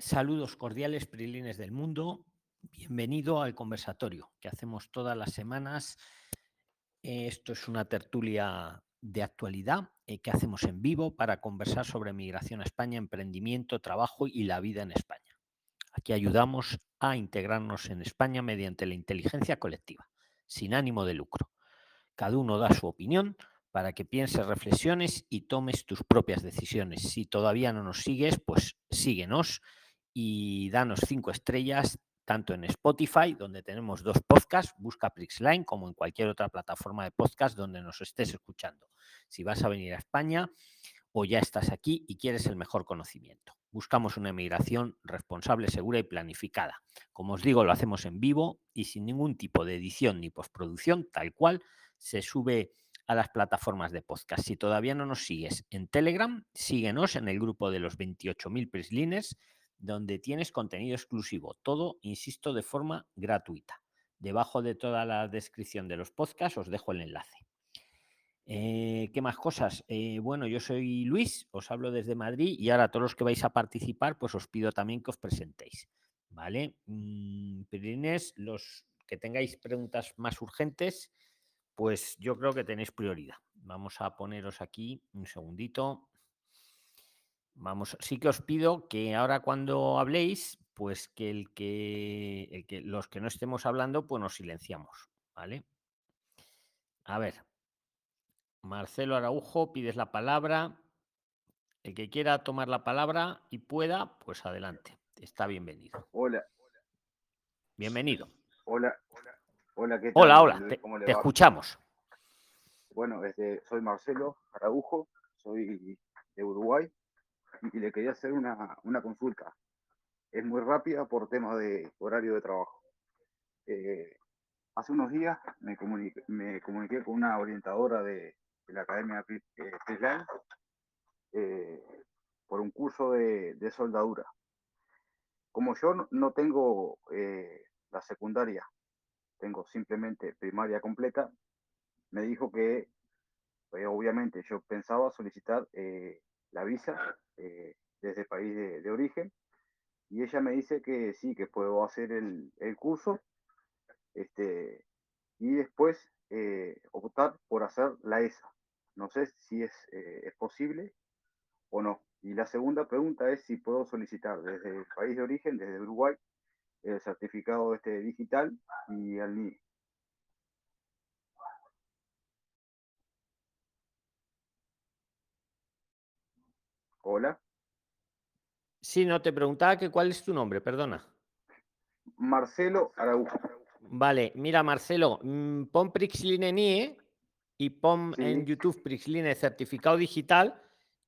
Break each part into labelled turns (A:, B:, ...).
A: Saludos cordiales, Prilines del mundo. Bienvenido al conversatorio que hacemos todas las semanas. Esto es una tertulia de actualidad eh, que hacemos en vivo para conversar sobre migración a España, emprendimiento, trabajo y la vida en España. Aquí ayudamos a integrarnos en España mediante la inteligencia colectiva, sin ánimo de lucro. Cada uno da su opinión para que pienses, reflexiones y tomes tus propias decisiones. Si todavía no nos sigues, pues síguenos y danos cinco estrellas tanto en Spotify, donde tenemos dos podcasts, busca Prixline, como en cualquier otra plataforma de podcast donde nos estés escuchando. Si vas a venir a España o ya estás aquí y quieres el mejor conocimiento. Buscamos una emigración responsable, segura y planificada. Como os digo, lo hacemos en vivo y sin ningún tipo de edición ni postproducción, tal cual se sube a las plataformas de podcast. Si todavía no nos sigues en Telegram, síguenos en el grupo de los 28.000 Prislines donde tienes contenido exclusivo. Todo, insisto, de forma gratuita. Debajo de toda la descripción de los podcasts os dejo el enlace. Eh, ¿Qué más cosas? Eh, bueno, yo soy Luis, os hablo desde Madrid y ahora todos los que vais a participar, pues os pido también que os presentéis. ¿Vale? Mm, los que tengáis preguntas más urgentes, pues yo creo que tenéis prioridad. Vamos a poneros aquí un segundito. Vamos, sí que os pido que ahora cuando habléis, pues que el que, que los que no estemos hablando, pues nos silenciamos, ¿vale? A ver, Marcelo Araujo, pides la palabra. El que quiera tomar la palabra y pueda, pues adelante. Está bienvenido.
B: Hola.
A: Bienvenido.
B: Hola. Hola, ¿qué
A: tal? Hola, hola. Te, te escuchamos.
B: Bueno, este, soy Marcelo Araujo, soy de Uruguay y le quería hacer una, una consulta. Es muy rápida por tema de horario de trabajo. Eh, hace unos días me comuniqué, me comuniqué con una orientadora de, de la Academia Freeland eh, por un curso de, de, soldadura. Como yo no tengo eh, la secundaria, tengo simplemente primaria completa, me dijo que obviamente yo pensaba solicitar la visa eh, desde el país de, origen. Y ella me dice que sí, que puedo hacer el, curso este, y después eh, optar por hacer la ESA. No sé si es, eh, es posible o no. Y la segunda pregunta es si puedo solicitar desde el país de origen, desde Uruguay, el certificado este digital y al NIE. Hola.
A: Sí, no, te preguntaba que cuál es tu nombre, perdona.
B: Marcelo Araujo.
A: Vale, mira, Marcelo, mm, pon Prixline NIE y pon en YouTube Prixline certificado digital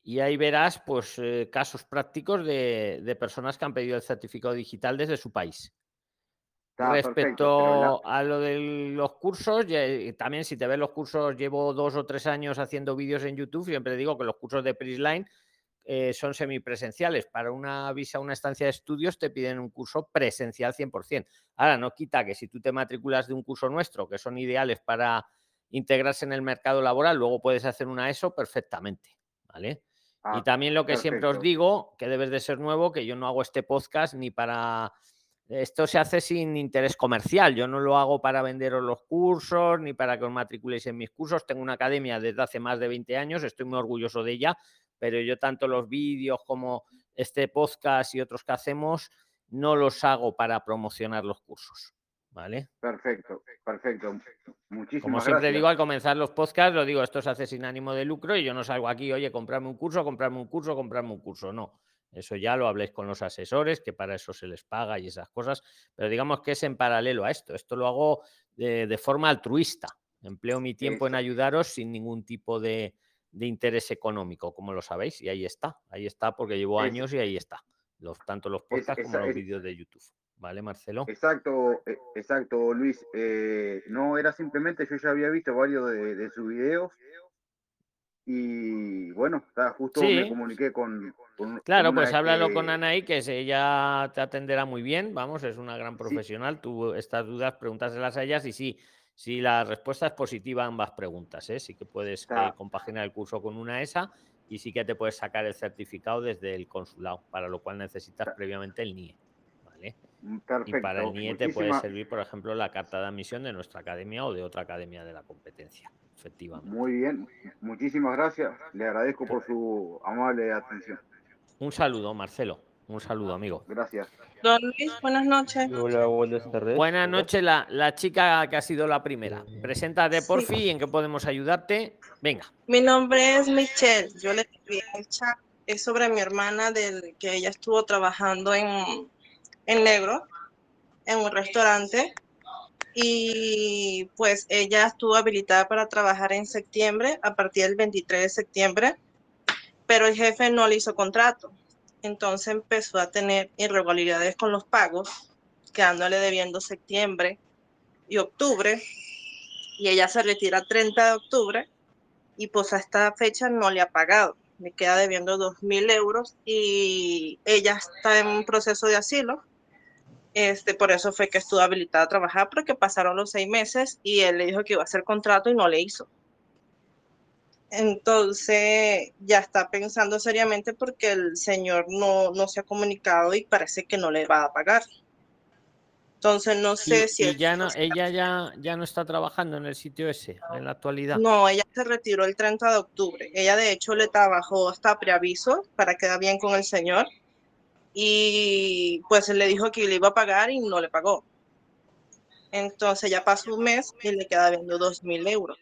A: y ahí verás pues eh, casos prácticos de, personas que han pedido el certificado digital desde su país. Respecto a lo de los cursos, también si te ves los cursos, llevo dos o tres años haciendo vídeos en YouTube, siempre digo que los cursos de Prisline eh, son semipresenciales. Para una visa, una estancia de estudios, te piden un curso presencial 100%. Ahora, no quita que si tú te matriculas de un curso nuestro, que son ideales para integrarse en el mercado laboral, luego puedes hacer una ESO perfectamente. ¿Vale? y ah, también lo que siempre os digo, que debes de ser nuevo, que yo no hago este podcast ni para... Esto se hace sin interés comercial. Yo no lo hago para venderos los cursos ni para que os matriculéis en mis cursos. Tengo una academia desde hace más de 20 años, estoy muy orgulloso de ella, pero yo tanto los vídeos como este podcast y otros que hacemos no los hago para promocionar los cursos. ¿Vale?
B: Perfecto, perfecto. Muchísimas
A: Como siempre digo al comenzar los podcasts, lo digo, esto se hace sin ánimo de lucro y yo no salgo aquí, oye, comprarme un curso, comprarme un curso, comprarme un curso. No, eso ya lo habléis con los asesores, que para eso se les paga y esas cosas, pero digamos que es en paralelo a esto. Esto lo hago de, forma altruista. Empleo mi tiempo en ayudaros sin ningún tipo de, de interés económico, como lo sabéis, y ahí está, ahí está, porque llevo años y ahí está, los, tanto los podcasts como los vídeos de YouTube. ¿Vale, Marcelo?
B: Exacto, e, exacto, Luis. Eh, no era simplemente, yo ya había visto varios de, sus videos y bueno, justo me comuniqué con...
A: claro, pues háblalo con Anaí, que ella te atenderá muy bien, vamos, es una gran profesional. Tú estas dudas, pregúntaselas a ellas y sí, si la respuesta es positiva a ambas preguntas, ¿eh? sí que puedes eh, compaginar el curso con una ESA y sí que te puedes sacar el certificado desde el consulado, para lo cual necesitas previamente el NIE. ¿vale? Y para el NIE te puede servir, por ejemplo, la carta de admisión de nuestra academia o de otra academia de la competencia, efectivamente.
B: Muy bien, muchísimas gracias. Le agradezco por su amable atención.
A: Un saludo, Marcelo. Un saludo, amigo.
B: Gracias.
C: Don Luis, buenas noches.
D: Hola, buenas tardes.
A: Buenas noches, la, la chica que ha sido la primera. Preséntate por fin, ¿en qué podemos ayudarte? Venga.
C: Mi nombre es Michelle. Yo le escribí el chat. Es sobre mi hermana del que ella estuvo trabajando en, en negro, en un restaurante. Y pues ella estuvo habilitada para trabajar en septiembre, a partir del 23 de septiembre, pero el jefe no le hizo contrato entonces empezó a tener irregularidades con los pagos, quedándole debiendo septiembre y octubre, y ella se retira 30 de octubre y pues a esta fecha no le ha pagado, le queda debiendo 2.000 euros y ella está en un proceso de asilo. Este, por eso fue que estuvo habilitada a trabajar, porque pasaron los seis meses y él le dijo que iba a hacer contrato y no le hizo. Entonces ya está pensando seriamente porque el señor no, no, se ha comunicado y parece que no le va a pagar. Entonces no sé si...
A: ella ya, ya no está trabajando en el sitio ese en la actualidad.
C: No, ella se retiró el 30 de octubre. Ella de hecho le trabajó hasta preaviso para quedar bien con el señor y pues le dijo que le iba a pagar y no le pagó. Entonces ya pasó un mes y le queda viendo dos mil euros.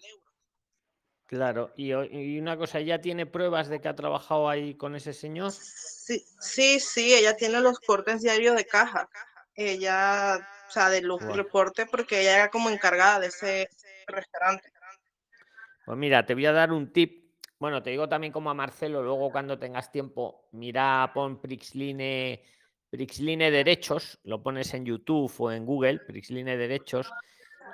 A: Claro, y, una cosa, ¿ella tiene pruebas de que ha trabajado ahí con ese señor?
C: Sí, sí, sí, ella tiene los cortes diarios de caja. Ella, o sea, de los reportes, porque ella era como encargada de ese restaurante.
A: Pues mira, te voy a dar un tip. Bueno, te digo también como a Marcelo, luego cuando tengas tiempo, mira, pon Prixline, Prixline Derechos, lo pones en YouTube o en Google, Prixline Derechos,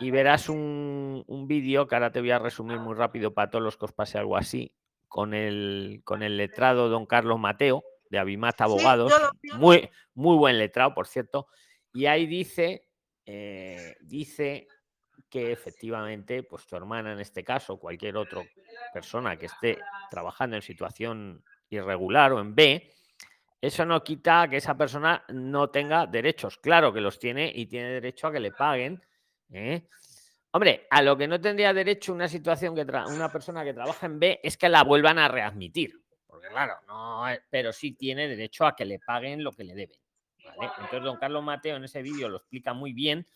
A: y verás un, vídeo que ahora te voy a resumir muy rápido para todos los que os pase algo así, con el, con el letrado don Carlos Mateo, de Abimat Abogados, muy, muy buen letrado, por cierto, y ahí dice, eh, dice que efectivamente, pues tu hermana en este caso, cualquier otra persona que esté trabajando en situación irregular o en B, eso no quita que esa persona no tenga derechos. Claro que los tiene y tiene derecho a que le paguen ¿eh? Hombre, a lo que no tendría derecho una situación que una persona que trabaja en B es que la vuelvan a readmitir. Porque claro, no, pero sí tiene derecho a que le paguen lo que le deben. Entonces, don Carlos Mateo en ese vídeo lo explica muy bien.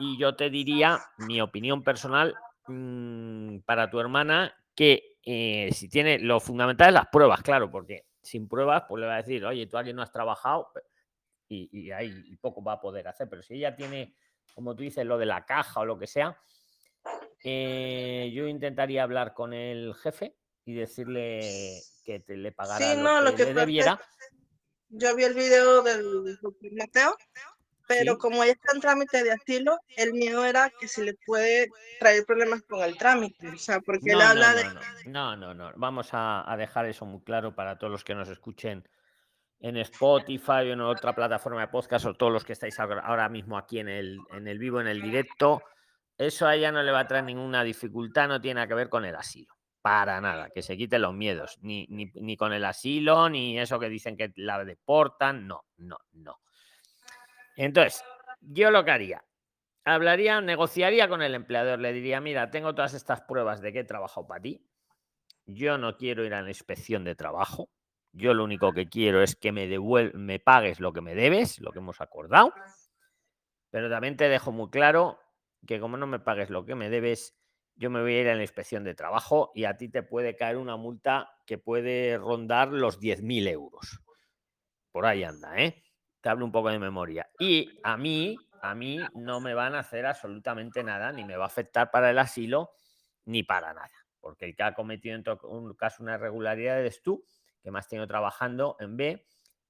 A: Y yo te diría, mi opinión personal mm, para tu hermana, que eh, si tiene lo fundamental es las pruebas, claro, porque sin pruebas, pues le va a decir, oye, tú alguien no has trabajado y, y ahí poco va a poder hacer. Pero si ella tiene como tú dices, lo de la caja o lo que sea, eh, yo intentaría hablar con el jefe y decirle que te le pagara lo, que, le debiera.
C: yo vi el video del doctor Mateo, pero como ella está en trámite de asilo, el miedo era que se le puede traer problemas con el trámite, o sea, porque él habla de...
A: No, no, no, vamos a dejar eso muy claro para todos los que nos escuchen en Spotify o en otra plataforma de podcast o todos los que estáis ahora mismo aquí en el, en el vivo, en el directo, eso a ella no le va a traer ninguna dificultad, no tiene que ver con el asilo. Para nada, que se quiten los miedos, ni, ni, ni con el asilo, ni eso que dicen que la deportan, no, no, no. Entonces, yo lo que haría, hablaría, negociaría con el empleador, le diría, mira, tengo todas estas pruebas de que he trabajado para ti, yo no quiero ir a la inspección de trabajo, yo lo único que quiero es que me, me pagues lo que me debes, lo que hemos acordado. Pero también te dejo muy claro que como no me pagues lo que me debes, yo me voy a ir a la inspección de trabajo y a ti te puede caer una multa que puede rondar los 10.000 euros. Por ahí anda, ¿eh? Te hablo un poco de memoria. Y a mí, a mí no me van a hacer absolutamente nada, ni me va a afectar para el asilo, ni para nada. Porque el que ha cometido en un caso una irregularidad eres tú que más tengo trabajando en B.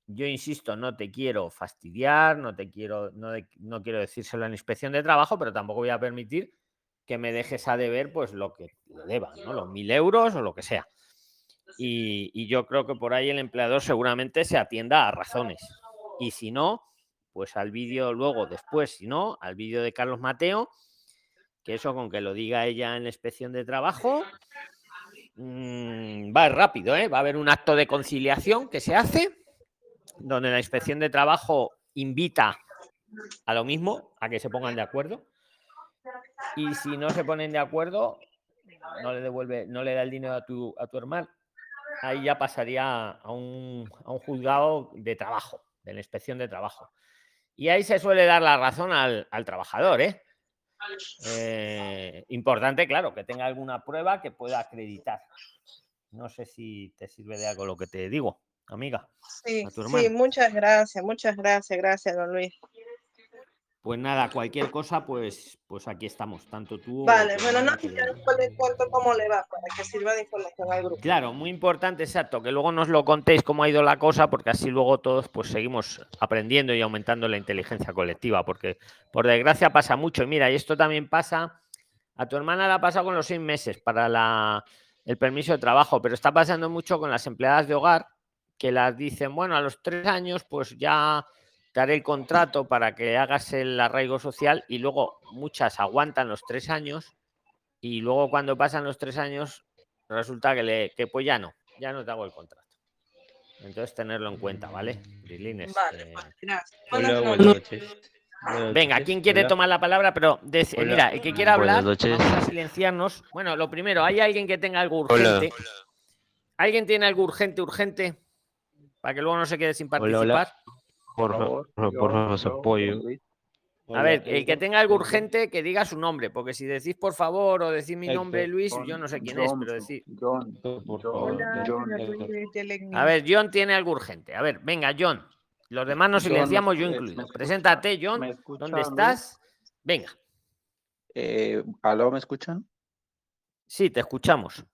A: Yo insisto, no te quiero fastidiar, no te quiero, no, no quiero decírselo en inspección de trabajo, pero tampoco voy a permitir que me dejes a deber pues lo que le deban, ¿no? Los mil euros o lo que sea. Y, y, yo creo que por ahí el empleador seguramente se atienda a razones. Y si no, pues al vídeo luego, después, si no, al vídeo de Carlos Mateo, que eso con que lo diga ella en la inspección de trabajo, Mm, va rápido, ¿eh? va a haber un acto de conciliación que se hace, donde la inspección de trabajo invita a lo mismo, a que se pongan de acuerdo. Y si no se ponen de acuerdo, no le devuelve, no le da el dinero a tu, a tu hermano. Ahí ya pasaría a un, a un juzgado de trabajo, de la inspección de trabajo. Y ahí se suele dar la razón al, al trabajador, ¿eh? Eh, importante, claro, que tenga alguna prueba que pueda acreditar. No sé si te sirve de algo lo que te digo, amiga.
E: Sí, sí muchas gracias, muchas gracias, gracias, don Luis.
A: Pues nada, cualquier cosa, pues, pues aquí estamos, tanto tú.
E: Vale, bueno, no, le cuento cómo le va, para que sirva de información al grupo.
A: Claro, muy importante, exacto, que luego nos lo contéis cómo ha ido la cosa, porque así luego todos pues seguimos aprendiendo y aumentando la inteligencia colectiva, porque por desgracia pasa mucho. Y mira, y esto también pasa, a tu hermana la ha pasado con los seis meses para la, el permiso de trabajo, pero está pasando mucho con las empleadas de hogar, que las dicen, bueno, a los tres años, pues ya el contrato para que hagas el arraigo social y luego muchas aguantan los tres años y luego cuando pasan los tres años resulta que, le, que pues ya no, ya no te hago el contrato. Entonces tenerlo en cuenta, ¿vale? Brilines,
E: vale, pues,
A: Venga, ¿quién quiere tomar la palabra? Pero mira, el que quiera hablar, vamos a silenciarnos. Bueno, lo primero, ¿hay alguien que tenga algo urgente? ¿Alguien tiene algo urgente, urgente? Para que luego no se quede sin participar.
D: Por favor, por favor, apoyo.
A: A ver, el que tenga algo urgente, que diga su nombre, porque si decís por favor o decís mi nombre, Luis, yo no sé quién es, pero decir. A ver, John tiene algo urgente. A ver, venga, John. Los demás nos silenciamos, yo incluido. Preséntate, John. ¿Dónde estás? Venga.
D: Eh, ¿Aló, me escuchan?
A: Sí, te escuchamos.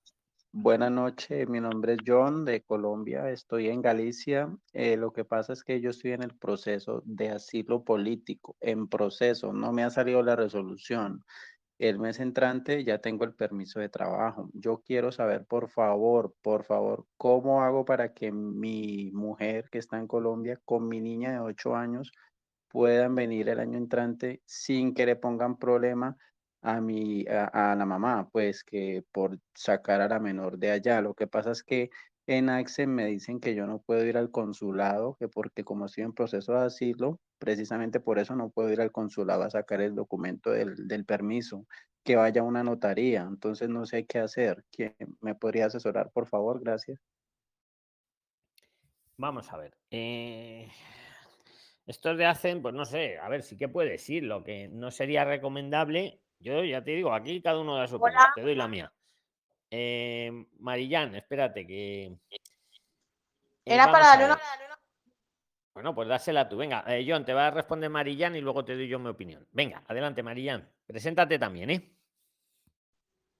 D: Buenas noches, mi nombre es John de Colombia, estoy en Galicia. Eh, lo que pasa es que yo estoy en el proceso de asilo político, en proceso, no me ha salido la resolución. El mes entrante ya tengo el permiso de trabajo. Yo quiero saber, por favor, por favor, cómo hago para que mi mujer que está en Colombia con mi niña de 8 años puedan venir el año entrante sin que le pongan problema a mi, a, la mamá, pues que por sacar a la menor de allá. Lo que pasa es que en Accent me dicen que yo no puedo ir al consulado, que porque como estoy en proceso de asilo, precisamente por eso no puedo ir al consulado a sacar el documento del, del permiso, que vaya a una notaría. Entonces no sé qué hacer. ¿Quién me podría asesorar, por favor? Gracias.
A: Vamos a ver. Eh, estos de hacen, pues no sé, a ver, sí que puede decir, lo que no sería recomendable yo ya te digo, aquí cada uno da su opinión. Te doy la mía. Eh, Marillán, espérate que. Eh,
E: Era para darle una.
A: Bueno, pues dásela tú. Venga, eh, John, te va a responder Marillán y luego te doy yo mi opinión. Venga, adelante, Marillán. Preséntate también, ¿eh?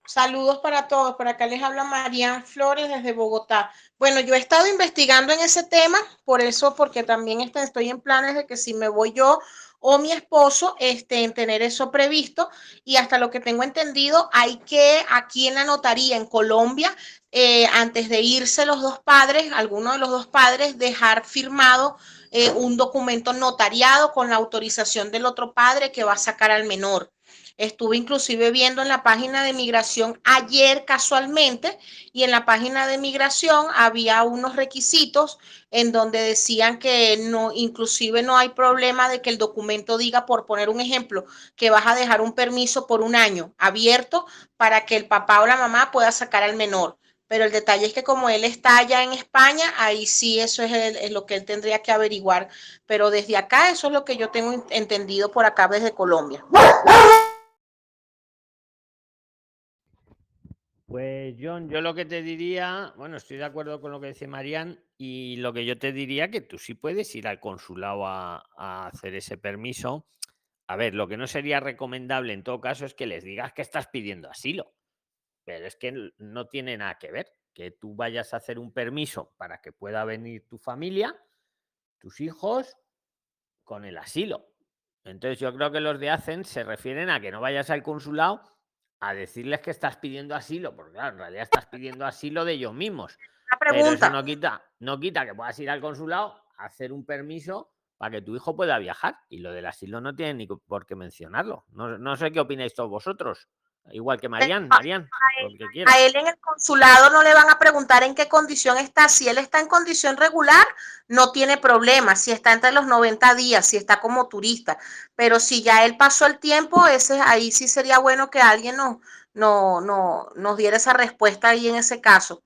E: Saludos para todos. Por acá les habla Marían Flores desde Bogotá. Bueno, yo he estado investigando en ese tema, por eso, porque también estoy en planes de que si me voy yo o mi esposo este, en tener eso previsto. Y hasta lo que tengo entendido, hay que aquí en la notaría en Colombia, eh, antes de irse los dos padres, alguno de los dos padres, dejar firmado eh, un documento notariado con la autorización del otro padre que va a sacar al menor. Estuve inclusive viendo en la página de migración ayer casualmente y en la página de migración había unos requisitos en donde decían que no, inclusive no hay problema de que el documento diga, por poner un ejemplo, que vas a dejar un permiso por un año abierto para que el papá o la mamá pueda sacar al menor. Pero el detalle es que como él está allá en España, ahí sí eso es, lo que él tendría que averiguar. Pero desde acá, eso es lo que yo tengo entendido por acá desde Colombia.
A: Pues John, yo lo que te diría, bueno, estoy de acuerdo con lo que dice Marían y lo que yo te diría que tú sí puedes ir al consulado a, hacer ese permiso. A ver, lo que no sería recomendable en todo caso es que les digas que estás pidiendo asilo, pero es que no tiene nada que ver que tú vayas a hacer un permiso para que pueda venir tu familia, tus hijos, con el asilo. Entonces yo creo que los de hacen se refieren a que no vayas al consulado a decirles que estás pidiendo asilo, porque claro, en realidad estás pidiendo asilo de ellos mismos. Pero eso no quita, no quita que puedas ir al consulado a hacer un permiso para que tu hijo pueda viajar. Y lo del asilo no tiene ni por qué mencionarlo. No, no sé qué opináis todos vosotros. Igual que Marian, Marian,
F: A él en el consulado no le van a preguntar en qué condición está. Si él está en condición regular, no tiene problema. Si está entre los 90 días, si está como turista. Pero si ya él pasó el tiempo, ese, ahí sí sería bueno que alguien nos, no, no, nos diera esa respuesta ahí en ese caso.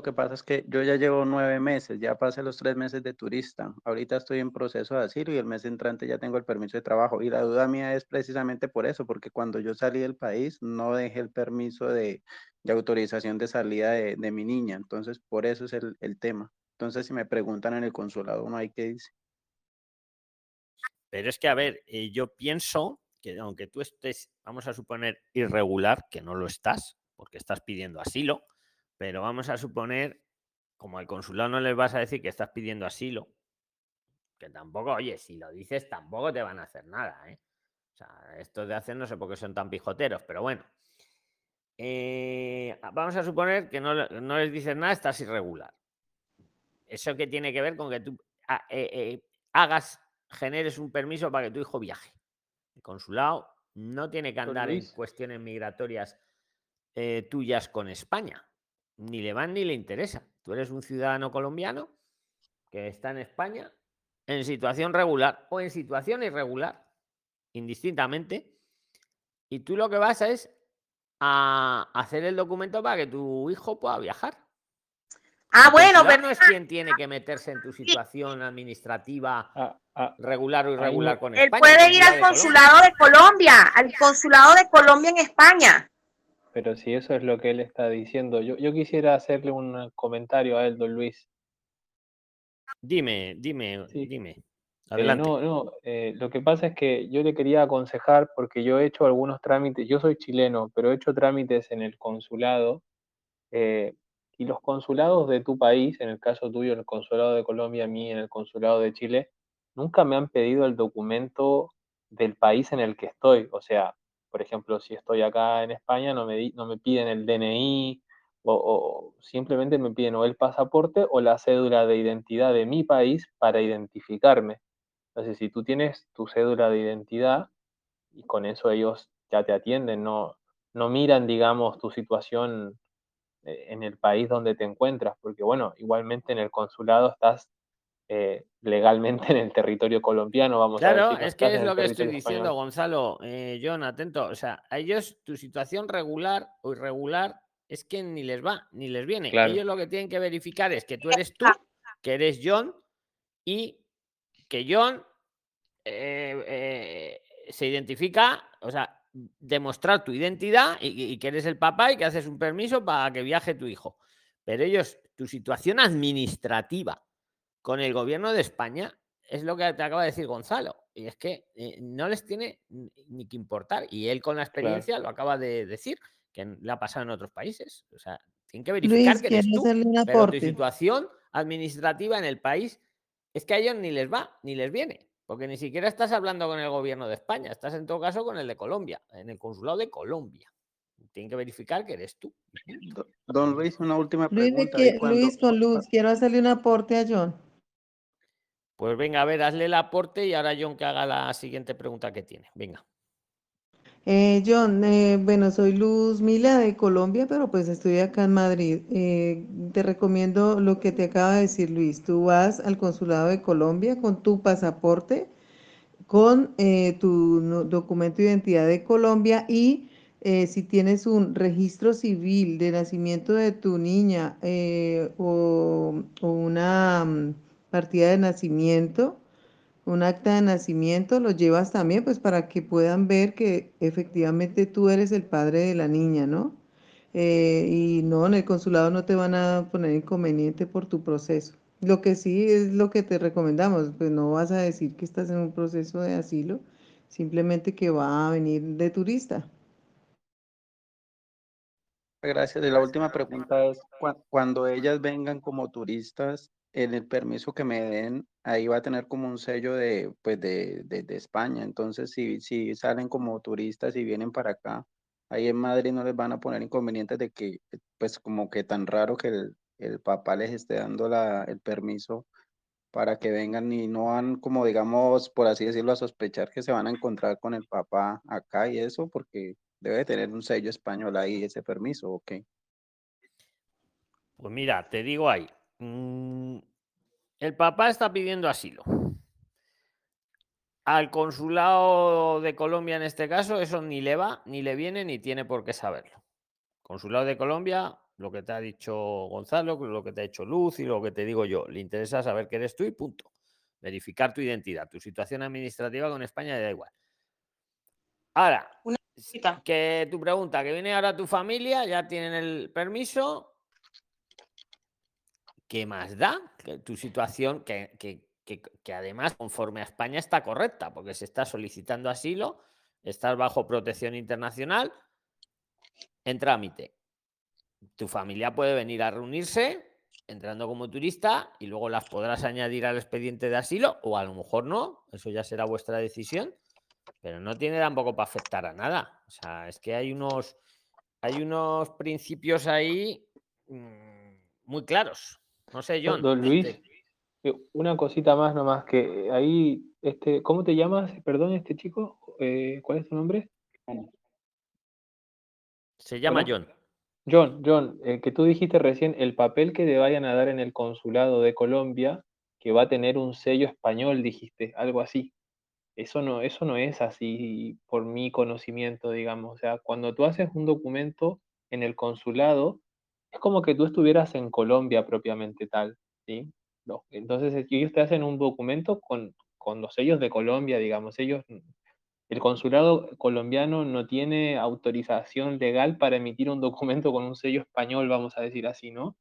D: Lo que pasa es que yo ya llevo nueve meses, ya pasé los tres meses de turista. Ahorita estoy en proceso de asilo y el mes entrante ya tengo el permiso de trabajo. Y la duda mía es precisamente por eso, porque cuando yo salí del país no dejé el permiso de, autorización de salida de, mi niña. Entonces, por eso es el, tema. Entonces, si me preguntan en el consulado, no hay que dice.
A: Pero es que, a ver, eh, yo pienso que aunque tú estés, vamos a suponer, irregular, que no lo estás, porque estás pidiendo asilo, pero vamos a suponer, como al consulado no les vas a decir que estás pidiendo asilo, que tampoco, oye, si lo dices, tampoco te van a hacer nada, ¿eh? O sea, esto de hacer no sé por qué son tan pijoteros, pero bueno. Eh, vamos a suponer que no, les dices nada, estás irregular. Eso que tiene que ver con que tú ah, eh, eh, hagas, generes un permiso para que tu hijo viaje. El consulado no tiene que andar en cuestiones migratorias tuyas con España ni le van ni le interesa. Tú eres un ciudadano colombiano que está en España en situación regular o en situación irregular, indistintamente, y tú lo que vas es a hacer el documento para que tu hijo pueda viajar.
F: Ah, bueno, pero
A: no es quien tiene que meterse en tu situación administrativa ah, ah, regular o irregular con
F: España. Él puede ir al consulado de Colombia, al consulado de Colombia en España.
G: Pero si eso es lo que él está diciendo, yo, yo quisiera hacerle un comentario a él, don Luis.
A: Dime, dime, dime. Eh,
G: Adelante. no, no, eh, lo que pasa es que yo le quería aconsejar, porque yo he hecho algunos trámites, yo soy chileno, pero he hecho trámites en el consulado, eh, y los consulados de tu país, en el caso tuyo, el consulado de Colombia, a mí en el consulado de Chile, nunca me han pedido el documento del país en el que estoy. O sea, por ejemplo, si estoy acá en España, no me, no me piden el DNI o, simplemente me piden o el pasaporte o la cédula de identidad de mi país para identificarme. Entonces, si tú tienes tu cédula de identidad y con eso ellos ya te atienden, no, no miran, digamos, tu situación eh, en el país donde te encuentras, porque bueno, igualmente en el consulado estás eh, legalmente en el territorio colombiano, vamos
A: a
G: decir.
A: Claro, es que es lo que estoy diciendo, Gonzalo. Eh, John, atento. O sea, a ellos tu situación regular o irregular es que ni les va, ni les viene. Ellos lo que tienen que verificar es que tú eres tú, que eres John, y que John eh, se identifica, o sea, demostrar tu identidad y, y, que eres el papá y que haces un permiso para que viaje tu hijo. Pero ellos, tu situación administrativa con el gobierno de España es lo que te acaba de decir Gonzalo. Y es que eh, no les tiene ni que importar. Y él con la experiencia lo acaba de decir, que le ha pasado en otros países. O sea, tienen que verificar que eres tú, pero tu situación administrativa en el país es que a ellos ni les va, ni les viene. Porque ni siquiera estás hablando con el gobierno de España, estás en todo caso con el de Colombia, en el consulado de Colombia. Tienen que verificar que eres tú.
D: Don Luis, una última
H: pregunta. Luis, con Luz, quiero hacerle un aporte a John.
A: Pues venga, a ver, hazle el aporte y ahora John que haga la siguiente pregunta que tiene. Venga.
H: Eh, John, eh, bueno, soy Luz Mila de Colombia, pero pues estoy acá en Madrid. Eh, te recomiendo lo que te acaba de decir Luis. Tú vas al consulado de Colombia con tu pasaporte, con tu documento de identidad de Colombia y si tienes un registro civil de nacimiento de tu niña o, una mm, partida de nacimiento, un acta de nacimiento, lo llevas también pues para que puedan ver que efectivamente tú eres el padre de la niña, ¿no? Eh, y no, en el consulado no te van a poner inconveniente por tu proceso. Lo que sí es lo que te recomendamos, pues no vas a decir que estás en un proceso de asilo, simplemente que va a venir de turista.
D: Gracias. Y la última pregunta es, cuando ellas vengan como turistas, en el permiso que me den, ahí va a tener como un sello de, pues de, de, España. Entonces, si, si salen como turistas y vienen para acá, ahí en Madrid no les van a poner inconvenientes de que, pues como que tan raro que el, el papá les esté dando la, el permiso para que vengan y no van como digamos, por así decirlo, a sospechar que se van a encontrar con el papá acá y eso, porque debe tener un sello español ahí ese permiso, ¿ok?
A: Pues mira, te digo ahí, el papá está pidiendo asilo. Al consulado de Colombia en este caso, eso ni le va, ni le viene, ni tiene por qué saberlo. Consulado de Colombia, lo que te ha dicho Gonzalo, lo que te ha dicho Luz y lo que te digo yo, le interesa saber que eres tú y punto. Verificar tu identidad, tu situación administrativa con España le da igual. Ahora,
F: Una
A: que tu pregunta, que viene ahora tu familia, ya tienen el permiso. ¿Qué más da? Que tu situación, que, además, conforme a España, está correcta, porque se está solicitando asilo, estás bajo protección internacional en trámite. Tu familia puede venir a reunirse entrando como turista y luego las podrás añadir al expediente de asilo o a lo mejor no, eso ya será vuestra decisión, pero no tiene tampoco para afectar a nada. O sea, es que hay unos, hay unos principios ahí mm, muy claros. No sé, John.
G: Don Luis,
A: este,
G: eh, una cosita más nomás, que eh, ahí, este, ¿cómo te llamas? Perdón, este chico, eh, ¿cuál es tu nombre?
A: se llama. John.
G: John, John, eh, que tú dijiste recién, el papel que te vayan a dar en el consulado de Colombia, que va a tener un sello español, dijiste, algo así. Eso no, eso no es así por mi conocimiento, digamos. O sea, cuando tú haces un documento en el consulado, es como que tú estuvieras en Colombia propiamente tal, ¿sí? Entonces es- ellos te hacen un documento con, con los sellos de Colombia, digamos. Ellos, el consulado colombiano no tiene autorización legal para emitir un documento con un sello español, vamos a decir así, ¿no?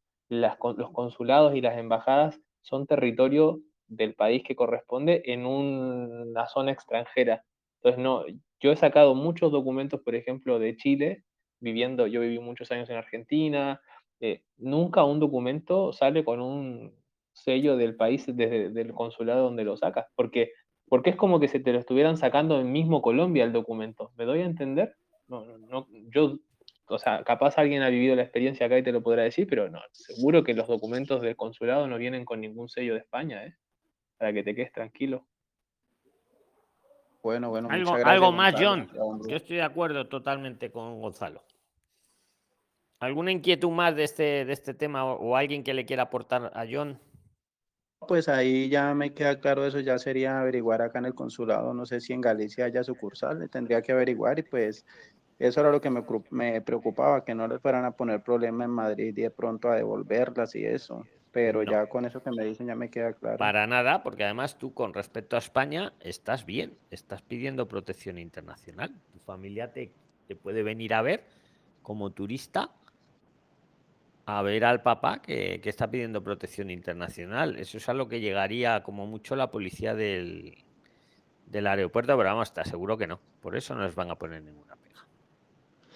G: Los consulados y las embajadas son territorio del país que corresponde en un- una zona extranjera. Entonces, no, yo he sacado muchos documentos, por ejemplo, de Chile, viviendo, yo viví muchos años en Argentina, eh, nunca un documento sale con un sello del país desde del consulado donde lo sacas, porque, porque es como que se te lo estuvieran sacando en mismo Colombia el documento. ¿Me doy a entender? No, no, no, yo, o sea, capaz alguien ha vivido la experiencia acá y te lo podrá decir, pero no, seguro que los documentos del consulado no vienen con ningún sello de España, ¿eh? Para que te quedes tranquilo.
D: Bueno, bueno,
A: Algo,
D: muchas gracias.
A: algo más,
D: Gonzalo.
A: John. Yo estoy de acuerdo totalmente con Gonzalo. ¿Alguna inquietud más de este, de este tema o, o alguien que le quiera aportar a John?
D: Pues ahí ya me queda claro eso, ya sería averiguar acá en el consulado, no sé si en Galicia haya sucursal, le tendría que averiguar y pues eso era lo que me, me preocupaba, que no les fueran a poner problema en Madrid y de pronto a devolverlas y eso, pero
A: No.
D: ya con eso que me dicen ya me queda claro.
A: Para nada, porque además tú con respecto a España estás bien, estás pidiendo protección internacional. Tu familia te, te puede venir a ver como turista a ver al papá que, que está pidiendo protección internacional. Eso es a lo que llegaría como mucho la policía del, del aeropuerto, pero vamos, te aseguro que no. Por eso no les van a poner ninguna pega.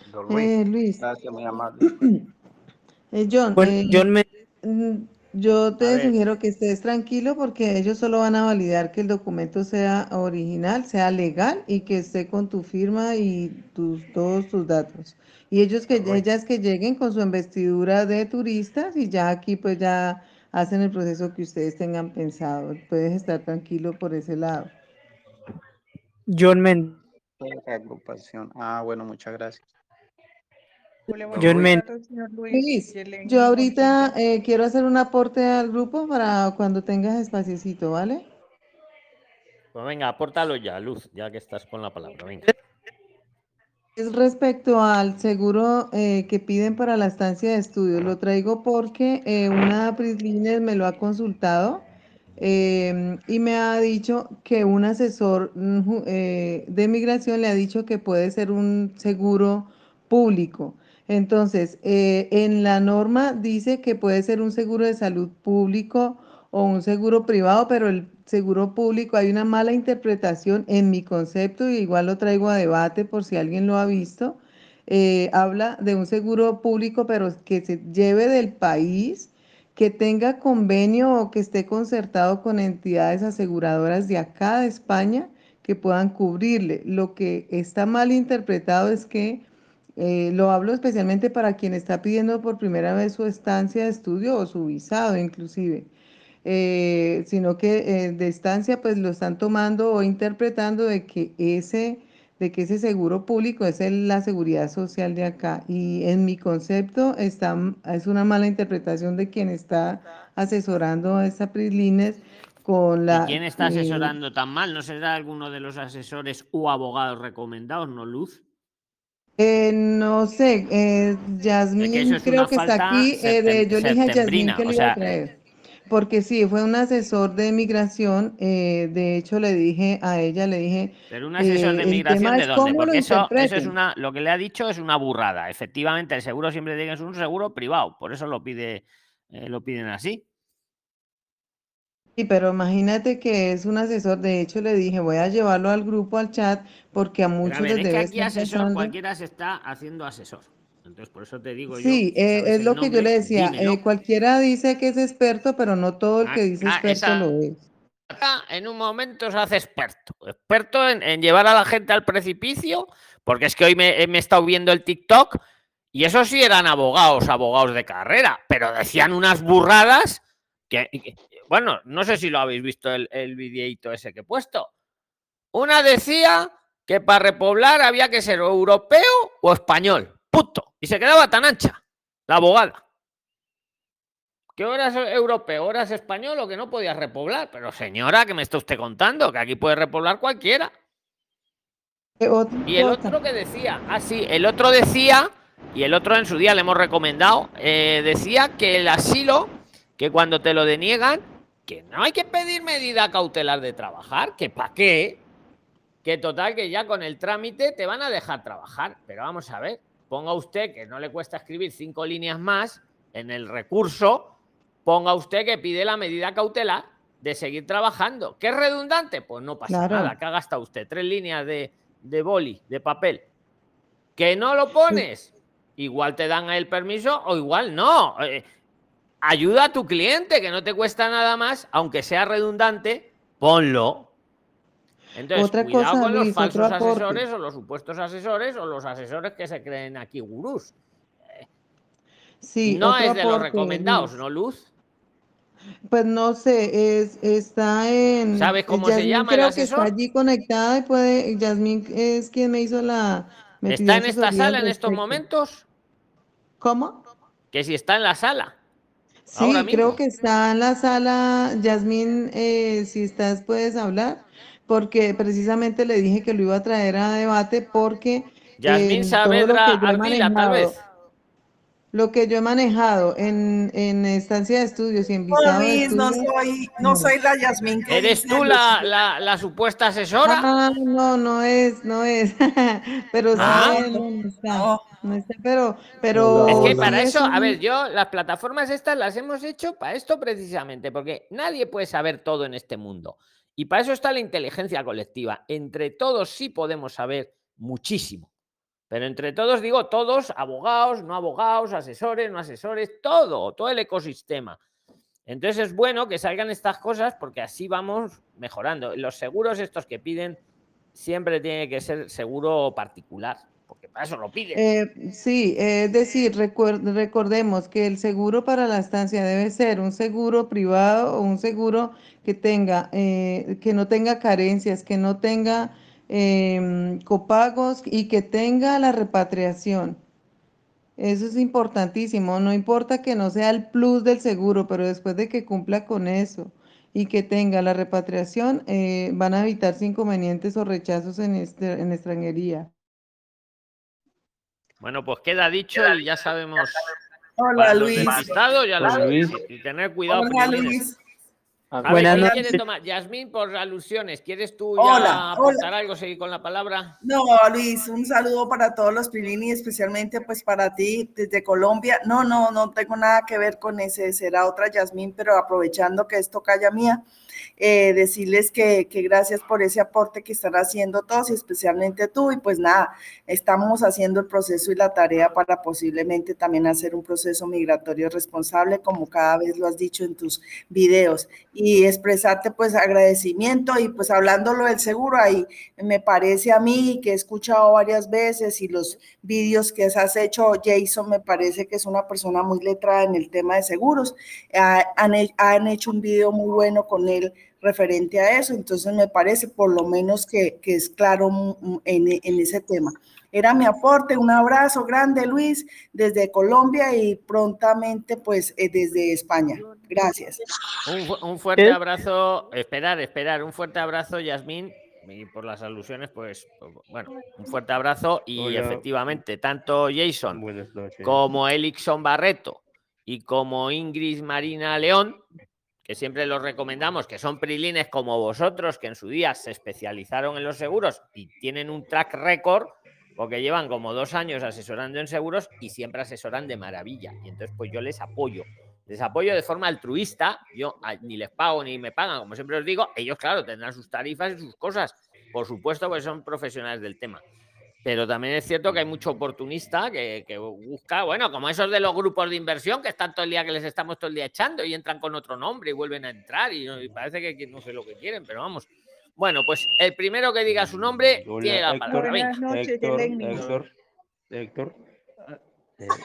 D: Don Luis,
H: Eh, Luis,
D: gracias, muy amable.
H: eh, John,
I: Bueno,
H: eh,
I: John me,
H: mm, yo
A: A
H: te
A: ver.
H: sugiero que estés tranquilo porque ellos solo van a validar que el documento sea original, sea legal y que esté con tu firma y tus, todos tus datos. Y ellos que,
A: Bueno.
H: ellas que lleguen con su investidura de turistas y ya aquí pues ya hacen el proceso que ustedes tengan pensado. Puedes estar tranquilo por ese lado.
I: John Men-
D: agrupación. Ah, bueno, muchas gracias.
I: John Men-
H: Luis, yo ahorita eh, quiero hacer un aporte al grupo para cuando tengas espaciocito, ¿vale?
A: Pues venga, apórtalo ya, Luz, ya que estás con la palabra. Venga.
H: Es respecto al seguro eh, que piden para la estancia de estudio. Lo traigo porque eh, una PRISLINES me lo ha consultado eh, y me ha dicho que un asesor eh, de migración le ha dicho que puede ser un seguro público. Entonces, eh, en la norma dice que puede ser un seguro de salud público o un seguro privado, pero el seguro público hay una mala interpretación en mi concepto y igual lo traigo a debate por si alguien lo ha visto. Eh, habla de un seguro público, pero que se lleve del país, que tenga convenio o que esté concertado con entidades aseguradoras de acá de España que puedan cubrirle. Lo que está mal interpretado es que eh, lo hablo especialmente para quien está pidiendo por primera vez su estancia de estudio o su visado inclusive. Eh, sino que eh, de estancia pues lo están tomando o interpretando de que ese de que ese seguro público es la seguridad social de acá. Y en mi concepto está, es una mala interpretación de quien está asesorando a esta Prislines con la...
A: ¿Y ¿Quién está eh, asesorando tan mal? ¿No será alguno de los asesores u abogados recomendados, no Luz?
H: Eh, no sé, eh, Yasmín creo que está aquí. Eh, yo le dije a Yasmín que lo iba a traer. Porque sí, fue un asesor de migración. Eh, de hecho, le dije a ella, le dije.
A: Pero un asesor de migración, ¿de dónde? Porque eso, eso, es una. Lo que le ha dicho es una burrada. Efectivamente, el seguro siempre dice que es un seguro privado. Por eso lo pide, eh, lo piden así.
H: Sí, pero imagínate que es un asesor. De hecho, le dije, voy a llevarlo al grupo, al chat, porque a muchos
A: les debe es que aquí asesor, cualquiera se está haciendo asesor. Entonces, por eso te digo
H: yo. Sí, eh, es lo que yo le decía. Eh, cualquiera dice que es experto, pero no todo el que ah, dice ah, experto lo es.
A: En un momento se hace experto. Experto en, llevar a la gente al precipicio, porque es que hoy me, he estado viendo el TikTok y esos sí eran abogados, abogados de carrera, pero decían unas burradas que, bueno, no sé si lo habéis visto el, el videito ese que he puesto. Una decía que para repoblar había que ser europeo o español. Puto. Y se quedaba tan ancha la abogada. Que horas europeo, horas español o que no podía repoblar. Pero señora, que me está usted contando? Que aquí puede repoblar cualquiera. Y el otro que decía, ah, sí, el otro decía, y el otro en su día le hemos recomendado, eh, decía que el asilo, que cuando te lo deniegan, que no hay que pedir medida cautelar de trabajar, que para qué, que total que ya con el trámite te van a dejar trabajar. Pero vamos a ver, ponga usted que no le cuesta escribir cinco líneas más en el recurso, ponga usted que pide la medida cautelar de seguir trabajando. ¿Qué es redundante? Pues no pasa nada, que ha gastado usted tres líneas de, de boli, de papel. ¿Que no lo pones? Igual te dan el permiso o igual no. Eh, ayuda a tu cliente, que no te cuesta nada más, aunque sea redundante, ponlo. Entonces, Otra cuidado con los falsos asesores o los supuestos asesores o los asesores que se creen aquí gurús.
H: Sí,
A: no es de los recomendados, ¿no, Luz?
H: Pues no sé, es, está en.
A: ¿Sabes cómo se llama
H: creo
A: el asesor?
H: que está allí conectada y puede. Yasmín es quien me hizo la.
A: ¿Está en esta sala en estos momentos?
H: ¿Cómo?
A: Que si está en la sala.
H: Sí, creo que está en la sala. Yasmín, eh, si estás, puedes hablar porque precisamente le dije que lo iba a traer a debate porque...
A: Yasmín Saavedra tal vez.
H: Lo que yo he manejado en, en estancia de estudios y en visado de
J: no soy, no soy la Yasmín.
A: ¿Eres tú la, la, la, supuesta asesora?
H: Ah, no, no es, no es. pero ah. no, está, no está, pero, pero...
A: Es que para eso, a ver, yo, las plataformas estas las hemos hecho para esto precisamente, porque nadie puede saber todo en este mundo. Y para eso está la inteligencia colectiva. Entre todos sí podemos saber muchísimo. Pero entre todos digo todos, abogados, no abogados, asesores, no asesores, todo, todo el ecosistema. Entonces es bueno que salgan estas cosas porque así vamos mejorando. Los seguros estos que piden siempre tiene que ser seguro particular porque para lo piden.
H: Eh, sí, es decir, recordemos que el seguro para la estancia debe ser un seguro privado o un seguro que tenga, eh, que no tenga carencias, que no tenga em, copagos y que tenga la repatriación. Eso es importantísimo. No importa que no sea el plus del seguro, pero después de que cumpla con eso y que tenga la repatriación, eh, van a evitar inconvenientes o rechazos en, este, en extranjería.
A: Bueno, pues queda dicho y ya sabemos.
J: Hola, Luis.
A: ya lo Y tener cuidado.
J: Hola, Luis.
A: Buenas noches. Yasmín, por alusiones, ¿quieres tú ya aportar algo, seguir con la palabra?
J: No, Luis, un saludo para todos los Pilini, especialmente pues para ti desde Colombia. No, no, no tengo nada que ver con ese, será otra Yasmín, pero aprovechando que esto calla mía, eh, decirles que, que, gracias por ese aporte que están haciendo todos y especialmente tú. Y pues nada, estamos haciendo el proceso y la tarea para posiblemente también hacer un proceso migratorio responsable, como cada vez lo has dicho en tus videos. Y expresarte pues agradecimiento y pues hablándolo del seguro, ahí me parece a mí que he escuchado varias veces y los vídeos que has hecho, Jason, me parece que es una persona muy letrada en el tema de seguros. han, han hecho un video muy bueno con él referente a eso, entonces me parece por lo menos que, que es claro en, en ese tema. Era mi aporte, un abrazo grande Luis desde Colombia y prontamente pues eh, desde España. Gracias.
A: Un, fuerte abrazo, esperar, esperar, un fuerte abrazo Yasmín. Y por las alusiones, pues, pues bueno, un fuerte abrazo y efectivamente, tanto Jason como Elixon Barreto y como Ingrid Marina León, que siempre los recomendamos, que son prilines como vosotros, que en su día se especializaron en los seguros y tienen un track record porque llevan como dos años asesorando en seguros y siempre asesoran de maravilla. Y entonces, pues yo les apoyo. Les apoyo de forma altruista. Yo ni les pago ni me pagan, como siempre os digo. Ellos, claro, tendrán sus tarifas y sus cosas. Por supuesto, pues son profesionales del tema. Pero también es cierto que hay mucho oportunista que, busca, bueno, como esos de los grupos de inversión que están todo el día que les estamos todo el día echando y entran con otro nombre y vuelven a entrar y, y parece que no sé lo que quieren, pero vamos, bueno, pues el primero que diga su nombre tiene la palabra.
I: Buenas noches, Héctor,
K: Héctor, Héctor.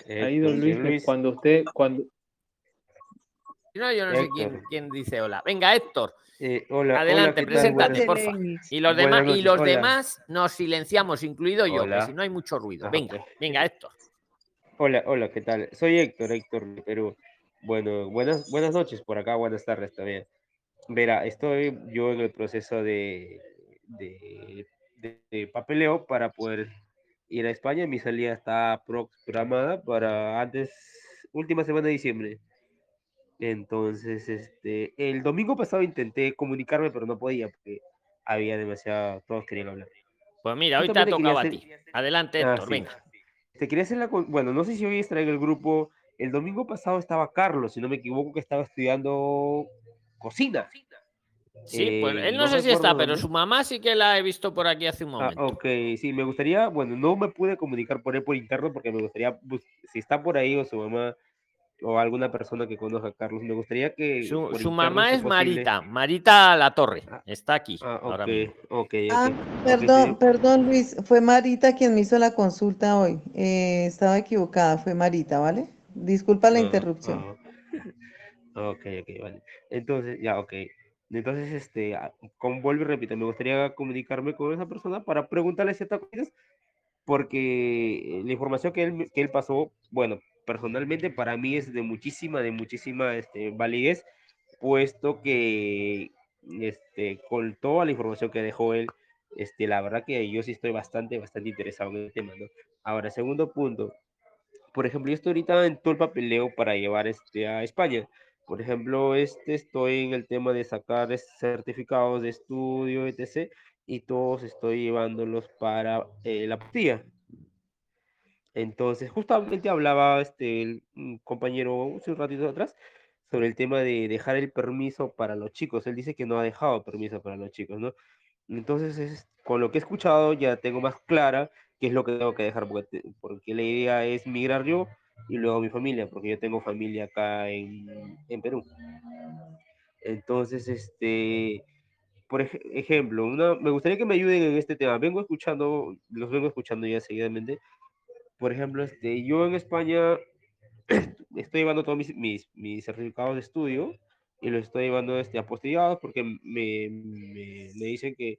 G: Eh, Ahí, don Luis, cuando usted, cuando...
A: No, yo no sé quién, quién, dice hola. Venga, Héctor.
K: Eh, hola,
A: Adelante, preséntate, por favor. Y los demás, y los demás nos silenciamos, incluido yo, que si no hay mucho ruido. Venga, venga, Héctor.
K: Hola, hola, ¿qué tal? Soy Héctor, Héctor de Perú. Bueno, buenas, buenas noches por acá, buenas tardes también. Verá, estoy yo en el proceso de, de, papeleo para poder ir a España. Mi salida está programada para antes, última semana de diciembre. Entonces, este, el domingo pasado intenté comunicarme, pero no podía porque había demasiado, todos querían hablar.
A: Pues mira, hoy te ha tocado a ti. Adelante, ah, Héctor, venga.
K: Te quería hacer la, bueno, no sé si hoy estará en el grupo. El domingo pasado estaba Carlos, si no me equivoco, que estaba estudiando cocina.
A: Sí, pues él no, sé si está, pero su mamá sí que la he visto por aquí hace un ah, momento.
K: ok, sí, me gustaría, bueno, no me pude comunicar por él por interno porque me gustaría, si está por ahí o su mamá o alguna persona que conozca a Carlos, me gustaría que...
A: Su, mamá es Marita, Marita La Torre, ah, está aquí.
K: Ah, ahora mismo.
H: ah, perdón, perdón Luis, fue Marita quien me hizo la consulta hoy. Eh, estaba equivocada, fue Marita, ¿vale? Disculpa la interrupción.
K: Ok, ok, vale. Entonces, ya, ok. Entonces, este, como vuelvo y repito, me gustaría comunicarme con esa persona para preguntarle ciertas cosas, porque la información que él, que él pasó, bueno, personalmente para mí es de muchísima, de muchísima este, validez, puesto que este, con toda la información que dejó él, este, la verdad que yo sí estoy bastante, bastante interesado en el tema, ¿no? Ahora, segundo punto, por ejemplo, yo estoy ahorita en todo el papeleo para llevar este a España. Por ejemplo, este estoy en el tema de sacar certificados de estudio, etc. Y todos estoy llevándolos para eh, la partida. Entonces, justamente hablaba este un compañero hace un ratito atrás sobre el tema de dejar el permiso para los chicos. Él dice que no ha dejado permiso para los chicos, ¿no? Entonces, con lo que he escuchado, ya tengo más clara qué es lo que tengo que dejar, porque, porque la idea es migrar yo y luego mi familia, porque yo tengo familia acá en, en Perú. Entonces, este, por ejemplo, una, me gustaría que me ayuden en este tema. Vengo escuchando, los vengo escuchando ya seguidamente. Por ejemplo, este, yo en España estoy llevando todos mis, mis, mis certificados de estudio y los estoy llevando este, apostillados porque me, me, me dicen que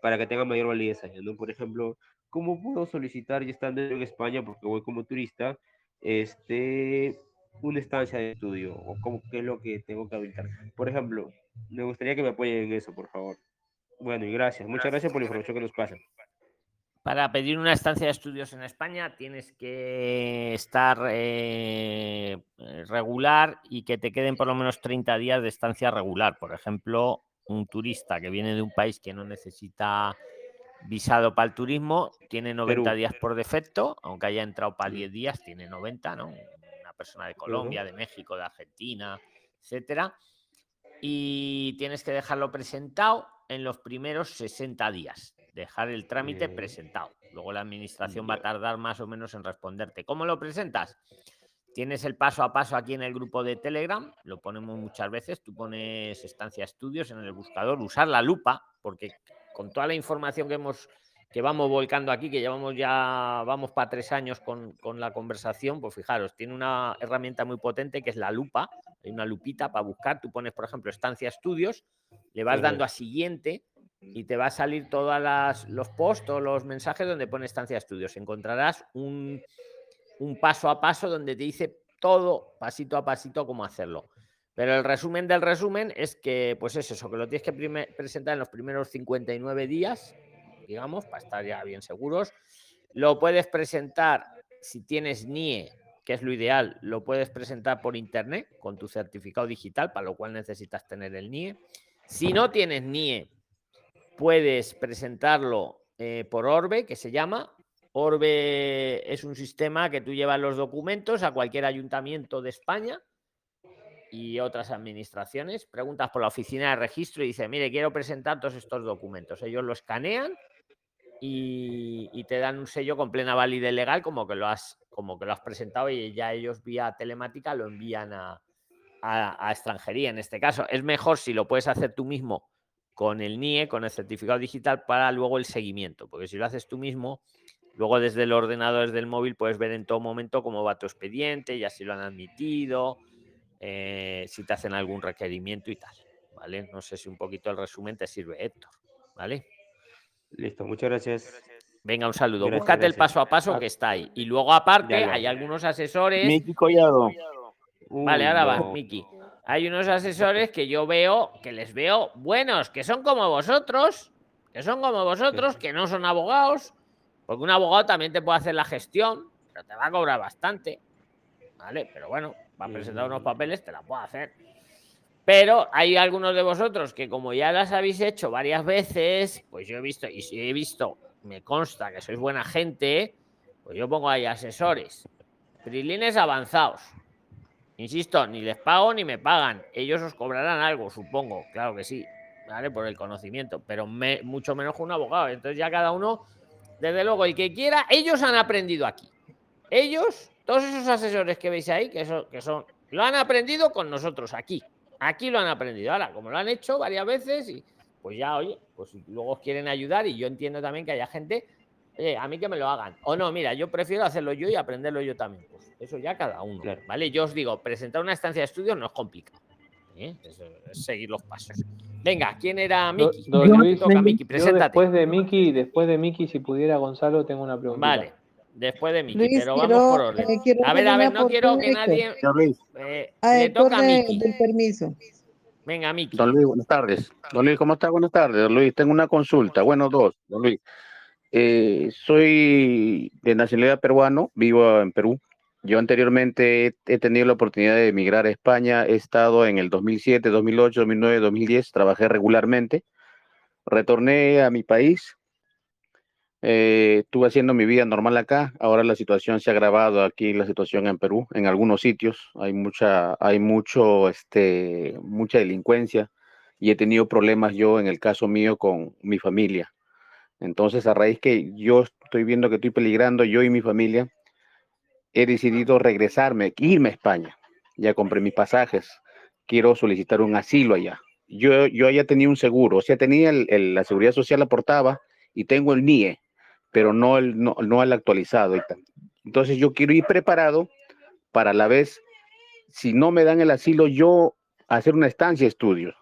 K: para que tenga mayor validez allá, ¿no? Por ejemplo, ¿cómo puedo solicitar, ya estando en España, porque voy como turista, este, una estancia de estudio o cómo, qué es lo que tengo que habilitar. Por ejemplo, me gustaría que me apoyen en eso, por favor. Bueno, y gracias. Muchas gracias por la información que nos pasan.
A: Para pedir una estancia de estudios en España tienes que estar eh, regular y que te queden por lo menos 30 días de estancia regular. Por ejemplo, un turista que viene de un país que no necesita visado para el turismo, tiene 90 días por defecto, aunque haya entrado para 10 días, tiene 90, ¿no? Una persona de Colombia, de México, de Argentina, etcétera. Y tienes que dejarlo presentado en los primeros 60 días, dejar el trámite presentado. Luego la administración va a tardar más o menos en responderte. ¿Cómo lo presentas? tienes el paso a paso aquí en el grupo de Telegram, lo ponemos muchas veces, tú pones estancia estudios en el buscador, usar la lupa, porque con toda la información que hemos que vamos volcando aquí, que llevamos ya, vamos para tres años con, con, la conversación, pues fijaros, tiene una herramienta muy potente que es la lupa, hay una lupita para buscar, tú pones, por ejemplo, estancia estudios, le vas dando a siguiente y te va a salir todos los posts o los mensajes donde pone estancia estudios. Encontrarás un, un paso a paso donde te dice todo pasito a pasito cómo hacerlo. Pero el resumen del resumen es que, pues es eso, que lo tienes que presentar en los primeros 59 días digamos, para estar ya bien seguros. Lo puedes presentar si tienes NIE, que es lo ideal, lo puedes presentar por internet con tu certificado digital, para lo cual necesitas tener el NIE. Si no tienes NIE, puedes presentarlo eh, por Orbe, que se llama. Orbe es un sistema que tú llevas los documentos a cualquier ayuntamiento de España y otras administraciones. Preguntas por la oficina de registro y dice, mire, quiero presentar todos estos documentos. Ellos lo escanean y, te dan un sello con plena validez legal como que lo has, como que lo has presentado y ya ellos vía telemática lo envían a, a, extranjería en este caso. Es mejor si lo puedes hacer tú mismo con el NIE, con el certificado digital, para luego el seguimiento, porque si lo haces tú mismo, luego desde el ordenador, desde el móvil, puedes ver en todo momento cómo va tu expediente, ya si lo han admitido, eh, si te hacen algún requerimiento y tal. ¿Vale? No sé si un poquito el resumen te sirve, Héctor. ¿Vale?
K: Listo, muchas gracias.
A: Venga, un saludo. Búscate el paso a paso que está ahí. Y luego, aparte, hay algunos asesores.
L: Miki Collado.
A: Vale, ahora va, Miki. Hay unos asesores que yo veo, que les veo buenos, que son como vosotros, que son como vosotros, que no son abogados, porque un abogado también te puede hacer la gestión, pero te va a cobrar bastante. ¿Vale? Pero bueno, va a presentar unos papeles, te la puedo hacer. Pero hay algunos de vosotros que como ya las habéis hecho varias veces, pues yo he visto, y si he visto, me consta que sois buena gente, pues yo pongo ahí asesores, trilines avanzados. Insisto, ni les pago ni me pagan. Ellos os cobrarán algo, supongo, claro que sí, ¿vale? Por el conocimiento, pero mucho menos que un abogado. Entonces ya cada uno, desde luego, el que quiera, ellos han aprendido aquí. Ellos, todos esos asesores que veis ahí, que, eso, que son, lo han aprendido con nosotros aquí. Aquí lo han aprendido. Ahora, como lo han hecho varias veces, y pues ya, oye, pues luego os quieren ayudar y yo entiendo también que haya gente, oye, a mí que me lo hagan. O no, mira, yo prefiero hacerlo yo y aprenderlo yo también. Pues eso ya cada uno, ¿vale? Yo os digo, presentar una estancia de estudios no es complicado. ¿eh? Es, seguir los pasos. Venga, ¿quién era Miki?
G: después de Miki, después de Miki, si pudiera Gonzalo, tengo una pregunta.
A: Vale después de Miki, pero vamos por orden. Eh, a ver, a ver, no quiero que nadie.
H: Eh, le toca a Miki. Del permiso.
A: Venga, Miki.
L: Don Luis, buenas tardes. Don Luis, ¿cómo está? Buenas tardes. Don Luis, tengo una consulta. Bueno, dos. Don Luis, eh, soy de nacionalidad peruano, vivo en Perú. Yo anteriormente he, tenido la oportunidad de emigrar a España. He estado en el 2007, 2008, 2009, 2010. Trabajé regularmente. Retorné a mi país eh, estuve haciendo mi vida normal acá. Ahora la situación se ha agravado aquí, la situación en Perú. En algunos sitios hay mucha, hay mucho, este, mucha delincuencia y he tenido problemas yo, en el caso mío, con mi familia. Entonces, a raíz que yo estoy viendo que estoy peligrando, yo y mi familia, he decidido regresarme, irme a España. Ya compré mis pasajes. Quiero solicitar un asilo allá. Yo, yo ya tenía un seguro, o sea, tenía la seguridad social aportaba y tengo el NIE, pero no el, no, no el actualizado. Entonces yo quiero ir preparado para la vez, si no me dan el asilo, yo hacer una estancia de estudios.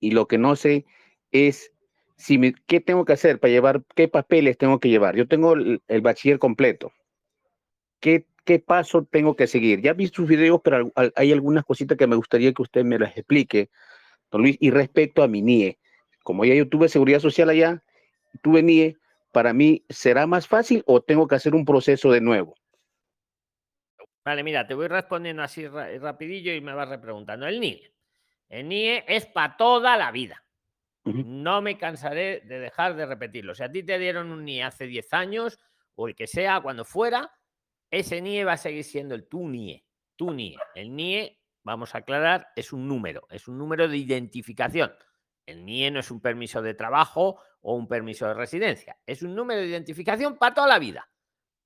L: Y lo que no sé es si me, qué tengo que hacer para llevar, qué papeles tengo que llevar. Yo tengo el, bachiller completo. ¿Qué, ¿Qué paso tengo que seguir? Ya vi sus videos, pero hay algunas cositas que me gustaría que usted me las explique, don Luis. Y respecto a mi NIE, como ya yo tuve seguridad social allá, tuve NIE, para mí, ¿será más fácil o tengo que hacer un proceso de nuevo?
A: Vale, mira, te voy respondiendo así rapidillo y me vas repreguntando. El NIE. El NIE es para toda la vida. No me cansaré de dejar de repetirlo. Si a ti te dieron un NIE hace 10 años o el que sea, cuando fuera, ese NIE va a seguir siendo el tu NIE. Tu NIE. El NIE, vamos a aclarar, es un número, es un número de identificación. El NIE no es un permiso de trabajo o un permiso de residencia. Es un número de identificación para toda la vida.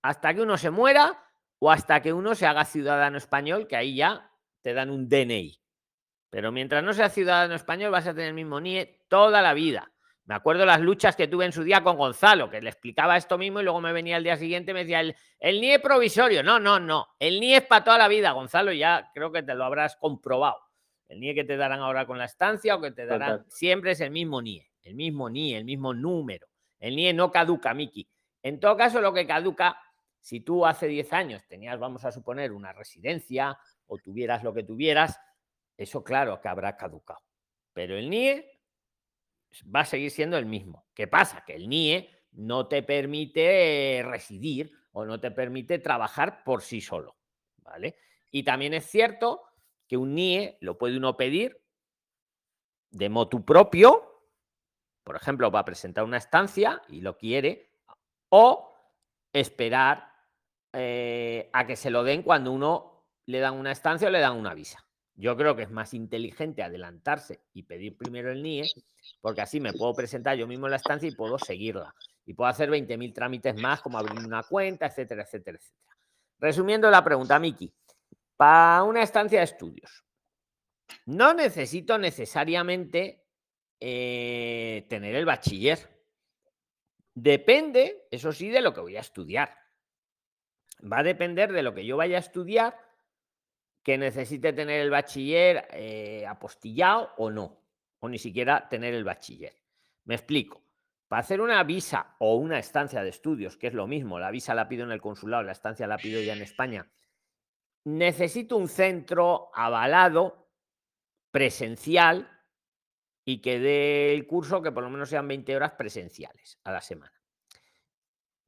A: Hasta que uno se muera, o hasta que uno se haga ciudadano español, que ahí ya te dan un DNI. Pero mientras no seas ciudadano español vas a tener el mismo NIE toda la vida. Me acuerdo las luchas que tuve en su día con Gonzalo, que le explicaba esto mismo y luego me venía el día siguiente y me decía, el, el NIE provisorio. No, no, no. El NIE es para toda la vida, Gonzalo, ya creo que te lo habrás comprobado. El NIE que te darán ahora con la estancia o que te darán siempre es el mismo NIE, el mismo NIE, el mismo número. El NIE no caduca, Miki. En todo caso, lo que caduca, si tú hace 10 años tenías, vamos a suponer, una residencia o tuvieras lo que tuvieras, eso claro que habrá caducado. Pero el NIE va a seguir siendo el mismo. ¿Qué pasa? Que el NIE no te permite residir o no te permite trabajar por sí solo. ¿Vale? Y también es cierto que un NIE lo puede uno pedir de motu propio, por ejemplo, va a presentar una estancia y lo quiere, o esperar eh, a que se lo den cuando uno le dan una estancia o le dan una visa. Yo creo que es más inteligente adelantarse y pedir primero el NIE, porque así me puedo presentar yo mismo en la estancia y puedo seguirla. Y puedo hacer 20.000 trámites más, como abrir una cuenta, etcétera, etcétera, etcétera. Resumiendo la pregunta, Miki, para una estancia de estudios, no necesito necesariamente eh, tener el bachiller. Depende, eso sí, de lo que voy a estudiar. Va a depender de lo que yo vaya a estudiar que necesite tener el bachiller eh, apostillado o no, o ni siquiera tener el bachiller. Me explico. Para hacer una visa o una estancia de estudios, que es lo mismo, la visa la pido en el consulado, la estancia la pido ya en España, necesito un centro avalado, presencial, y que dé el curso que por lo menos sean 20 horas presenciales a la semana.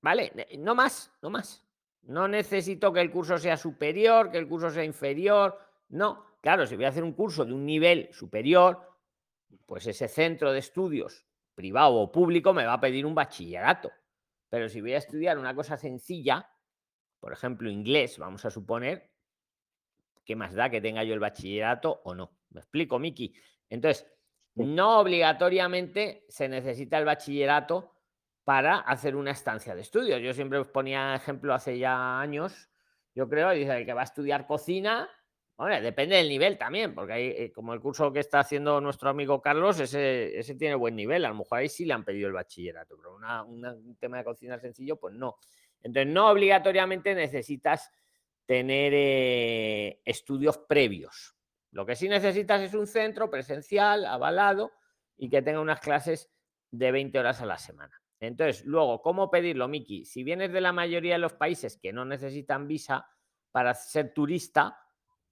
A: ¿Vale? No más, no más. No necesito que el curso sea superior, que el curso sea inferior. No, claro, si voy a hacer un curso de un nivel superior, pues ese centro de estudios privado o público me va a pedir un bachillerato. Pero si voy a estudiar una cosa sencilla, por ejemplo, inglés, vamos a suponer, ¿qué más da que tenga yo el bachillerato o no? ¿Me explico, Miki? Entonces, no obligatoriamente se necesita el bachillerato para hacer una estancia de estudios. Yo siempre os ponía ejemplo hace ya años, yo creo, dice el que va a estudiar cocina, bueno, depende del nivel también, porque hay, eh, como el curso que está haciendo nuestro amigo Carlos, ese, ese tiene buen nivel, a lo mejor ahí sí le han pedido el bachillerato, pero un tema de cocina sencillo, pues no. Entonces, no obligatoriamente necesitas tener eh, estudios previos. Lo que sí necesitas es un centro presencial, avalado, y que tenga unas clases de 20 horas a la semana. Entonces, luego, ¿cómo pedirlo, Miki? Si vienes de la mayoría de los países que no necesitan visa para ser turista,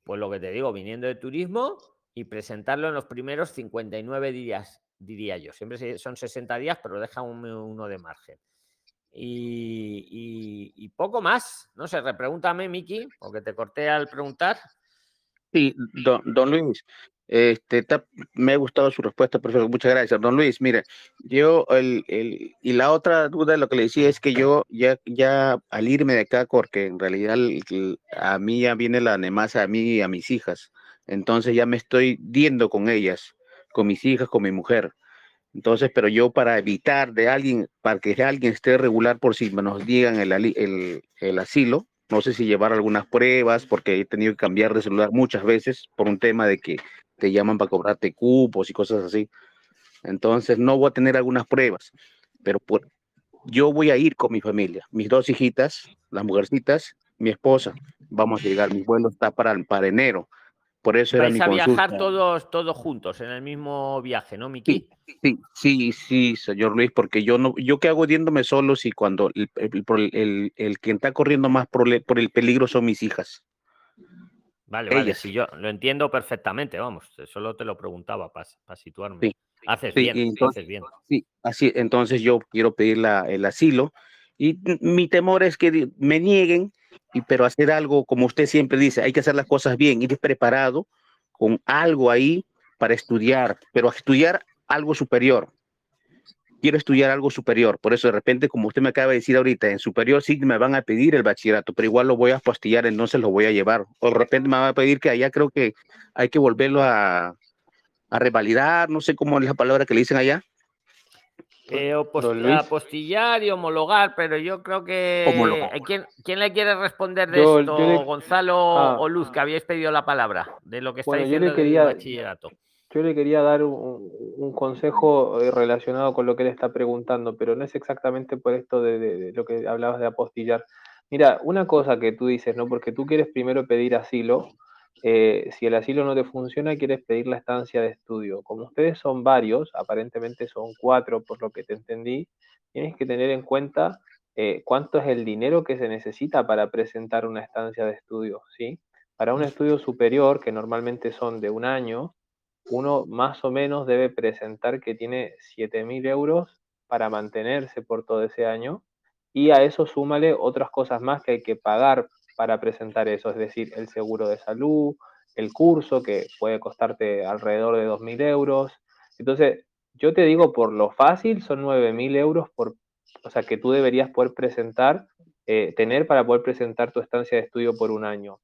A: pues lo que te digo, viniendo de turismo y presentarlo en los primeros 59 días, diría yo. Siempre son 60 días, pero deja uno de margen. Y, poco más. No sé, repregúntame, Miki, porque te corté al preguntar.
L: Sí, don Luis, este, me ha gustado su respuesta, perfecto. Muchas gracias, don Luis. Mire, yo, el, el, y la otra duda, lo que le decía es que yo ya, ya al irme de acá, porque en realidad a mí ya viene la nemasa, a mí y a mis hijas. Entonces ya me estoy diendo con ellas, con mis hijas, con mi mujer. Entonces, pero yo para evitar de alguien, para que alguien esté regular por si nos digan el, el, el asilo, no sé si llevar algunas pruebas, porque he tenido que cambiar de celular muchas veces por un tema de que te llaman para cobrarte cupos y cosas así. Entonces no voy a tener algunas pruebas, pero por, yo voy a ir con mi familia, mis dos hijitas, las mujercitas, mi esposa. Vamos a llegar, mi vuelo está para, para enero. Por eso era mi a
A: viajar todos, todos juntos en el mismo viaje, ¿no, Miki?
L: Sí, sí, sí, señor Luis, porque yo no, yo qué hago diéndome solo si cuando el, el, el, que está corriendo más por, por el peligro son mis hijas.
A: Vale, vale, sí, yo lo entiendo perfectamente, vamos, solo te lo preguntaba para, situarme. haces bien, haces bien.
L: Sí, así, entonces yo quiero pedir la, el asilo y mi temor es que me nieguen, y, pero hacer algo, como usted siempre dice, hay que hacer las cosas bien, ir preparado con algo ahí para estudiar, pero estudiar algo superior, quiero estudiar algo superior. Por eso de repente, como usted me acaba de decir ahorita, en superior sí me van a pedir el bachillerato, pero igual lo voy a apostillar, entonces lo voy a llevar. O de repente me van a pedir que allá creo que hay que volverlo a, a revalidar, no sé cómo es la palabra que le dicen allá.
A: eh, apostillar y homologar, pero yo creo que... ¿Quién, ¿Quién, le quiere responder de esto, Gonzalo ah. o Luz, que habíais pedido la palabra de lo que está diciendo
G: yo le quería, bachillerato? Yo le quería dar un, consejo eh, relacionado con lo que él está preguntando, pero no es exactamente por esto de lo que hablabas de apostillar. Mira, una cosa que tú dices, ¿no? Porque tú quieres primero pedir asilo, eh, si el asilo no te funciona, quieres pedir la estancia de estudio. Como ustedes son varios, aparentemente son cuatro por lo que te entendí, tienes que tener en cuenta eh, cuánto es el dinero que se necesita para presentar una estancia de estudio, ¿sí? Para un estudio superior, que normalmente son de un año, uno más o menos debe presentar que tiene 7.000 euros para mantenerse por todo ese año y a eso súmale otras cosas más que hay que pagar para presentar eso, es decir, el seguro de salud, el curso que puede costarte alrededor de 2.000 euros. Entonces, yo te digo, por lo fácil son 9.000 euros, por, o sea, que tú deberías poder presentar, eh, tener para poder presentar tu estancia de estudio por un año.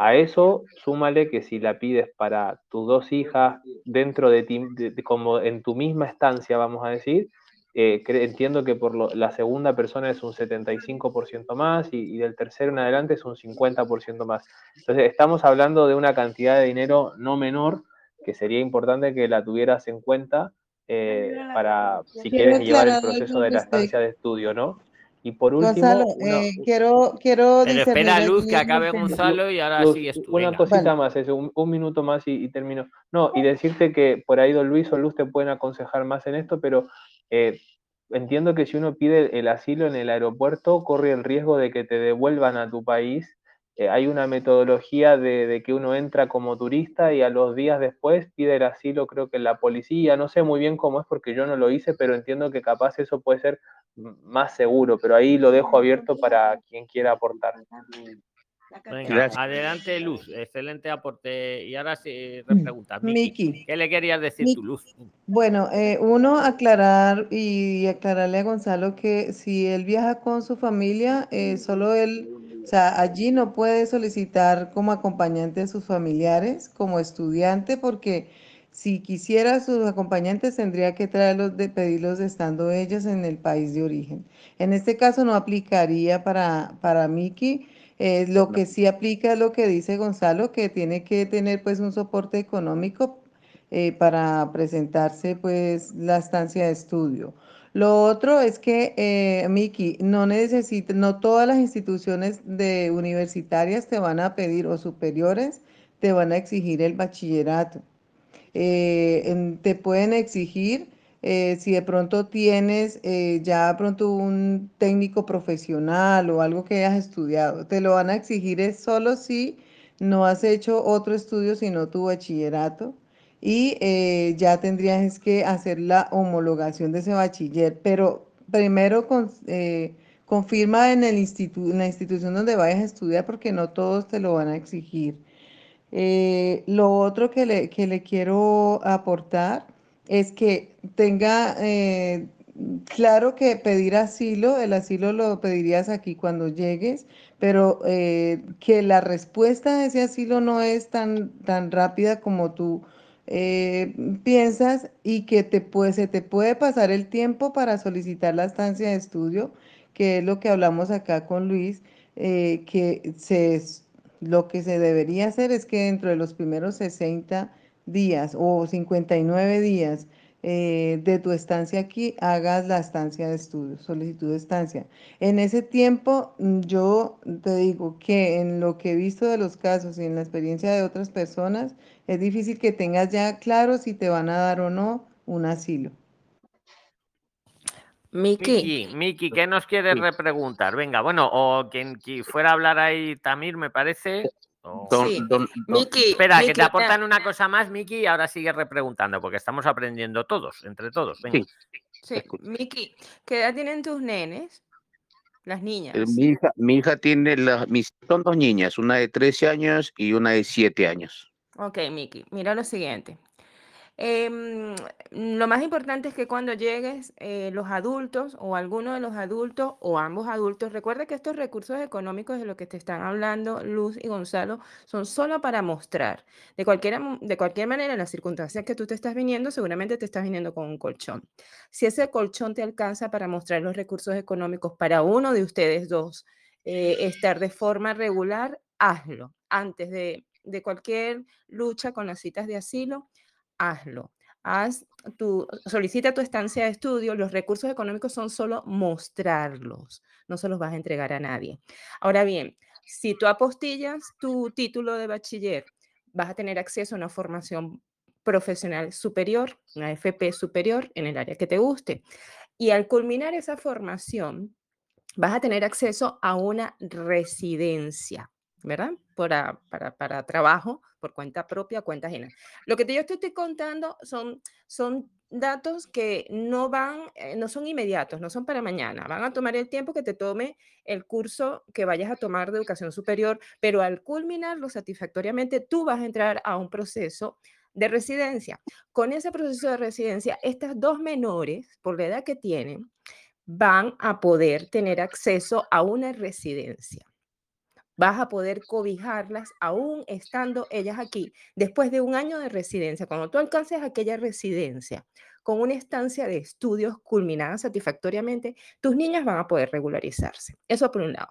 G: A eso súmale que si la pides para tus dos hijas dentro de ti, como en tu misma estancia, vamos a decir, eh, entiendo que por la segunda persona es un 75% más y, del tercero en adelante es un 50% más. Entonces, estamos hablando de una cantidad de dinero no menor que sería importante que la tuvieras en cuenta eh, para si quieres llevar el proceso de la estancia de estudio, ¿no? Y por último,
H: Gonzalo, eh, quiero, quiero
A: espera Luz que acabe Gonzalo y ahora sigues tú.
G: Una cosita más, eso, un, minuto más y, y, termino. No, y decirte que por ahí Don Luis o Luz te pueden aconsejar más en esto, pero eh, entiendo que si uno pide el asilo en el aeropuerto, corre el riesgo de que te devuelvan a tu país. Eh, hay una metodología de, que uno entra como turista y a los días después pide el asilo, creo que en la policía. No sé muy bien cómo es porque yo no lo hice, pero entiendo que capaz eso puede ser más seguro. Pero ahí lo dejo abierto para quien quiera aportar.
A: adelante Luz, excelente aporte. Y ahora sí, pregunta. Miki, ¿qué le querías decir tu Luz?
H: Bueno, eh, uno aclarar y aclararle a Gonzalo que si él viaja con su familia, eh, solo él, sea, allí no puede solicitar como acompañante de sus familiares, como estudiante, porque si quisiera sus acompañantes tendría que traerlos de pedirlos estando ellos en el país de origen. En este caso no aplicaría para, para Miki eh, lo que sí aplica es lo que dice Gonzalo, que tiene que tener pues un soporte económico eh, para presentarse pues la estancia de estudio. Lo otro es que, eh, Miki, no necesita, no todas las instituciones de universitarias te van a pedir o superiores te van a exigir el bachillerato. te pueden exigir eh, si de pronto tienes eh, ya pronto un técnico profesional o algo que hayas estudiado, te lo van a exigir es solo si no has hecho otro estudio sino tu bachillerato y eh, ya tendrías que hacer la homologación de ese bachiller, pero primero confirma en, el en la institución donde vayas a estudiar porque no todos te lo van a exigir. lo otro que le, quiero aportar es que tenga eh, claro que pedir asilo, el asilo lo pedirías aquí cuando llegues, pero eh, que la respuesta de ese asilo no es tan, tan rápida como tú eh, piensas y que te puede, se te puede pasar el tiempo para solicitar la estancia de estudio, que es lo que hablamos acá con Luis, que se, lo que se debería hacer es que dentro de los primeros 60 días o 59 días eh, de tu estancia aquí, hagas la estancia de estudio, solicitud de estancia. En ese tiempo, mm, yo te digo que en lo que he visto de los casos y en la experiencia de otras personas, es difícil que tengas ya claro si te van a dar o no un asilo.
A: Miki. Miki, ¿qué nos quieres repreguntar? Venga, bueno, o quien, fuera a hablar ahí, Tamir, me parece. Espera, que te aportan una cosa más, Miki, y ahora sigue repreguntando, porque estamos aprendiendo todos, entre todos. Venga.
M: Sí, Miki, ¿qué edad tienen tus nenes? Las niñas.
L: Eh, mi hija, mi hija tiene, las, mis, son dos niñas, una de 13 años y una de 7 años.
M: Ok, Miki, mira lo siguiente. Em, lo más importante es que cuando llegues, eh, los adultos o alguno de los adultos o ambos adultos, recuerda que estos recursos económicos de los que te están hablando Luz y Gonzalo son solo para mostrar. De cualquier, de cualquier manera, en las circunstancias que tú te estás viniendo, seguramente te estás viniendo con un colchón. Si ese colchón te alcanza para mostrar los recursos económicos para uno de ustedes dos, eh, estar de forma regular, hazlo. Antes de, de cualquier lucha con las citas de asilo, hazlo. Haz tu, solicita tu estancia de estudio, los recursos económicos son solo mostrarlos, no se los vas a entregar a nadie. Ahora bien, si tú apostillas tu título de bachiller, vas a tener acceso a una formación profesional superior, una FP superior en el área que te guste. Y al culminar esa formación, vas a tener acceso a una residencia. ¿Verdad? Para, para, para, trabajo por cuenta propia, cuenta ajena. Lo que yo te estoy contando son, son datos que no van, eh, no son inmediatos, no son para mañana. Van a tomar el tiempo que te tome el curso que vayas a tomar de educación superior, pero al culminarlo satisfactoriamente, tú vas a entrar a un proceso de residencia. Con ese proceso de residencia, estas dos menores, por la edad que tienen, van a poder tener acceso a una residencia vas a poder cobijarlas aún estando ellas aquí, después de un año de residencia. Cuando tú alcances aquella residencia con una estancia de estudios culminada satisfactoriamente, tus niñas van a poder regularizarse. Eso por un lado.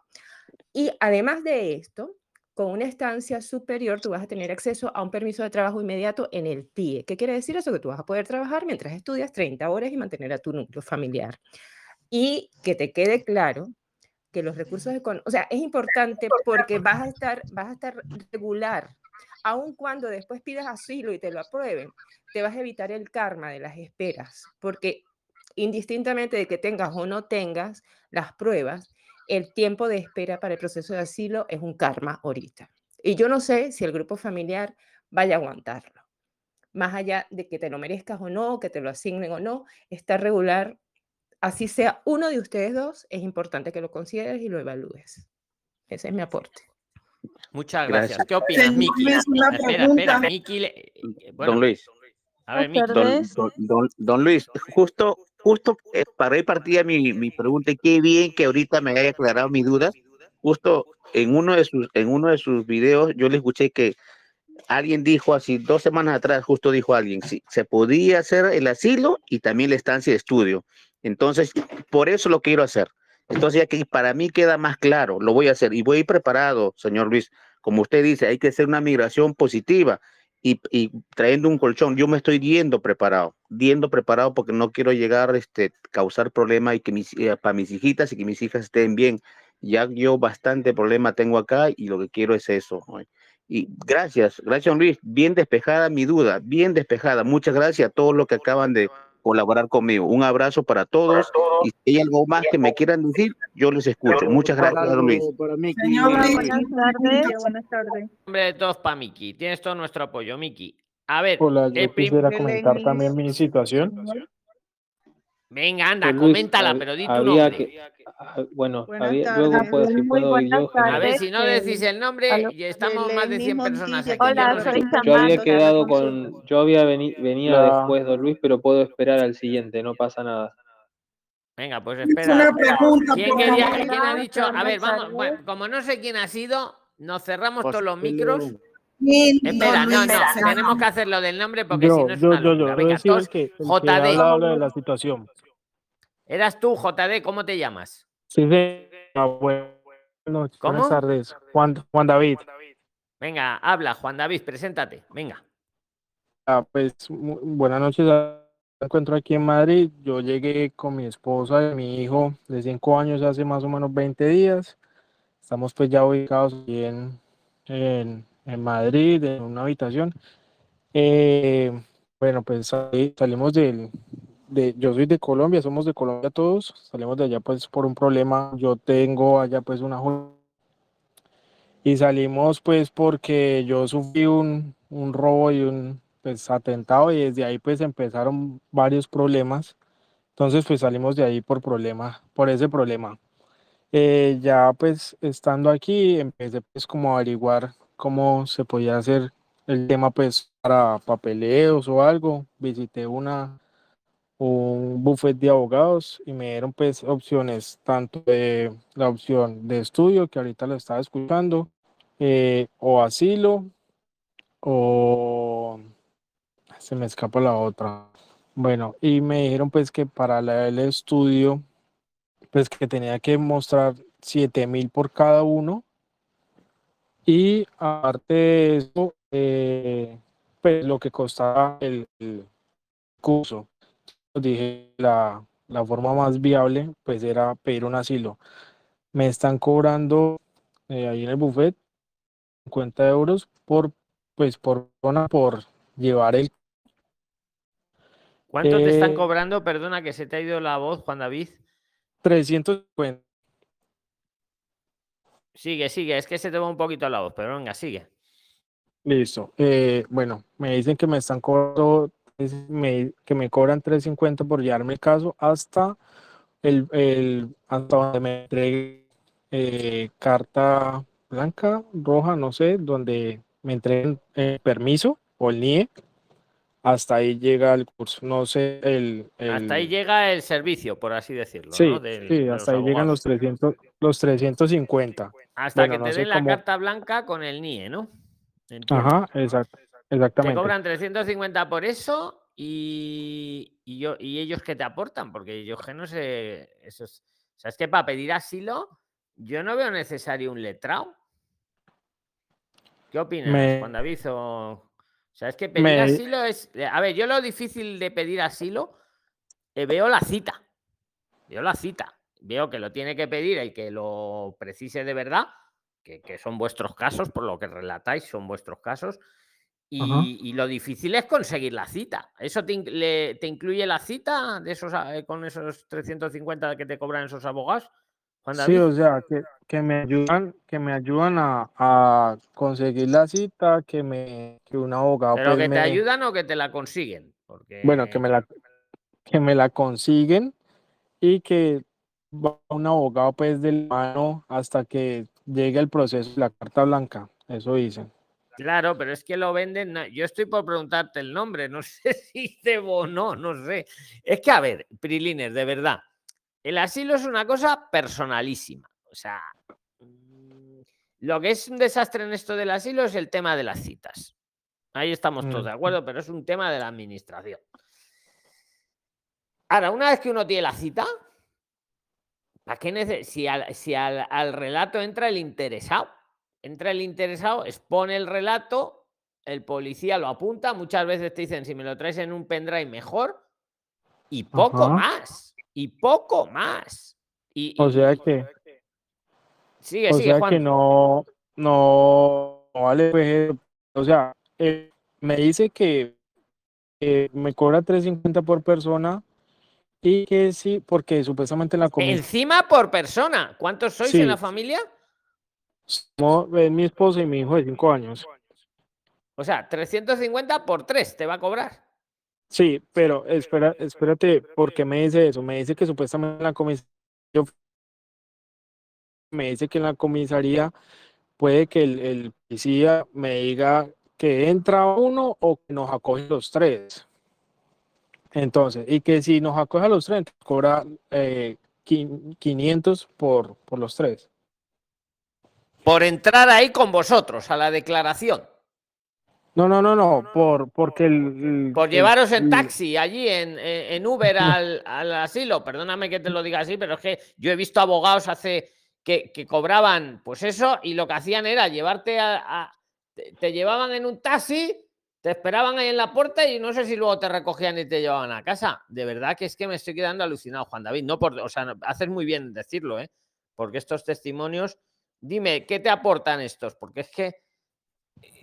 M: Y además de esto, con una estancia superior, tú vas a tener acceso a un permiso de trabajo inmediato en el TIE. ¿Qué quiere decir eso? Que tú vas a poder trabajar mientras estudias 30 horas y mantener a tu núcleo familiar. Y que te quede claro que los recursos económicos, o sea, es importante porque vas a estar, vas a estar regular, aun cuando después pidas asilo y te lo aprueben, te vas a evitar el karma de las esperas, porque indistintamente de que tengas o no tengas las pruebas, el tiempo de espera para el proceso de asilo es un karma ahorita. Y yo no sé si el grupo familiar vaya a aguantarlo. Más allá de que te lo merezcas o no, que te lo asignen o no, está regular así sea uno de ustedes dos, es importante que lo consideres y lo evalúes. Ese es mi aporte.
A: Muchas gracias. ¿Qué opinas, Miki? Espera, espera, Miki. Eh,
L: don Luis.
A: A ver, Miki.
L: Don, Luis, justo, justo eh, para ir partida mi, mi pregunta, y qué bien que ahorita me haya aclarado mi duda. Justo en uno de sus, en uno de sus videos, yo le escuché que alguien dijo así, dos semanas atrás, justo dijo alguien, sí, se podía hacer el asilo y también la estancia de estudio. Entonces, por eso lo quiero hacer. Entonces, ya que para mí queda más claro, lo voy a hacer y voy preparado, señor Luis. Como usted dice, hay que hacer una migración positiva y, trayendo un colchón. Yo me estoy yendo preparado, yendo preparado porque no quiero llegar este, causar problemas y que mis, eh, para mis hijitas y que mis hijas estén bien. Ya yo bastante problema tengo acá y lo que quiero es eso. Y gracias, gracias, Luis. Bien despejada mi duda, bien despejada. Muchas gracias a todos los que acaban de colaborar conmigo. Un abrazo para todos. Y si hay algo más que me quieran decir, yo les escucho. Muchas gracias, Luis.
C: Señor, buenas tardes. Buenas tardes.
A: Nombre de todos para Miki. Tienes todo nuestro apoyo, Miki. A ver,
G: Hola, yo quisiera comentar también mi situación.
A: Venga, anda, coméntala, pero di tu nombre. Que,
G: ah, bueno, había, luego puedo, si puedo yo.
A: A ver, si no decís el nombre, y estamos más de 100 personas aquí.
M: Hola, soy
G: Yo había quedado con, yo había veni, venía después, don Luis, pero puedo esperar al siguiente, no pasa nada.
A: Venga, pues espera. Una pregunta, ¿Quién, quería, ¿Quién ha dicho? A ver, vamos, bueno, como no sé quién ha sido, nos cerramos pues todos los micros. Espera, no, no, tenemos que hacer lo del nombre porque si no es una locura. Venga, todos, JD.
G: de la situación.
A: Eras tú, JD, ¿cómo te llamas?
G: Sí, buenas Buenas tardes, Juan, Juan David.
A: Venga, habla, Juan David, preséntate, venga.
G: Ah, pues buenas noches, me encuentro aquí en Madrid. Yo llegué con mi esposa y mi hijo de 5 años hace más o menos 20 días. Estamos pues ya ubicados aquí en, en, en Madrid, en una habitación. Eh, bueno, pues salimos del, yo soy de Colombia, somos de Colombia todos, salimos de allá pues por un problema, yo tengo allá pues una y salimos pues porque yo sufrí un, un robo y un pues atentado y desde ahí pues empezaron varios problemas, entonces pues salimos de ahí por problema, por ese problema. Eh, ya pues estando aquí empecé pues como a averiguar cómo se podía hacer el tema pues
N: para papeleos o algo, visité una un buffet de abogados y me dieron pues opciones, tanto de la opción de estudio, que ahorita lo estaba escuchando, eh, o asilo, o se me escapa la otra. Bueno, y me dijeron pues que para el estudio, pues que tenía que mostrar 7 mil por cada uno. Y aparte de eso, eh, pues lo que costaba el, el curso. Dije, la, la forma más viable pues era pedir un asilo. Me están cobrando eh, ahí en el buffet 50 euros por, pues por por llevar el
A: ¿Cuánto te están
N: Eh,
A: cobrando? Perdona que se te ha ido la voz, Juan David.
N: 350.
A: Sigue, sigue, es que se te va un poquito la voz, pero venga, sigue.
N: Listo. Eh, bueno, me dicen que me están cobrando, que me cobran 350 por llevarme el caso hasta el, hasta donde me entregue eh, carta blanca, roja, no sé, donde me entreguen el permiso o el NIE. Hasta ahí llega el curso. No sé el,
A: Hasta ahí llega el servicio, por así decirlo,
N: Sí,
A: ¿no? Del-
N: sí, hasta ahí llegan los 300, los 350.
A: Hasta
N: Bueno,
A: que te den la
N: cómo-
A: carta blanca con el NIE, ¿no? Entiendo.
N: Ajá, exact-
A: Te
N: exactamente.
A: cobran 350 por eso y, y yo, y ellos que te aportan, porque yo que no sé, eso es, o sea, es que para pedir asilo yo no veo necesario un letrado. ¿Qué opinas,
N: Me-
A: Juan David? O, o sea, es que pedir
N: Me-
A: asilo es... eh, A ver, yo lo difícil de pedir asilo, eh, veo la cita. Veo la cita. Veo que lo tiene que pedir y que lo precise de verdad, que, que son vuestros casos, por lo que relatáis, son vuestros casos. Y, y lo difícil es conseguir la cita. ¿Eso te, in- le- te incluye la cita de esos, eh, con esos 350 que te cobran esos abogados? Juan
N: Sí,
A: David?
N: o sea, que, que me ayudan, que me ayudan a, a conseguir la cita, que me, que un abogado
A: ¿Pero
N: pues
A: que te
N: me-
A: ayudan o que te la consiguen? Porque...
N: bueno, que me la, que me la consiguen y que va un abogado pues de la mano hasta que llegue el proceso de la carta blanca, eso dicen.
A: Claro, pero es que lo venden. Yo estoy por preguntarte el nombre, no sé si debo o no, no sé. Es que, a ver, Prilines, de verdad, el asilo es una cosa personalísima. O sea, mm, lo que es un desastre en esto del asilo es el tema de las citas. Ahí estamos todos de acuerdo, pero es un tema de la administración. Ahora, una vez que uno tiene la cita, ¿para qué si, al, si al- al relato entra el interesado? Entra el interesado, expone el relato, el policía lo apunta, muchas veces te dicen, si me lo traes en un pendrive mejor, y poco
N: Ajá.
A: más, y poco más. Y,
N: O sea que,
A: sigue,
N: o
A: sigue,
N: sea
A: Juan.
N: que no, no, no vale, pues, o sea, eh, me dice que eh, me cobra 350 por persona y que sí, porque supuestamente en la comisión
A: Encima por persona. ¿Cuántos sois en la familia?
N: somos- es mi esposa y mi hijo de 5 años.
A: O sea, 350 por 3 te va a cobrar.
N: Sí, pero espera, espérate, ¿por qué me dice eso? Me dice que supuestamente en la comisaría, me dice que en la comisaría puede que el, policía me diga que entra uno o que nos acoge los tres. Entonces, y que si nos acoge a los tres, cobra eh, quin- 500 por, por los tres.
A: Por entrar ahí con vosotros a la declaración.
N: No, no, no, no, por, porque el...
A: Por llevaros en taxi allí en, en- Uber al, al asilo. Perdóname que te lo diga así, pero es que yo he visto abogados hace que, que cobraban pues eso y lo que hacían era llevarte a, a- te, te llevaban en un taxi, te esperaban ahí en la puerta y no sé si luego te recogían y te llevaban a casa. De verdad que es que me estoy quedando alucinado, Juan David. No por, o sea, no- haces muy bien en decirlo, ¿eh? Porque estos testimonios, dime, ¿qué te aportan estos? Porque es que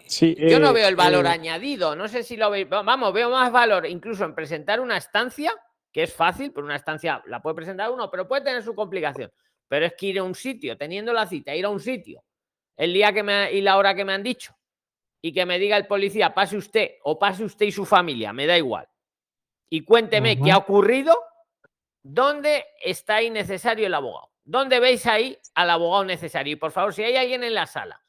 N: Sí,
A: yo no
N: eh,
A: veo el valor
N: eh,
A: añadido, no sé si lo veis. va- Vamos, veo más valor incluso en presentar una estancia, que es fácil, pero una estancia la puede presentar uno, pero puede tener su complicación. Pero es que ir a un sitio, teniendo la cita, ir a un sitio, el día que me y la hora que me han dicho, y que me diga el policía, pase usted o pase usted y su familia, me da igual. Y cuénteme qué ha ocurrido, ¿dónde está ahí necesario el abogado? ¿Dónde veis ahí al abogado necesario? Y por favor, si hay alguien en la sala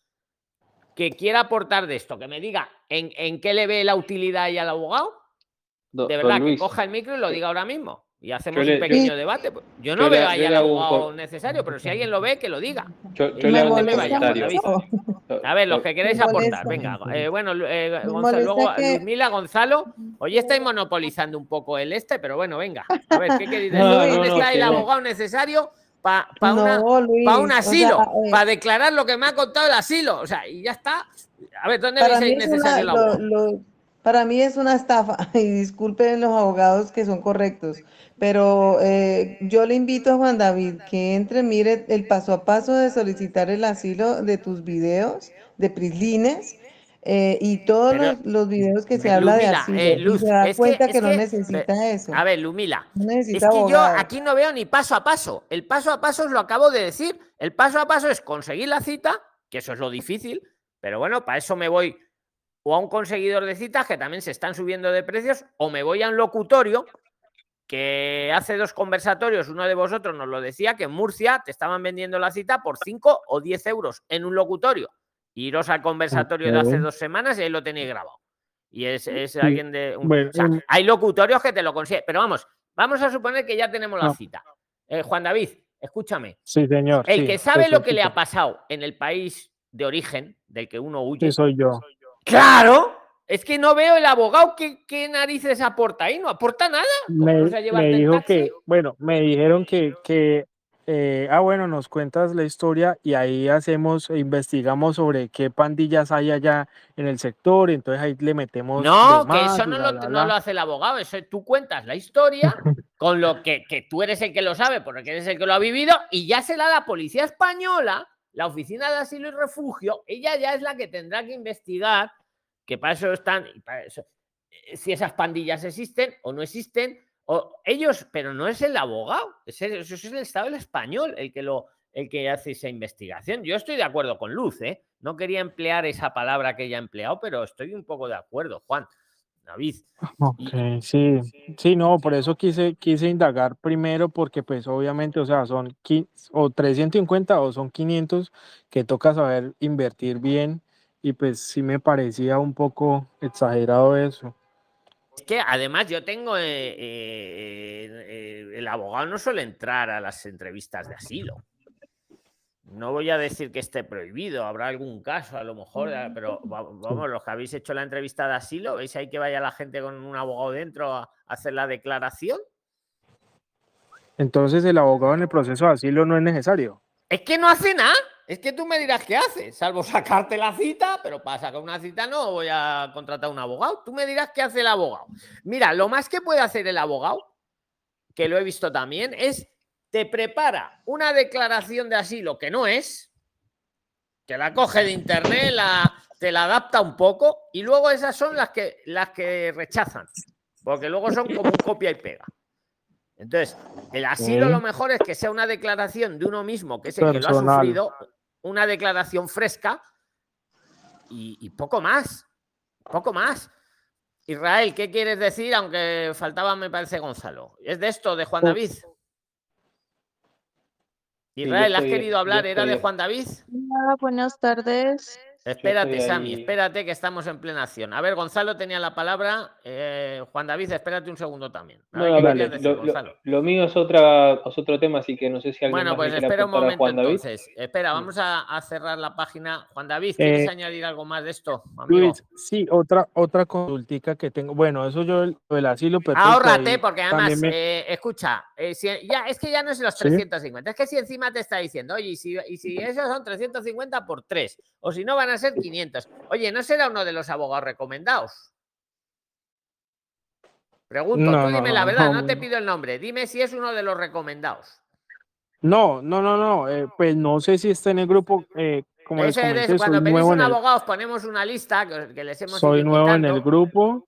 A: que quiera aportar de esto, que me diga en, en qué le ve la utilidad ahí al abogado,
G: Do-
A: de verdad, que coja el micro y lo diga ahora mismo. Y hacemos
G: le-
A: un
G: yo-
A: pequeño debate. pues. Yo no
G: yo
A: veo ahí al
G: un
A: abogado necesario, pero si alguien lo ve, que lo diga.
G: yo,
A: Y
G: yo le hago un comentario.
A: A ver, los que queréis aportar, venga. eh, bueno, eh, Gonzalo, luego
H: que-
A: Luzmila, Gonzalo, hoy estáis monopolizando un poco el este, pero bueno, venga. A ver, ¿qué queréis decir?
G: No,
A: ¿Dónde
G: no, no,
A: está el abogado necesario para una,
H: No,
A: pa un
H: o sea,
A: asilo?
H: eh,
A: para declarar lo que me ha contado el asilo. O sea, y ya está. A ver, ¿dónde
H: Para
A: veis
H: mí,
A: ahí
H: es una,
A: necesario el
H: lo- lo- para mí es una estafa, y disculpen los abogados que son correctos, pero eh, yo le invito a Juan David que entre, mire el paso a paso de solicitar el asilo de tus videos, de Prislines, eh, y todos
A: Pero-
H: los, los videos que se
A: Eh,
H: habla de asilo,
A: eh, Luz,
H: se da
A: que-
H: cuenta que no
A: que-
H: necesita eso,
A: A ver, Lumila,
H: no
A: Es que yo aquí no veo ni paso a paso. El paso a paso os lo acabo de decir. El paso a paso es conseguir la cita, que eso es lo difícil, pero bueno, para eso me voy o a un conseguidor de citas que también se están subiendo de precios, o me voy a un locutorio que hace dos conversatorios, uno de vosotros nos lo decía, que en Murcia te estaban vendiendo la cita por 5 o 10 euros en un locutorio. Iros al conversatorio de hace dos semanas y ahí lo tenéis grabado. Y es, es
N: Sí,
A: alguien de... un-
N: bueno,
A: o sea, hay locutorios que te lo consiguen. Pero vamos, vamos a suponer que ya tenemos la
N: Ah.
A: cita. Eh, Juan David, escúchame.
N: Sí, señor.
A: El
N: sí,
A: que sabe lo que le ha pasado en el país de origen del que uno huye.
N: Sí, soy yo.
A: ¡Claro! Es que no veo el abogado qué, qué narices aporta ahí. No aporta nada.
N: Me, dijo
A: taxi.
N: que, bueno, me dijeron que, que eh, ah, bueno, nos cuentas la historia y ahí hacemos, e investigamos sobre qué pandillas hay allá en el sector, y entonces ahí le metemos
A: No,
N: de
A: que eso no
N: bla,
A: lo,
N: bla,
A: no lo hace el abogado. Eso tú cuentas la historia con lo que, que tú eres el que lo sabe, porque eres el que lo ha vivido, y ya será la policía española, la oficina de asilo y refugio, ella ya es la que tendrá que investigar, que para eso están, y para eso, eh, si esas pandillas existen o no existen, o ellos, pero no es el abogado, es el- es el Estado el español el que lo el que hace esa investigación. Yo estoy de acuerdo con Luz, ¿eh? No quería emplear esa palabra que ella ha empleado, pero estoy un poco de acuerdo, Juan. David.
N: Ok, sí, sí, no, por eso quise, quise indagar primero, porque pues obviamente, o sea, son qui- o 350 o son 500 que toca saber invertir bien y pues sí me parecía un poco exagerado eso.
A: Es que además yo tengo. eh, eh, eh, el abogado no suele entrar a las entrevistas de asilo. No voy a decir que esté prohibido, habrá algún caso a lo mejor, eh, pero va- vamos, los que habéis hecho la entrevista de asilo, ¿veis ahí que vaya la gente con un abogado dentro a hacer la declaración?
N: Entonces el abogado en el proceso de asilo no es necesario.
A: Es que no hace nada. Es que tú me dirás qué hace, salvo sacarte la cita, pero para sacar una cita no voy a contratar a un abogado. Tú me dirás qué hace el abogado. Mira, lo más que puede hacer el abogado, que lo he visto también, es te prepara una declaración de asilo que no es, que la coge de internet, la, te la adapta un poco y luego esas son las que, las que rechazan, porque luego son como un copia y pega. Entonces, el asilo lo mejor es que sea una declaración de uno mismo, que es el que lo ha sufrido, una declaración fresca y, y poco más, poco más. Israel, ¿qué quieres decir? Aunque faltaba, me parece, Gonzalo. ¿Es de esto, de Juan
G: Oh.
A: David? Israel, ¿has
G: estoy-
A: querido hablar? ¿Era de Juan David?
O: Hola, buenas tardes.
A: Espérate,
G: ahí.
A: espérate que estamos en plena acción. A ver, Gonzalo tenía la palabra. eh, Juan David, espérate un segundo también. A
G: No,
A: ver,
G: no,
A: ¿qué
G: vale,
A: querías decir,
G: lo, lo-
A: Gonzalo?
G: lo mío es, otra, es otro tema, así que no sé si alguien
A: Bueno,
G: más
A: pues espera un momento
G: Juan David.
A: entonces. Espera, vamos a, a cerrar la página. Juan David, ¿quieres
N: Eh,
A: añadir algo más de esto, amigo?
N: Luis, sí, otra, otra consultica que tengo. Bueno, eso yo, el, el asilo.
A: Ahórrate, porque además,
N: me-
A: eh, escucha, eh, si- ya, es que ya no es los
N: Sí.
A: 350, es que si encima te está diciendo, oye, y si, y si esos son 350 por 3, o si no van a ser 500. Oye, ¿no será uno de los abogados recomendados? Pregunto,
N: No,
A: tú
N: no,
A: dime la verdad,
N: no,
A: no te pido el nombre, dime si es uno de los recomendados.
N: No, no, no, no, eh, pues no sé si está en el grupo, eh, como les
A: Ese es cuando pedís un
N: el,
A: abogado, os ponemos una lista que, que les hemos
N: soy nuevo en el grupo,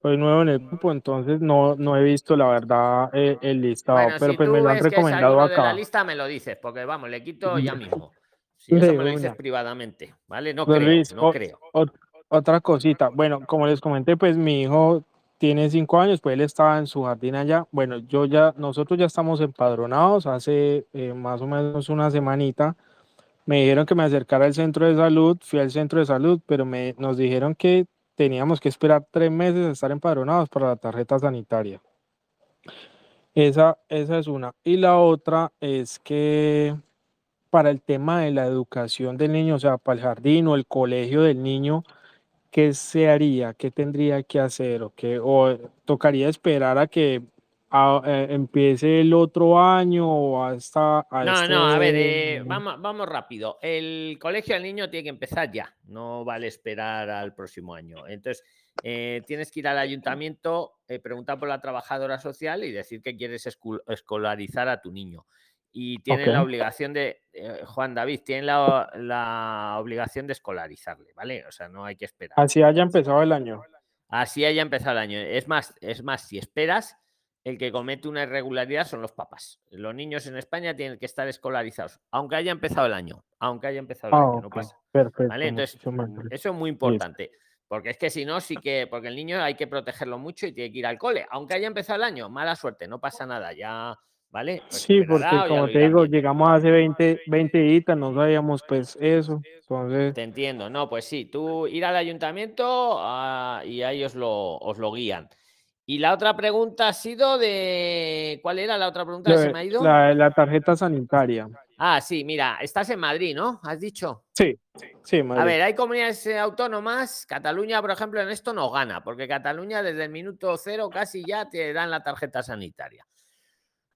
N: soy nuevo en el grupo, entonces no, no he visto la verdad eh, el listado,
A: Bueno,
N: pero
A: si
N: pues me lo han recomendado
A: alguno de la
N: acá.
A: lista, me lo dices, porque vamos, le quito Ya. mismo. Si eso me lo dices privadamente, ¿vale? No creo,
N: Luis,
A: no
N: o-
A: creo.
N: ot- otra cosita, bueno, como les comenté, pues mi hijo tiene cinco años, pues él estaba en su jardín allá. Bueno, yo ya, nosotros ya estamos empadronados hace eh, más o menos una semanita. me dijeron que me acercara al centro de salud, fui al centro de salud, pero me, nos dijeron que teníamos que esperar tres meses a estar empadronados para la tarjeta sanitaria. Esa, esa es una. Y la otra es que para el tema de la educación del niño, o sea, para el jardín o el colegio del niño, ¿qué se haría? ¿Qué tendría que hacer? ¿O, qué, o tocaría esperar a que a- eh, empiece el otro año o hasta a
A: No, no, a ver, eh,
N: este-
A: vamos, vamos rápido. El colegio del niño tiene que empezar ya, no vale esperar al próximo año. Entonces, eh, tienes que ir al ayuntamiento, preguntar por la trabajadora social y decir que quieres escolarizar a tu niño. Y tienen la obligación de, eh, Juan David, tienen la, la obligación de escolarizarle, ¿vale? O sea, no hay que esperar.
N: Así haya empezado el año.
A: Así haya empezado el año. Es más, es más, si esperas, el que comete una irregularidad son los papás. Los niños en España tienen que estar escolarizados, aunque haya empezado el año, aunque haya empezado el
N: Ah,
A: año, no pasa.
N: perfecto.
A: ¿Vale? Entonces, eso es muy importante. Porque es que si no, sí que, porque el niño hay que protegerlo mucho y tiene que ir al cole. Aunque haya empezado el año, mala suerte, no pasa nada, ya, ¿vale?
N: Sí, porque como te digo, llegamos hace 20, 20 días, no sabíamos pues eso. Entonces,
A: Te entiendo, no, pues sí, tú ir al ayuntamiento ah, y ahí os lo, os lo guían. Y la otra pregunta ha sido de. ¿Cuál era la otra pregunta?
N: lo
A: ¿Se me ha ido?
N: la, la tarjeta sanitaria.
A: Ah, sí, mira, estás en Madrid, ¿no? ¿Has dicho?
N: Sí, sí,
A: A
N: Madrid.
A: ver, hay comunidades eh, autónomas. Cataluña, por ejemplo, en esto no gana, porque Cataluña desde el minuto cero casi ya te dan la tarjeta sanitaria.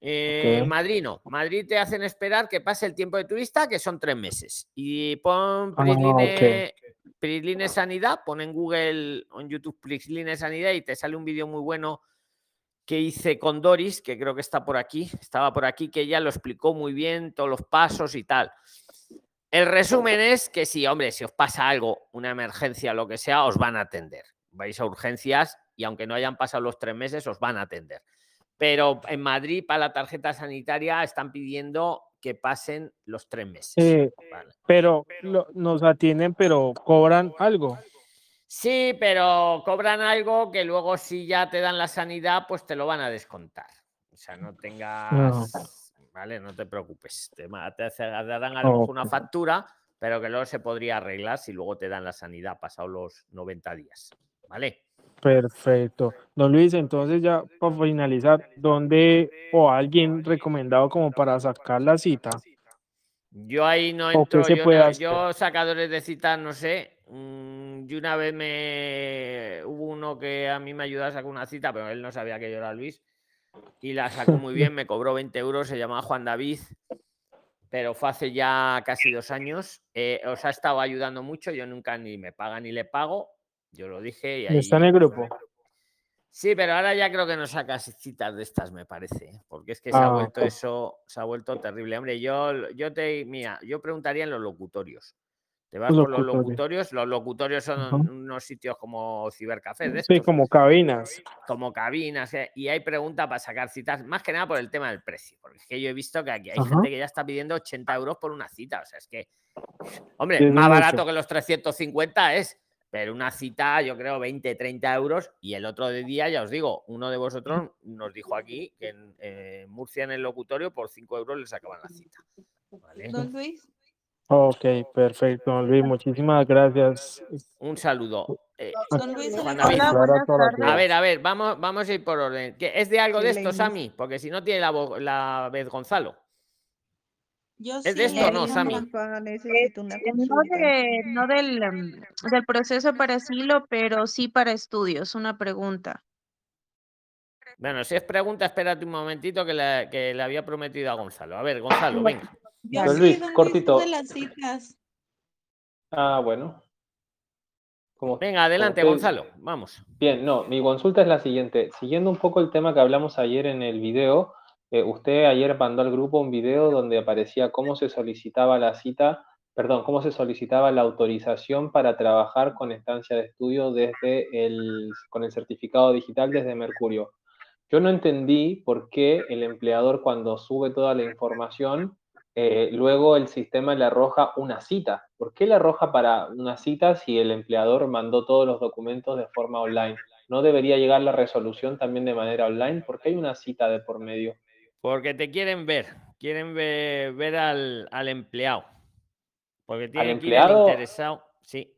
A: Eh. Madrid no. Madrid te hacen esperar que pase el tiempo de turista, que son tres meses. Y pon
N: Ah,
A: Prisline, Prisline Sanidad, pon en Google en YouTube Prisline Sanidad y te sale un vídeo muy bueno que hice con Doris, que creo que está por aquí, estaba por aquí, que ella lo explicó muy bien, todos los pasos y tal. El resumen es que sí, hombre, si os pasa algo, una emergencia, lo que sea, os van a atender. Vais a urgencias y aunque no hayan pasado los tres meses, os van a atender. Pero en Madrid, para la tarjeta sanitaria, están pidiendo que pasen los tres meses.
N: Eh,
A: Vale.
N: pero lo- nos atienden, pero cobran algo.
A: Sí, pero cobran algo que luego si ya te dan la sanidad, pues te lo van a descontar. O sea, no tengas, vale, no te preocupes. Te, te hace- darán a lo mejor una
N: Ok.
A: factura, pero que luego se podría arreglar si luego te dan la sanidad pasados los 90 días. ¿Vale?
N: Perfecto. Don Luis, entonces ya para finalizar, ¿dónde o alguien recomendado como para sacar la cita?
A: Yo ahí no
N: ¿O qué
A: entro,
N: se
A: yo,
N: puede
A: no-
N: hacer?
A: yo sacadores de citas no sé. mm, Y una vez me hubo uno que a mí me ayudó a sacar una cita, pero él no sabía que yo era Luis. Y la sacó muy bien, me cobró 20 euros, se llamaba Juan David, pero fue hace ya casi dos años. eh, os ha estado ayudando mucho, yo nunca ni me paga ni le pago, yo lo dije. Y ahí,
N: ¿Está en el grupo?
A: Sí, pero ahora ya creo que no sacas citas de estas, me parece, ¿eh? porque es que se ha
N: Ah,
A: vuelto eso, se ha vuelto terrible. Hombre, yo, yo te, mira, yo preguntaría en los locutorios. Te vas por los
N: locutorios.
A: los locutorios son
N: Ajá.
A: unos sitios como cibercafés de
N: Sí, como cabinas.
A: como cabinas, eh, y hay preguntas para sacar citas, más que nada por el tema del precio, porque es que yo he visto que aquí hay gente que ya está pidiendo 80 euros por una cita, o sea, es que, hombre, más
N: mucho.
A: barato que los 350 es, pero una cita yo creo 20, 30 euros, y el otro de día, ya os digo, uno de vosotros nos dijo aquí que en eh, Murcia en el locutorio por 5 euros le sacaban la cita. ¿vale?
O: Don Luis.
N: Ok, perfecto, don Luis, muchísimas gracias.
A: Un saludo. Eh,
O: Don Luis,
A: Juan
O: hola,
A: David. A ver, a ver, vamos, vamos a ir por orden. ¿Qué- ¿Es de algo de esto. Sami? Porque si no tiene la, la vez Gonzalo.
O: Yo
A: ¿Es de
O: sí,
A: esto o no,
O: Alejandra.
A: Sami?
J: necesito una
O: Eh, No, de, no del, del proceso para asilo, pero sí para estudios, una pregunta.
A: Bueno, si es pregunta, espérate un momentito que le, que le había prometido a Gonzalo. A ver, Gonzalo, venga.
O: Yo
G: Don
O: sí,
G: Luis, cortito.
O: de las citas.
G: Ah, bueno. Como,
A: Venga, adelante,
G: como
A: Gonzalo. Vamos.
G: Bien, no, mi consulta es la siguiente. Siguiendo un poco el tema que hablamos ayer en el video, eh, usted ayer mandó al grupo un video donde aparecía cómo se solicitaba la cita, perdón, cómo se solicitaba la autorización para trabajar con estancia de estudio desde el, con el certificado digital desde Mercurio. Yo no entendí por qué el empleador cuando sube toda la información, eh, luego el sistema le arroja una cita. ¿Por qué le arroja para una cita si el empleador mandó todos los documentos de forma online? ¿No debería llegar la resolución también de manera online? Porque hay una cita de por medio.
A: Porque te quieren ver. Quieren ver, ver al, al empleado. Porque
G: ¿Al
A: tiene que el
G: empleado?
A: interesado. Sí.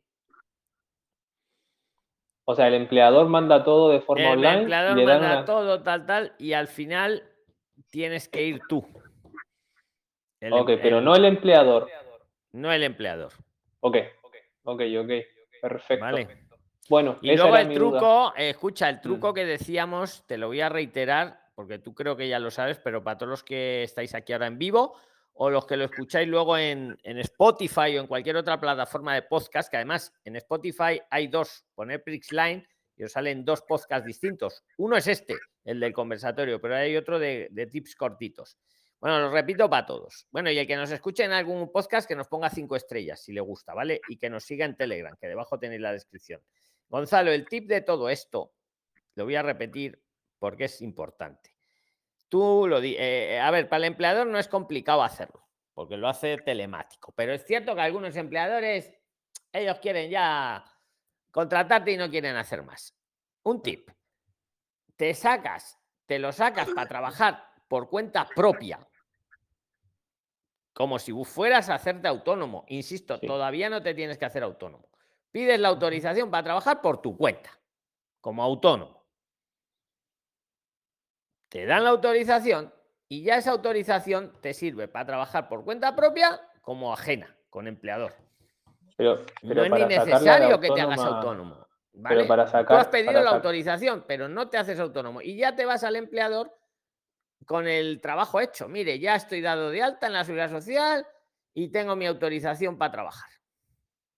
G: O sea, el empleador manda todo de forma
A: El
G: online. y
A: empleador manda
G: una-
A: todo, tal, tal, y al final tienes que ir tú. El
G: Ok,
A: em-
G: pero
A: el-
G: no el empleador.
A: no el empleador.
G: Ok, ok, ok. Perfecto.
A: Vale.
G: Bueno,
A: Y luego el
G: duda. Mm.
A: truco, eh, escucha, el truco que decíamos, te lo voy a reiterar, porque tú creo que ya lo sabes, pero para todos los que estáis aquí ahora en vivo o los que lo escucháis luego en, en Spotify o en cualquier otra plataforma de podcast, que además en Spotify hay dos, poner Prixline y os salen dos podcasts distintos. Uno es este, el del conversatorio, pero hay otro de, de tips cortitos. Bueno, lo repito para todos. Bueno, y el que nos escuche en algún podcast, que nos ponga cinco estrellas, si le gusta, ¿vale? Y que nos siga en Telegram, que debajo tenéis la descripción. Gonzalo, el tip de todo esto, lo voy a repetir porque es importante. Tú lo di, eh, a ver, para el empleador no es complicado hacerlo, porque lo hace telemático, pero es cierto que algunos empleadores, ellos quieren ya contratarte y no quieren hacer más. Un tip, te sacas, te lo sacas para trabajar por cuenta propia, como si fueras a hacerte autónomo. Insisto, todavía no te tienes que hacer autónomo. Pides la autorización para trabajar por tu cuenta, como autónomo. Te dan la autorización y ya esa autorización te sirve para trabajar por cuenta propia como ajena, con empleador.
G: Pero, pero
A: no es ni
G: para
A: necesario que te hagas autónomo.
G: Pero
A: ¿vale?
G: para
A: Tú
G: sacar.
A: has pedido
G: para
A: la autorización, pero no te haces autónomo. Y ya te vas al empleador con el trabajo hecho. Mire, ya estoy dado de alta en la seguridad social y tengo mi autorización para trabajar.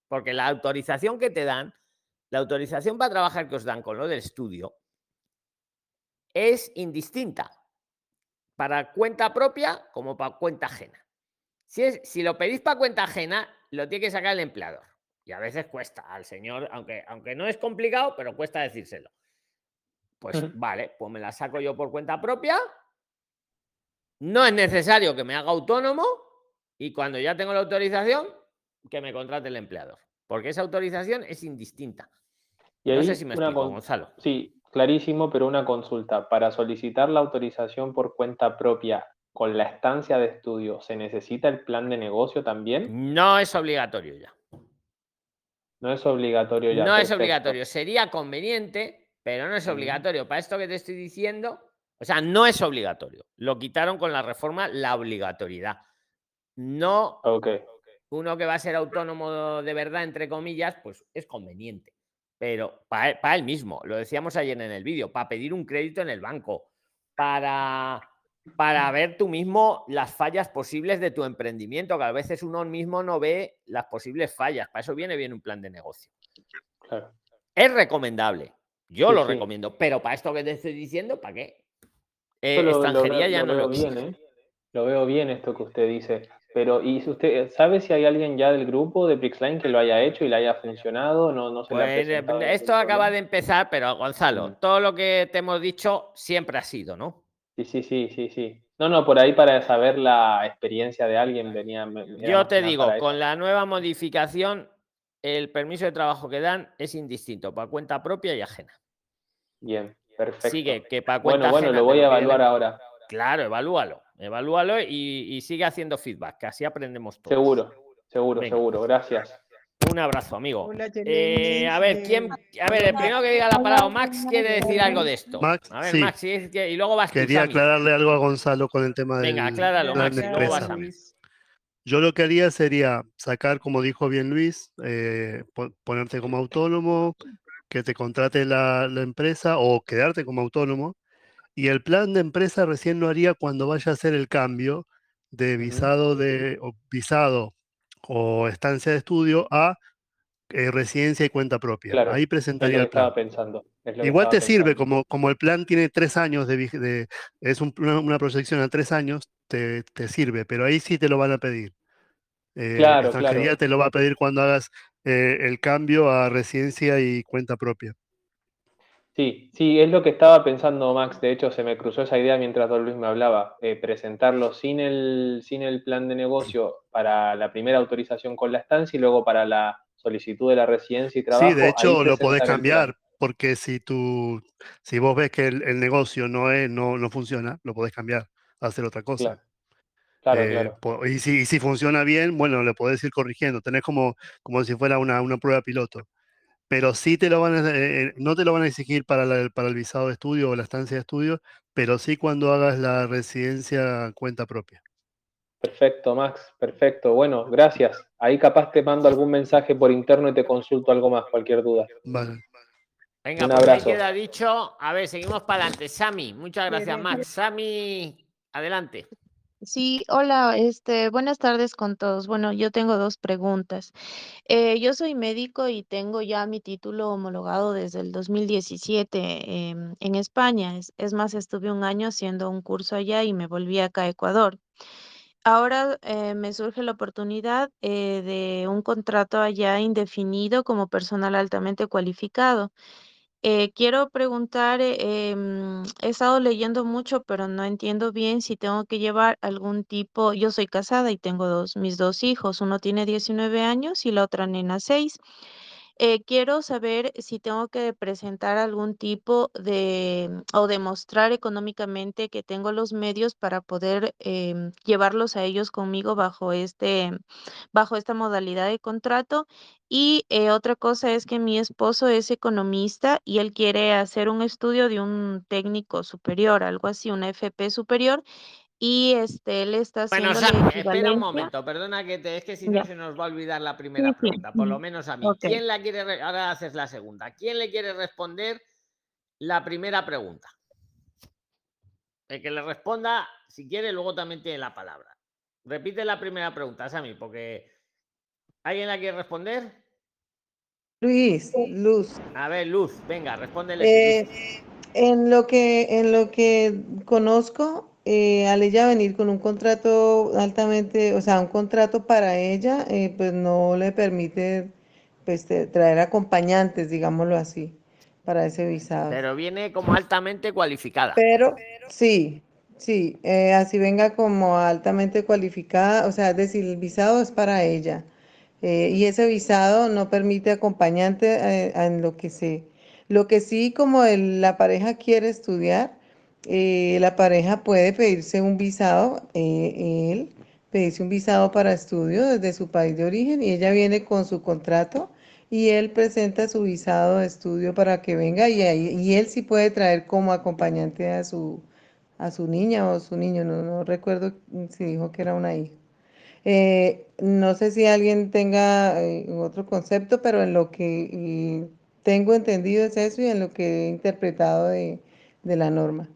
A: Porque la autorización que te dan, la autorización para trabajar que os dan con lo del estudio, es indistinta para cuenta propia como para cuenta ajena. Si, es, si lo pedís para cuenta ajena, lo tiene que sacar el empleador. Y a veces cuesta al señor, aunque, aunque no es complicado, pero cuesta decírselo. Pues vale, pues me la saco yo por cuenta propia. No es necesario que me haga autónomo y cuando ya tengo la autorización, que me contrate el empleador. Porque esa autorización es indistinta.
G: Y
A: no sé si me explico, Gonzalo.
G: Sí, clarísimo, pero una consulta. Para solicitar la autorización por cuenta propia con la estancia de estudio, ¿se necesita el plan de negocio también?
A: No es obligatorio ya.
G: No es obligatorio ya.
A: No es obligatorio. Sería conveniente, pero no es obligatorio. Para esto que te estoy diciendo, o sea, no es obligatorio. Lo quitaron con la reforma la obligatoriedad. No
G: Ok.
A: uno que va a ser autónomo de verdad, entre comillas, pues es conveniente. Pero para, él mismo, lo decíamos ayer en el vídeo, para pedir un crédito en el banco, para, para ver tú mismo las fallas posibles de tu emprendimiento, que a veces uno mismo no ve las posibles fallas. Para eso viene bien un plan de negocio.
G: Claro.
A: Es recomendable. Yo
G: Sí,
A: lo
G: sí.
A: recomiendo, pero para esto que te estoy diciendo, ¿para qué? Eh,
G: lo- lo
A: extranjería
G: veo-
A: ya
G: lo
A: no lo
G: veo bien. ¿eh? Lo veo bien esto que usted dice. Pero, ¿y si usted sabe si hay alguien ya del grupo de Prixline que lo haya hecho y le haya funcionado? No, no se le ha
A: Pues eh,
G: presentado
A: esto acaba de empezar, pero Gonzalo, todo lo que te hemos dicho siempre ha sido, ¿no?
G: Sí, sí, sí, sí, sí. No, no, por ahí para saber la experiencia de alguien venía.
A: Yo te digo,
G: eso.
A: con la nueva modificación, el permiso de trabajo que dan es indistinto para cuenta propia y ajena.
G: Bien, perfecto.
A: Sigue, que para cuenta
G: Bueno, bueno,
A: ajena
G: lo voy a evaluar ahora.
A: Claro, evalúalo, evalúalo y, y sigue haciendo feedback, que así aprendemos todos.
G: Seguro, seguro,
A: Venga.
G: seguro. Gracias.
A: Un abrazo, amigo.
I: Hola,
A: Eh, a ver, ¿quién? A ver, el primero que diga la palabra, Max quiere decir algo de esto.
P: Max,
A: a ver,
P: sí.
A: Max, y luego vas
P: Quería aclararle algo a Gonzalo con el tema del
A: Venga, acláralo, Max,
P: de
A: y luego vas
P: empresa.
A: Sammy.
P: Yo lo que haría sería sacar, como dijo bien Luis, eh, po- ponerte como autónomo, que te contrate la, la empresa o quedarte como autónomo. Y el plan de empresa recién lo haría cuando vaya a hacer el cambio de visado de o visado o estancia de estudio a eh, residencia y cuenta propia.
G: Claro,
P: Ahí
G: es lo
P: presentaría
G: que
P: el plan.
G: estaba pensando. es lo que
P: Igual te sirve, como, como el plan tiene tres años, de, es un- una, una proyección a tres años, te, te sirve, pero ahí sí te lo van a pedir. Eh,
G: Claro,
P: extranjería
G: claro.
P: te lo va a pedir cuando hagas eh, el cambio a residencia y cuenta propia.
G: Sí, sí, es lo que estaba pensando Max. De hecho, se me cruzó esa idea mientras Don Luis me hablaba. eh, presentarlo sin el, sin el plan de negocio para la primera autorización con la estancia y luego para la solicitud de la residencia y trabajo.
P: Sí, de hecho lo podés cambiar, porque si tú, si vos ves que el, el negocio no es, no, no funciona, lo podés cambiar, a hacer otra cosa.
G: Claro. Claro,
P: Eh,
G: claro.
P: y, si, y si funciona bien, bueno, le podés ir corrigiendo. Tenés como, como si fuera una, una prueba piloto. Pero sí te lo van a, eh, eh, no te lo van a exigir para, la- para el visado de estudio o la estancia de estudio, pero sí cuando hagas la residencia cuenta propia.
G: Perfecto, Max, perfecto. Bueno, gracias. Ahí capaz te mando algún mensaje por interno y te consulto algo más, cualquier duda.
P: Vale.
A: Venga,
G: Un
A: pues ahí
G: abrazo.
A: queda dicho. A ver, seguimos para adelante. Sami, muchas gracias, Max. Sami, adelante.
Q: Sí, hola, este, buenas tardes con todos. Bueno, yo tengo dos preguntas. Eh, yo soy médico y tengo ya mi título homologado desde el 2017 em, en España. Es, es más, estuve un año haciendo un curso allá y me volví acá a Ecuador. Ahora eh, me surge la oportunidad eh, de un contrato allá indefinido como personal altamente cualificado. Eh, quiero preguntar, eh, em, he estado leyendo mucho, pero no entiendo bien si tengo que llevar algún tipo, yo soy casada y tengo dos, mis dos hijos, uno tiene 19 años y la otra nena 6. Eh, quiero saber si tengo que presentar algún tipo de o demostrar económicamente que tengo los medios para poder em, llevarlos a ellos conmigo bajo este, bajo esta modalidad de contrato. Y eh, otra cosa es que mi esposo es economista y él quiere hacer un estudio de un técnico superior, algo así, una FP superior, y este, él está
A: Bueno,
Q: haciendo la
A: Sami, espera un momento, perdona que te, es que si no
Q: Ya.
A: se nos va a olvidar la primera
Q: sí.
A: pregunta, por lo menos a mí. ¿Quién la quiere, re- ahora haces la segunda, ¿quién le quiere responder la primera pregunta? El que le responda, si quiere, luego también tiene la palabra. Repite la primera pregunta, Sami, porque ¿alguien la quiere responder?
H: Luis, Luz.
A: A ver, Luz, venga, respóndele.
H: Eh, en lo que, en lo que conozco, eh, al ella venir con un contrato altamente, o sea, un contrato para ella, eh, pues no le permite pues, traer acompañantes, digámoslo así, para ese visado.
A: Pero viene como altamente cualificada.
H: Pero sí, sí, eh, así venga como altamente cualificada, o sea, es decir, el visado es para ella. eh, y ese visado no permite acompañante en lo que se, lo que sí, como el- la pareja quiere estudiar, eh, la pareja puede pedirse un visado, eh, él pedirse un visado para estudio desde su país de origen y ella viene con su contrato y él presenta su visado de estudio para que venga y, y él sí puede traer como acompañante a su, a su niña o su niño, no, recuerdo si dijo que era una hija. Eh, no sé si alguien tenga eh, otro concepto, pero en lo que eh, tengo entendido es eso y en lo que he interpretado de la norma.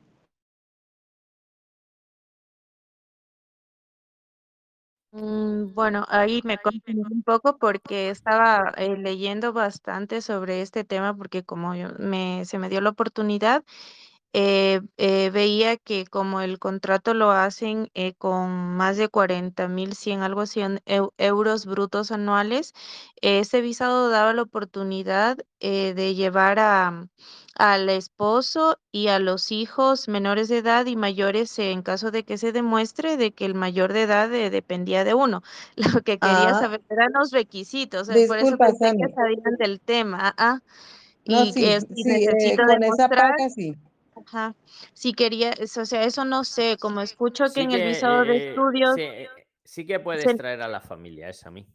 Q: Bueno, ahí me confundí un poco porque estaba eh, leyendo bastante sobre este tema porque como yo- me, se me dio la oportunidad, eh, eh, veía que como el contrato lo hacen con más de 40.100, algo así, en eu- euros brutos anuales, ese visado daba la oportunidad de llevar a, al esposo y a los hijos menores de edad y mayores eh, en caso de que se demuestre de que el mayor de edad eh, dependía de uno. Lo que quería
H: Ah,
Q: saber eran los requisitos, eh, por eso
H: disculpa,
Q: que sabían del tema. ah,
H: No,
Q: Y
H: sí,
Q: que si
H: sí, eh,
Q: necesito
H: con esa
Q: demostrar,
H: paga sí.
Q: ajá, si quería, o sea, eso no sé, como escucho que
A: Sí
Q: en el visado de
A: eh,
Q: estudios,
A: sí, eh, sí que puedes
Q: se-
A: traer a la familia, es a mí.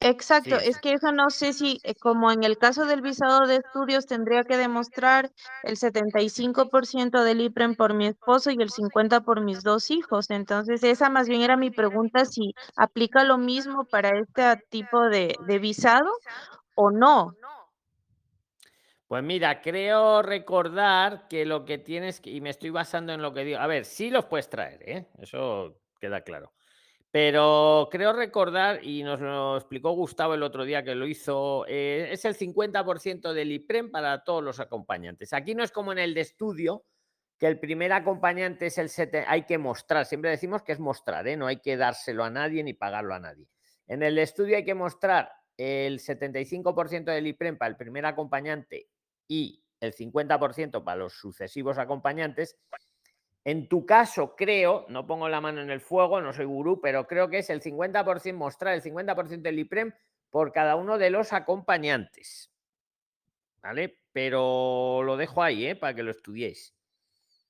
Q: Exacto,
A: Sí.
Q: es que eso no sé si, eh, como en el caso del visado de estudios, tendría que demostrar el 75% del IPREM por mi esposo y el 50% por mis dos hijos. Entonces, esa más bien era mi pregunta, si aplica lo mismo para este tipo de, de visado o no.
A: Pues mira, creo recordar que lo que tienes, que- y me estoy basando en lo que digo, a ver, sí los puedes traer, ¿eh? eso queda claro. Pero creo recordar, y nos lo explicó Gustavo el otro día que lo hizo, eh, es el 50% del IPREM para todos los acompañantes. Aquí no es como en el de estudio, que el primer acompañante es el sete- hay que mostrar, siempre decimos que es mostrar, ¿eh? no hay que dárselo a nadie ni pagarlo a nadie. En el de estudio hay que mostrar el 75% del IPREM para el primer acompañante y el 50% para los sucesivos acompañantes. En tu caso, creo, no pongo la mano en el fuego, no soy gurú, pero creo que es el 50% mostrar el 50% del IPREM por cada uno de los acompañantes. ¿Vale? Pero lo dejo ahí, ¿eh? Para que lo estudiéis.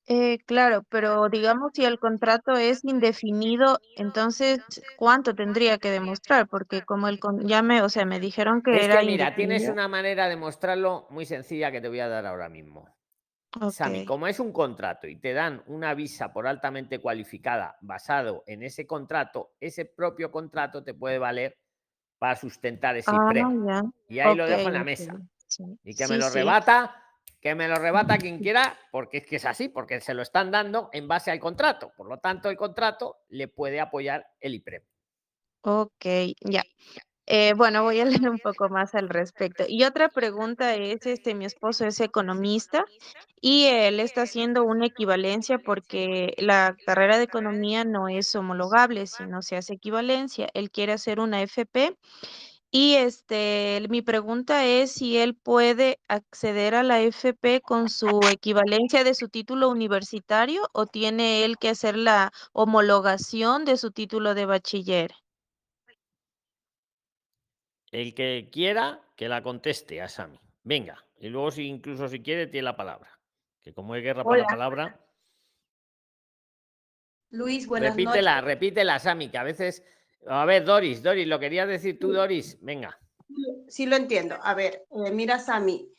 O: Eh, claro, pero digamos si el contrato es indefinido, entonces, ¿cuánto tendría que demostrar? Porque como el con- ya me, o sea, me dijeron que
A: Es
O: era
A: que mira, tienes una manera de mostrarlo muy sencilla que te voy a dar ahora mismo. Sami,
O: Ok.
A: como es un contrato y te dan una visa por altamente cualificada basado en ese contrato, ese propio contrato te puede valer para sustentar ese
O: Ah.
A: Y ahí lo dejo en la mesa.
O: Sí,
A: Y que
O: sí,
A: me lo
O: sí.
A: rebata, que me lo rebata quien quiera, porque es que es así, porque se lo están dando en base al contrato. Por lo tanto, el contrato le puede apoyar el IPREM.
O: Ok, ya. Eh, bueno, voy a leer un poco más al respecto. Y otra pregunta es, este, mi esposo es economista y él está haciendo una equivalencia porque la carrera de economía no es homologable, sino se hace equivalencia. Él quiere hacer una FP y este, mi pregunta es si él puede acceder a la FP con su equivalencia de su título universitario o tiene él que hacer la homologación de su título de bachiller.
A: El que quiera, que la conteste a Sami. Venga. Y luego, si incluso si quiere, tiene la palabra. Que como hay guerra por la palabra,
R: Luis, buenas
A: repítela,
R: noches.
A: repítela, Sami, que a veces. A ver, Doris, Doris, lo querías decir tú, Doris. Venga.
R: Sí lo entiendo. A ver, eh, mira, Sami,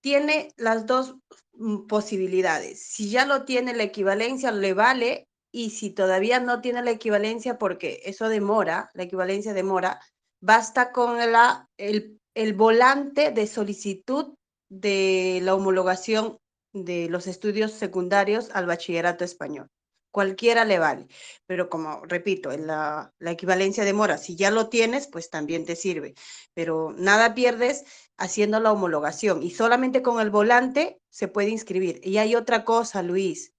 R: tiene las dos mm, posibilidades. Si ya lo tiene la equivalencia, le vale, y si todavía no tiene la equivalencia, porque eso demora, la equivalencia demora, basta con el, el volante de solicitud de la homologación de los estudios secundarios al bachillerato español. Cualquiera le vale, pero como repito, la, la equivalencia demora. Si ya lo tienes, pues también te sirve, pero nada pierdes haciendo la homologación y solamente con el volante se puede inscribir. Y hay otra cosa, Luis,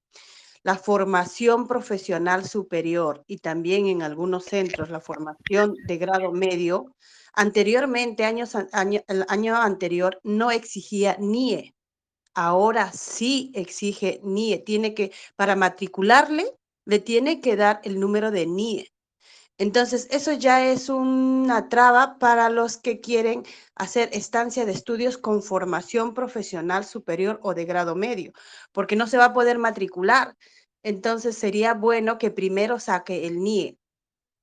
R: la formación profesional superior y también en algunos centros la formación de grado medio. Anteriormente, año, el año anterior, no exigía NIE. Ahora sí exige NIE. Tiene que, para matricularle, le tiene que dar el número de NIE. Entonces, eso ya es una traba para los que quieren hacer estancia de estudios con formación profesional superior o de grado medio, porque no se va a poder matricular. Entonces, sería bueno que primero saque el NIE.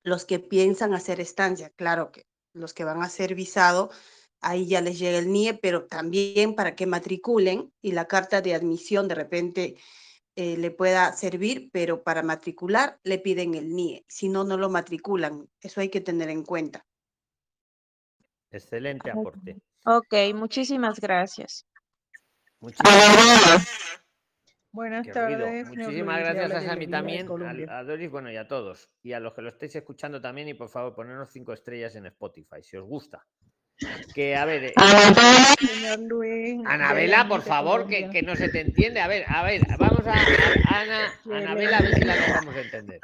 R: Los que piensan hacer estancia, claro que los que van a hacer visado, ahí ya les llega el NIE, pero también para que matriculen y la carta de admisión de repente eh, le pueda servir, pero para matricular le piden el NIE, si no, no lo matriculan. Eso hay que tener en cuenta.
A: Excelente aporte.
O: Ok, muchísimas gracias.
A: Muchísimas
I: Buenas tardes,
A: Muchísimas gracias a Sami también, a Doris, bueno, y a todos. Y a los que lo estáis escuchando también, y por favor, ponernos cinco estrellas en Spotify, si os gusta. Que, a ver, eh. Anabela, por favor, que, que no se te entiende. A ver, a ver, vamos a, a- Ana, Anabela, a ver si la dejamos entender.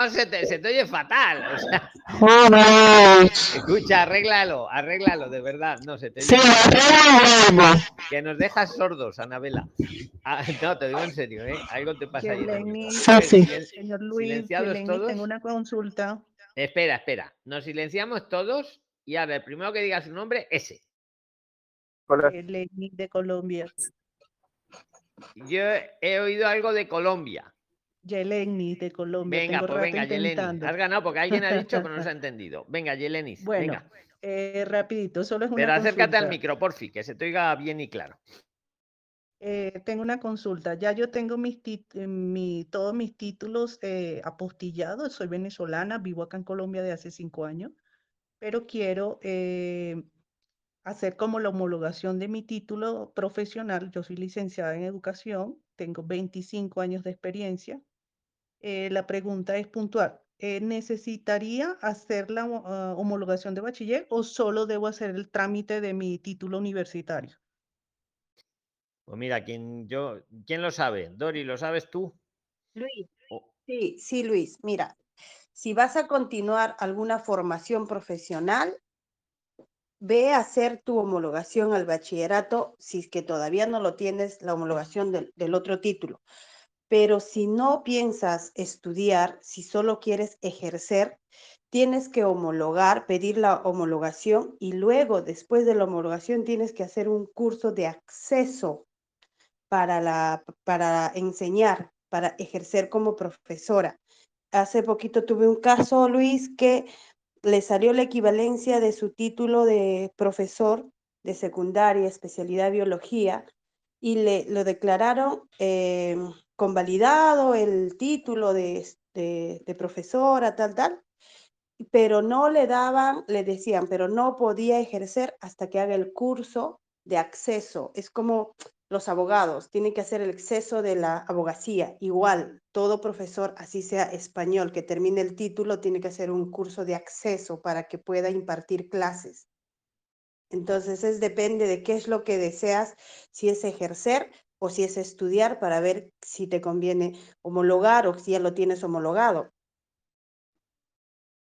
A: No, se te, se te oye fatal. O sea, escucha, arréglalo, arréglalo, de verdad. No, se te oye. Que nos dejas sordos, Anabela. Ah, no, te digo en serio, ¿eh? Algo te pasa ahí. A silenciados todos.
I: tengo una consulta.
A: Espera, espera. Nos silenciamos todos y ahora el primero que diga su nombre, ese.
I: Yeleni de Colombia.
A: Yo he oído algo de Colombia.
I: Yeleni de Colombia.
A: Venga,
I: tengo
A: pues venga, Yeleni. Has ganado porque alguien ha dicho, pero no se ha entendido. Venga, Yelenis,
I: Bueno,
A: venga.
I: eh, rapidito, solo es una
A: Pero acércate al micro, porfi, que se te oiga bien y claro.
I: Eh, tengo una consulta. Ya yo tengo eh, todos mis títulos eh, apostillados. Soy venezolana, vivo acá en Colombia de hace cinco años, pero quiero hacer como la homologación de mi título profesional. Yo soy licenciada en educación, tengo 25 años de experiencia. La pregunta es puntual. ¿necesitaría hacer la ah, homologación de bachiller o solo debo hacer el trámite de mi título universitario?
A: Pues mira, ¿quién, yo, ¿quién lo sabe? Dori, ¿lo sabes tú?
R: Luis.
A: Oh.
R: Sí, sí, Luis. Mira, si vas a continuar alguna formación profesional, ve a hacer tu homologación al bachillerato, si es que todavía no lo tienes, la homologación del, del otro título. Pero si no piensas estudiar, si solo quieres ejercer, tienes que homologar, pedir la homologación y luego, después de la homologación, tienes que hacer un curso de acceso para, la, para enseñar, para ejercer como profesora. Hace poquito tuve un caso, Luis, que le salió la equivalencia de su título de profesor de secundaria, especialidad biología, y le lo declararon eh, convalidado el título de, de, de profesora, tal, tal, pero no le daban, le decían, pero no podía ejercer hasta que haga el curso de acceso. Es como los abogados, tienen que hacer el acceso de la abogacía. Igual, todo profesor, así sea español, que termine el título, tiene que hacer un curso de acceso para que pueda impartir clases. Entonces, es depende de qué es lo que deseas, si es ejercer o si es estudiar para ver si te conviene homologar o si ya lo tienes homologado.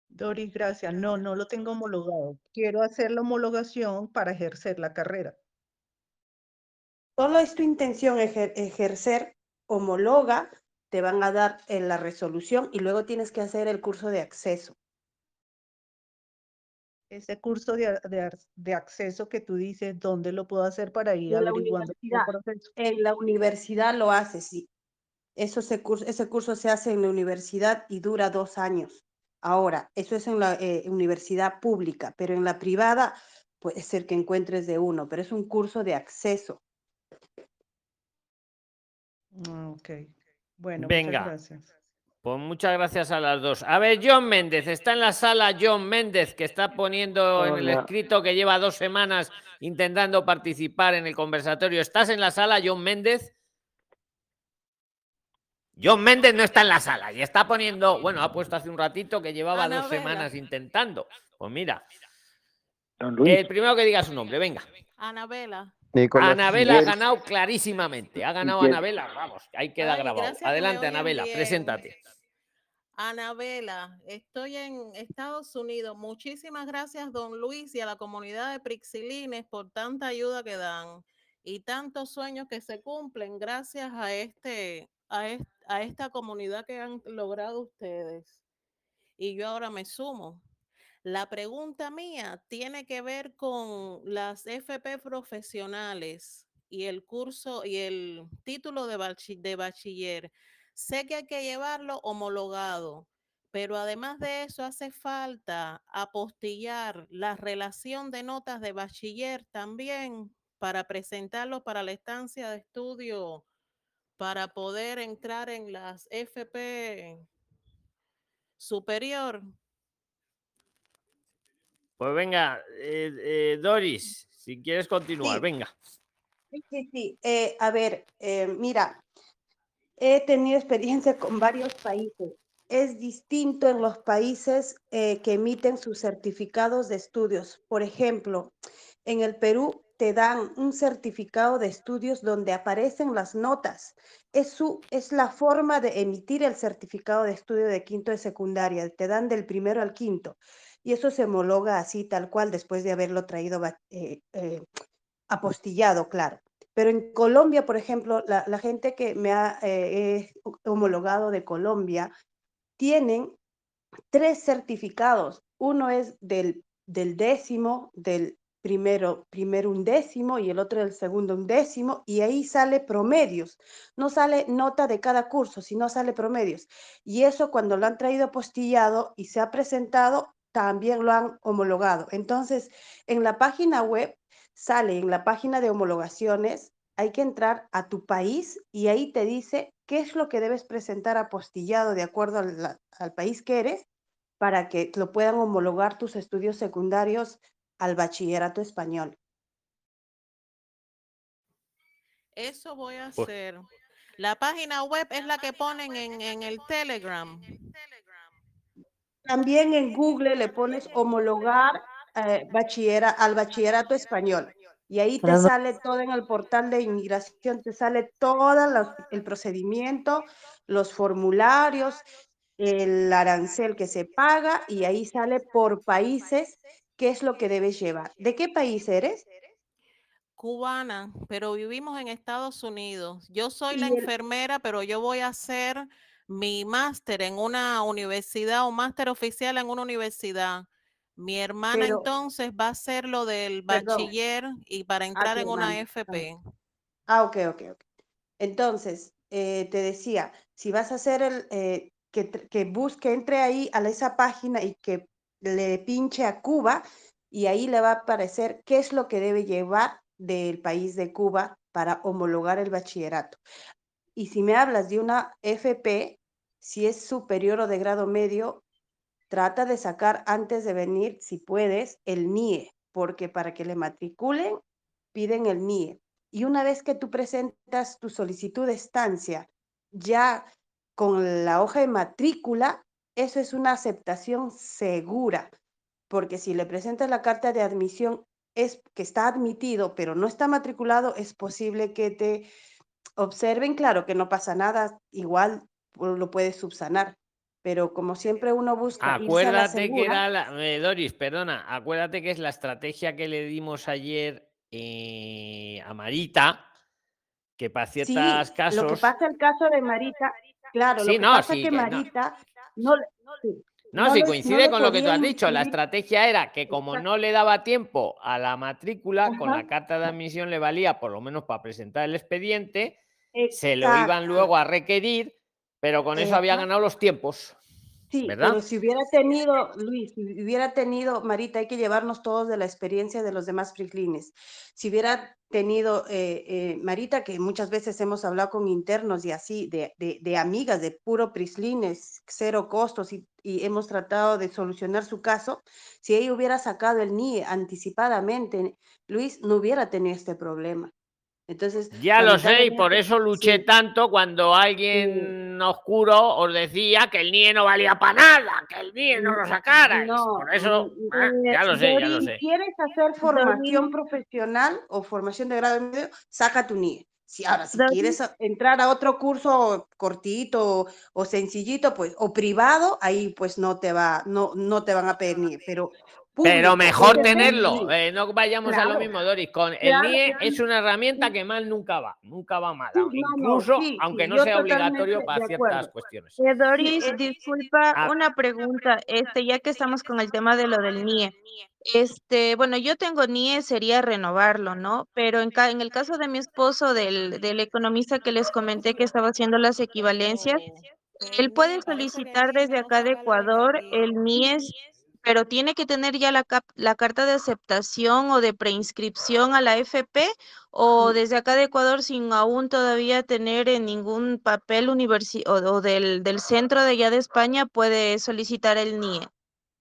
I: Doris, gracias. No, no lo tengo homologado. Quiero hacer la homologación para ejercer la carrera.
R: Solo es tu intención ejer ejercer, homologa, te van a dar en la resolución y luego tienes que hacer el curso de acceso.
I: Ese curso de, de, de acceso que tú dices, ¿dónde lo puedo hacer para ir
R: En
I: averiguando el
R: universidad,
I: proceso?
R: en la universidad lo haces, sí. Eso se ese curso se hace en la universidad y dura dos años. Ahora, eso es en la eh, universidad pública, pero en la privada puede ser que encuentres de uno, pero es un curso de acceso.
I: Ah, Ok. Bueno, muchas
A: Venga.
I: gracias.
A: Pues muchas gracias a las dos. A ver, John Méndez, está en la sala John Méndez, que está poniendo en el escrito que lleva dos semanas intentando participar en el conversatorio. ¿Estás en la sala, John Méndez? John Méndez no está en la sala y está poniendo, bueno, ha puesto hace un ratito que llevaba dos
S: Anabela.
A: semanas intentando. Pues mira,
D: Don Luis.
A: el primero que diga su nombre, venga.
S: Anabela.
D: Nicolás
A: Anabela ha ganado clarísimamente. Ha ganado
D: Miguel.
A: Anabela, vamos, ahí queda
S: Ay,
A: grabado. Adelante, Anabela,
S: bien.
A: preséntate.
S: Anabela, estoy en Estados Unidos. Muchísimas gracias, don Luis, y a la comunidad de Prixilines por tanta ayuda que dan y tantos sueños que se cumplen gracias a este, a, es- a esta comunidad que han logrado ustedes. Y yo ahora me sumo. La pregunta mía tiene que ver con las FP profesionales y el curso y el título de, bachi- de bachiller. Sé que hay que llevarlo homologado, pero además de eso hace falta apostillar la relación de notas de bachiller también para presentarlo para la estancia de estudio, para poder entrar en las FP superior.
A: Pues venga, eh, eh, Doris, si quieres continuar,
R: Sí.
A: venga.
R: Sí, sí, sí. Eh, a ver, mira, he tenido experiencia con varios países. Es distinto en los países que emiten sus certificados de estudios. Por ejemplo, en el Perú te dan un certificado de estudios donde aparecen las notas. Es, su, es la forma de emitir el certificado de estudio de quinto de secundaria. Te dan del primero al quinto. Y eso se homologa así, tal cual, después de haberlo traído eh, eh, apostillado, claro. Pero en Colombia, por ejemplo, la, gente que me ha eh, homologado de Colombia tienen tres certificados. Uno es del, décimo, del primero, primero undécimo y el otro del segundo undécimo, y ahí sale promedios. No sale nota de cada curso, sino sale promedios. Y eso cuando lo han traído apostillado y se ha presentado, también lo han homologado. Entonces, en la página web sale, en la página de homologaciones, hay que entrar a tu país y ahí te dice qué es lo que debes presentar apostillado de acuerdo al, país que eres para que lo puedan homologar tus estudios secundarios al bachillerato español.
S: Eso voy a hacer. La página web es la que ponen en, en el Telegram.
R: También en Google le pones homologar eh, bachillera, al bachillerato español y ahí te
O: Perdón.
R: sale todo en el portal de inmigración, te sale todo los- el procedimiento, los formularios, el arancel que se paga y ahí sale por países qué es lo que debes llevar. ¿De qué país eres?
S: Cubana, pero vivimos en Estados Unidos. Yo soy la
R: el-
S: enfermera, pero yo voy a hacer mi máster en una universidad o máster oficial en una universidad. Mi hermana
R: Pero-
S: entonces va a hacer lo del
R: Perdón.
S: bachiller y para
R: Ah,
S: entrar en una.
R: Ah.
S: FP.
R: Ah, ok, ok, ok. Entonces, eh, te decía, si vas a hacer el, eh, que, que busque, entre ahí a esa página y que le pinche a Cuba y ahí le va a aparecer qué es lo que debe llevar del país de Cuba para homologar el bachillerato. Y si me hablas de una FP, si es superior o de grado medio, trata de sacar antes de venir, si puedes, el NIE, porque para que le matriculen, piden el NIE. Y una vez que tú presentas tu solicitud de estancia ya con la hoja de matrícula, eso es una aceptación segura, porque si le presentas la carta de admisión es que está admitido, pero no está matriculado, es posible que te observen, claro que no pasa nada, igual lo puedes subsanar, pero como siempre uno busca
A: acuérdate que era la, eh, Doris perdona acuérdate que es la estrategia que le dimos ayer eh, a Marita que para ciertos casos
R: lo que pasa el caso de Marita claro lo que pasa es que Marita no,
A: no, si coincide con lo que tú has dicho, la estrategia era que como no le daba tiempo a la matrícula, con la carta de admisión le valía por lo menos para presentar el expediente, se lo iban luego a requerir pero con eso había ganado los tiempos.
R: Sí, pero si hubiera tenido, Luis, si hubiera tenido, Marita, hay que llevarnos todos de la experiencia de los demás friclines. Si hubiera tenido, eh, eh, Marita, que muchas veces hemos hablado con internos y así, de, de, amigas de puro prislines, cero costos, y, y, hemos tratado de solucionar su caso, si ella hubiera sacado el NIE anticipadamente, Luis no hubiera tenido este problema. Entonces,
A: ya lo sé y por eso luché tanto cuando alguien oscuro os decía que el NIE no valía para nada, que el NIE no lo sacara. por eso, ah, ya lo sé, ya lo sé.
R: Si quieres hacer formación profesional o formación de grado medio, saca tu NIE. Si ahora, si quieres entrar a otro curso cortito o sencillito, pues, o privado, ahí pues no te va, no, no te van a pedir NIE, pero
A: pero mejor tenerlo, eh, no vayamos a lo mismo, Doris. Con el NIE es una herramienta que mal nunca va, nunca va mal, incluso aunque no sea obligatorio para ciertas cuestiones.
O: Eh, Doris, disculpa ah. una pregunta, este, ya que estamos con el tema de lo del NIE. Este, bueno, yo tengo NIE, sería renovarlo, ¿no? Pero en, en el caso de mi esposo, del, del economista que les comenté que estaba haciendo las equivalencias, él puede solicitar desde acá de Ecuador el NIE pero tiene que tener ya la, la carta de aceptación o de preinscripción a la FP o desde acá de Ecuador sin aún todavía tener en ningún papel o, o del, del, centro de allá de España puede solicitar el NIE.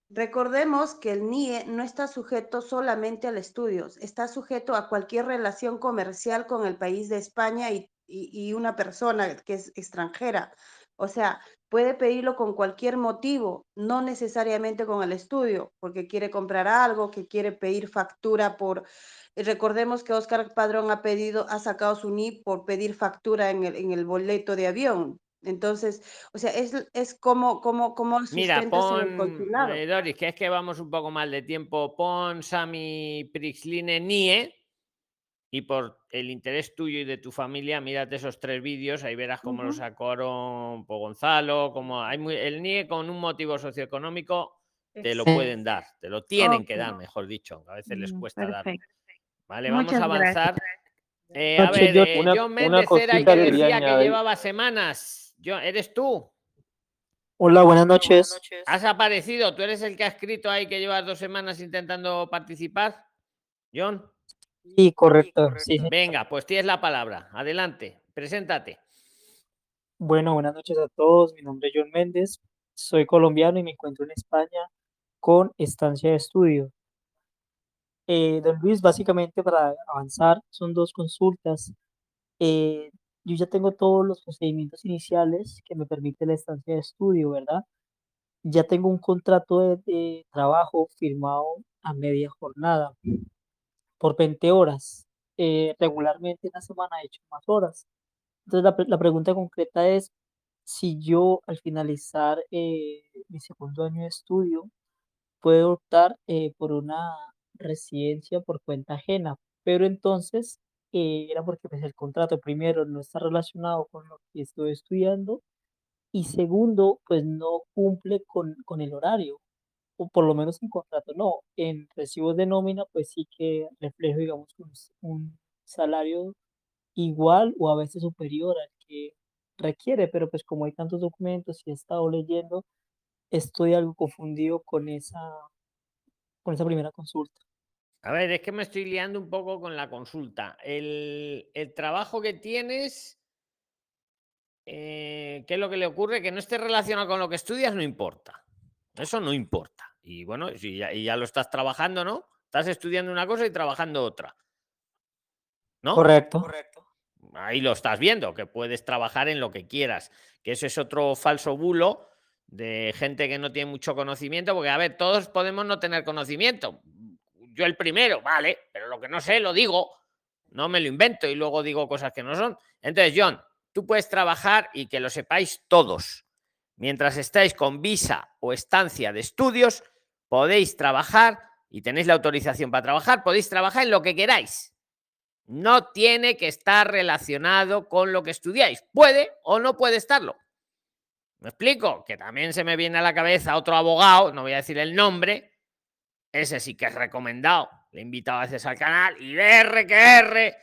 R: Recordemos que el NIE no está sujeto solamente al estudios, está sujeto a cualquier relación comercial con el país de España y, y, y una persona que es extranjera. O sea, puede pedirlo con cualquier motivo, no necesariamente con el estudio, porque quiere comprar algo, que quiere pedir factura por... Recordemos que Oscar Padrón ha pedido, ha sacado su NIP por pedir factura en el, en el boleto de avión. Entonces, o sea, es, es como, como, como
A: Mira, pon, eh, Doris, que es que vamos un poco mal de tiempo, pon Sami Prixline NIE, y por el interés tuyo y de tu familia, mírate esos tres vídeos, ahí verás cómo lo sacaron por Gonzalo, como hay el NIE con un motivo socioeconómico te lo pueden dar, te lo tienen que dar, mejor dicho, a veces les mm, cuesta dar. Vale, vamos a avanzar. Eh, a ver, eh, John Méndez era el que decía que llevaba semanas. Yo, ¿Eres tú?
T: Hola, buenas noches.
A: Has aparecido, tú eres el que ha escrito ahí que llevas dos semanas intentando participar, John.
T: Sí, correcto.
A: Venga, pues tienes la palabra. Adelante, preséntate.
T: Bueno, buenas noches a todos. Mi nombre es John Méndez. Soy colombiano y me encuentro en España con estancia de estudio. Eh, don Luis, básicamente para avanzar son dos consultas. Eh, yo ya tengo todos los procedimientos iniciales que me permite la estancia de estudio, ¿verdad? Ya tengo un contrato de trabajo firmado a media jornada por 20 horas. Eh, regularmente en la semana he hecho más horas. Entonces la, pregunta concreta es si yo al finalizar eh, mi segundo año de estudio puedo optar eh, por una residencia por cuenta ajena, pero entonces era porque pues, el contrato primero no está relacionado con lo que estoy estudiando y segundo pues no cumple con, con el horario o por lo menos en contrato no, en recibos de nómina, pues sí que reflejo, digamos, un, salario igual o a veces superior al que requiere, pero pues como hay tantos documentos y he estado leyendo, estoy algo confundido con esa, con esa primera consulta.
A: A ver, es que me estoy liando un poco con la consulta. El, el trabajo que tienes, eh, ¿qué es lo que le ocurre? Que no esté relacionado con lo que estudias, no importa. Eso no importa. Y bueno, si ya, y ya lo estás trabajando, ¿no? Estás estudiando una cosa y trabajando otra. ¿No?
T: Correcto.
A: Ahí lo estás viendo, que puedes trabajar en lo que quieras. Que eso es otro falso bulo de gente que no tiene mucho conocimiento, porque a ver, todos podemos no tener conocimiento. Yo el primero, vale, pero lo que no sé lo digo, no me lo invento y luego digo cosas que no son. Entonces, John, tú puedes trabajar y que lo sepáis todos. Mientras estáis con visa o estancia de estudios, podéis trabajar y tenéis la autorización para trabajar, podéis trabajar en lo que queráis. No tiene que estar relacionado con lo que estudiáis. Puede o no puede estarlo. ¿Me explico? Que también se me viene a la cabeza otro abogado, no voy a decir el nombre, ese sí que es recomendado. Le he invitado a veces al canal y R que R,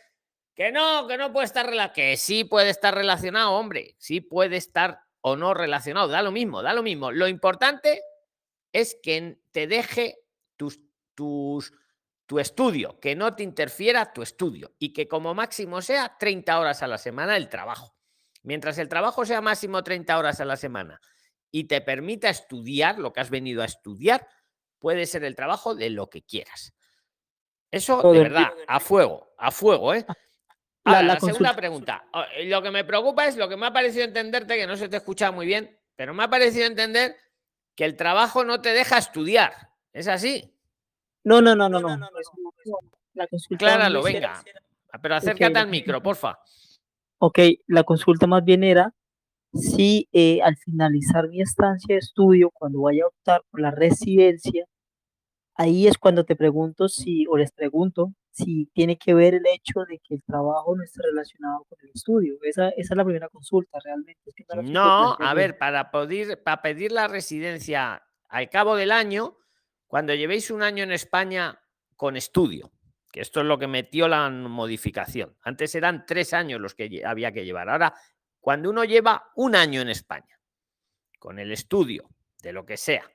A: que no, que no puede estar relacionado. Que sí puede estar relacionado, hombre. Sí puede estar o no relacionado. Da lo mismo, da lo mismo. Lo importante es que te deje tus, tus, tu estudio, que no te interfiera tu estudio y que como máximo sea 30 horas a la semana el trabajo. Mientras el trabajo sea máximo 30 horas a la semana y te permita estudiar lo que has venido a estudiar, puede ser el trabajo de lo que quieras. Eso de verdad, a fuego, a fuego, ¿eh? Ahora, la, segunda pregunta. Lo que me preocupa es lo que me ha parecido entenderte, que no se te escucha muy bien, pero me ha parecido entender que el trabajo no te deja estudiar. ¿Es así?
T: No, no, no, no, no. La consulta
A: Cláralo,
T: más bien
A: venga.
T: era-
A: Pero acércate
T: la
A: al micro, porfa.
T: Ok, la consulta más bien era si eh, al finalizar mi estancia de estudio, cuando vaya a optar por la residencia, ahí es cuando te pregunto si, o les pregunto, si tiene que ver el hecho de que el trabajo no esté relacionado con el estudio. Esa, esa es la primera consulta realmente. es que no
A: a ver, para pedir, para pedir la residencia al cabo del año, cuando llevéis un año en España con estudio, que esto es lo que metió la modificación. Antes eran tres años los que había que llevar. Ahora, cuando uno lleva un año en España, con el estudio, de lo que sea,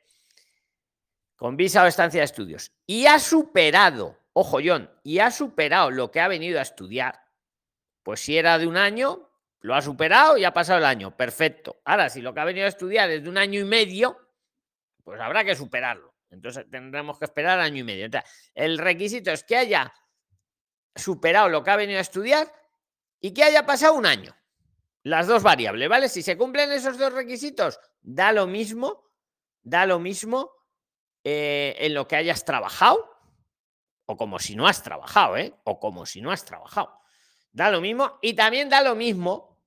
A: con visa o estancia de estudios, y ha superado, ojo John, y ha superado lo que ha venido a estudiar, pues si era de un año, lo ha superado y ha pasado el año. Perfecto. Ahora, si lo que ha venido a estudiar es de un año y medio, pues habrá que superarlo. Entonces tendremos que esperar año y medio. El requisito es que haya superado lo que ha venido a estudiar y que haya pasado un año. Las dos variables, ¿vale? Si se cumplen esos dos requisitos, da lo mismo, da lo mismo eh, en lo que hayas trabajado o como si no has trabajado, ¿eh? O como si no has trabajado. Da lo mismo y también da lo mismo,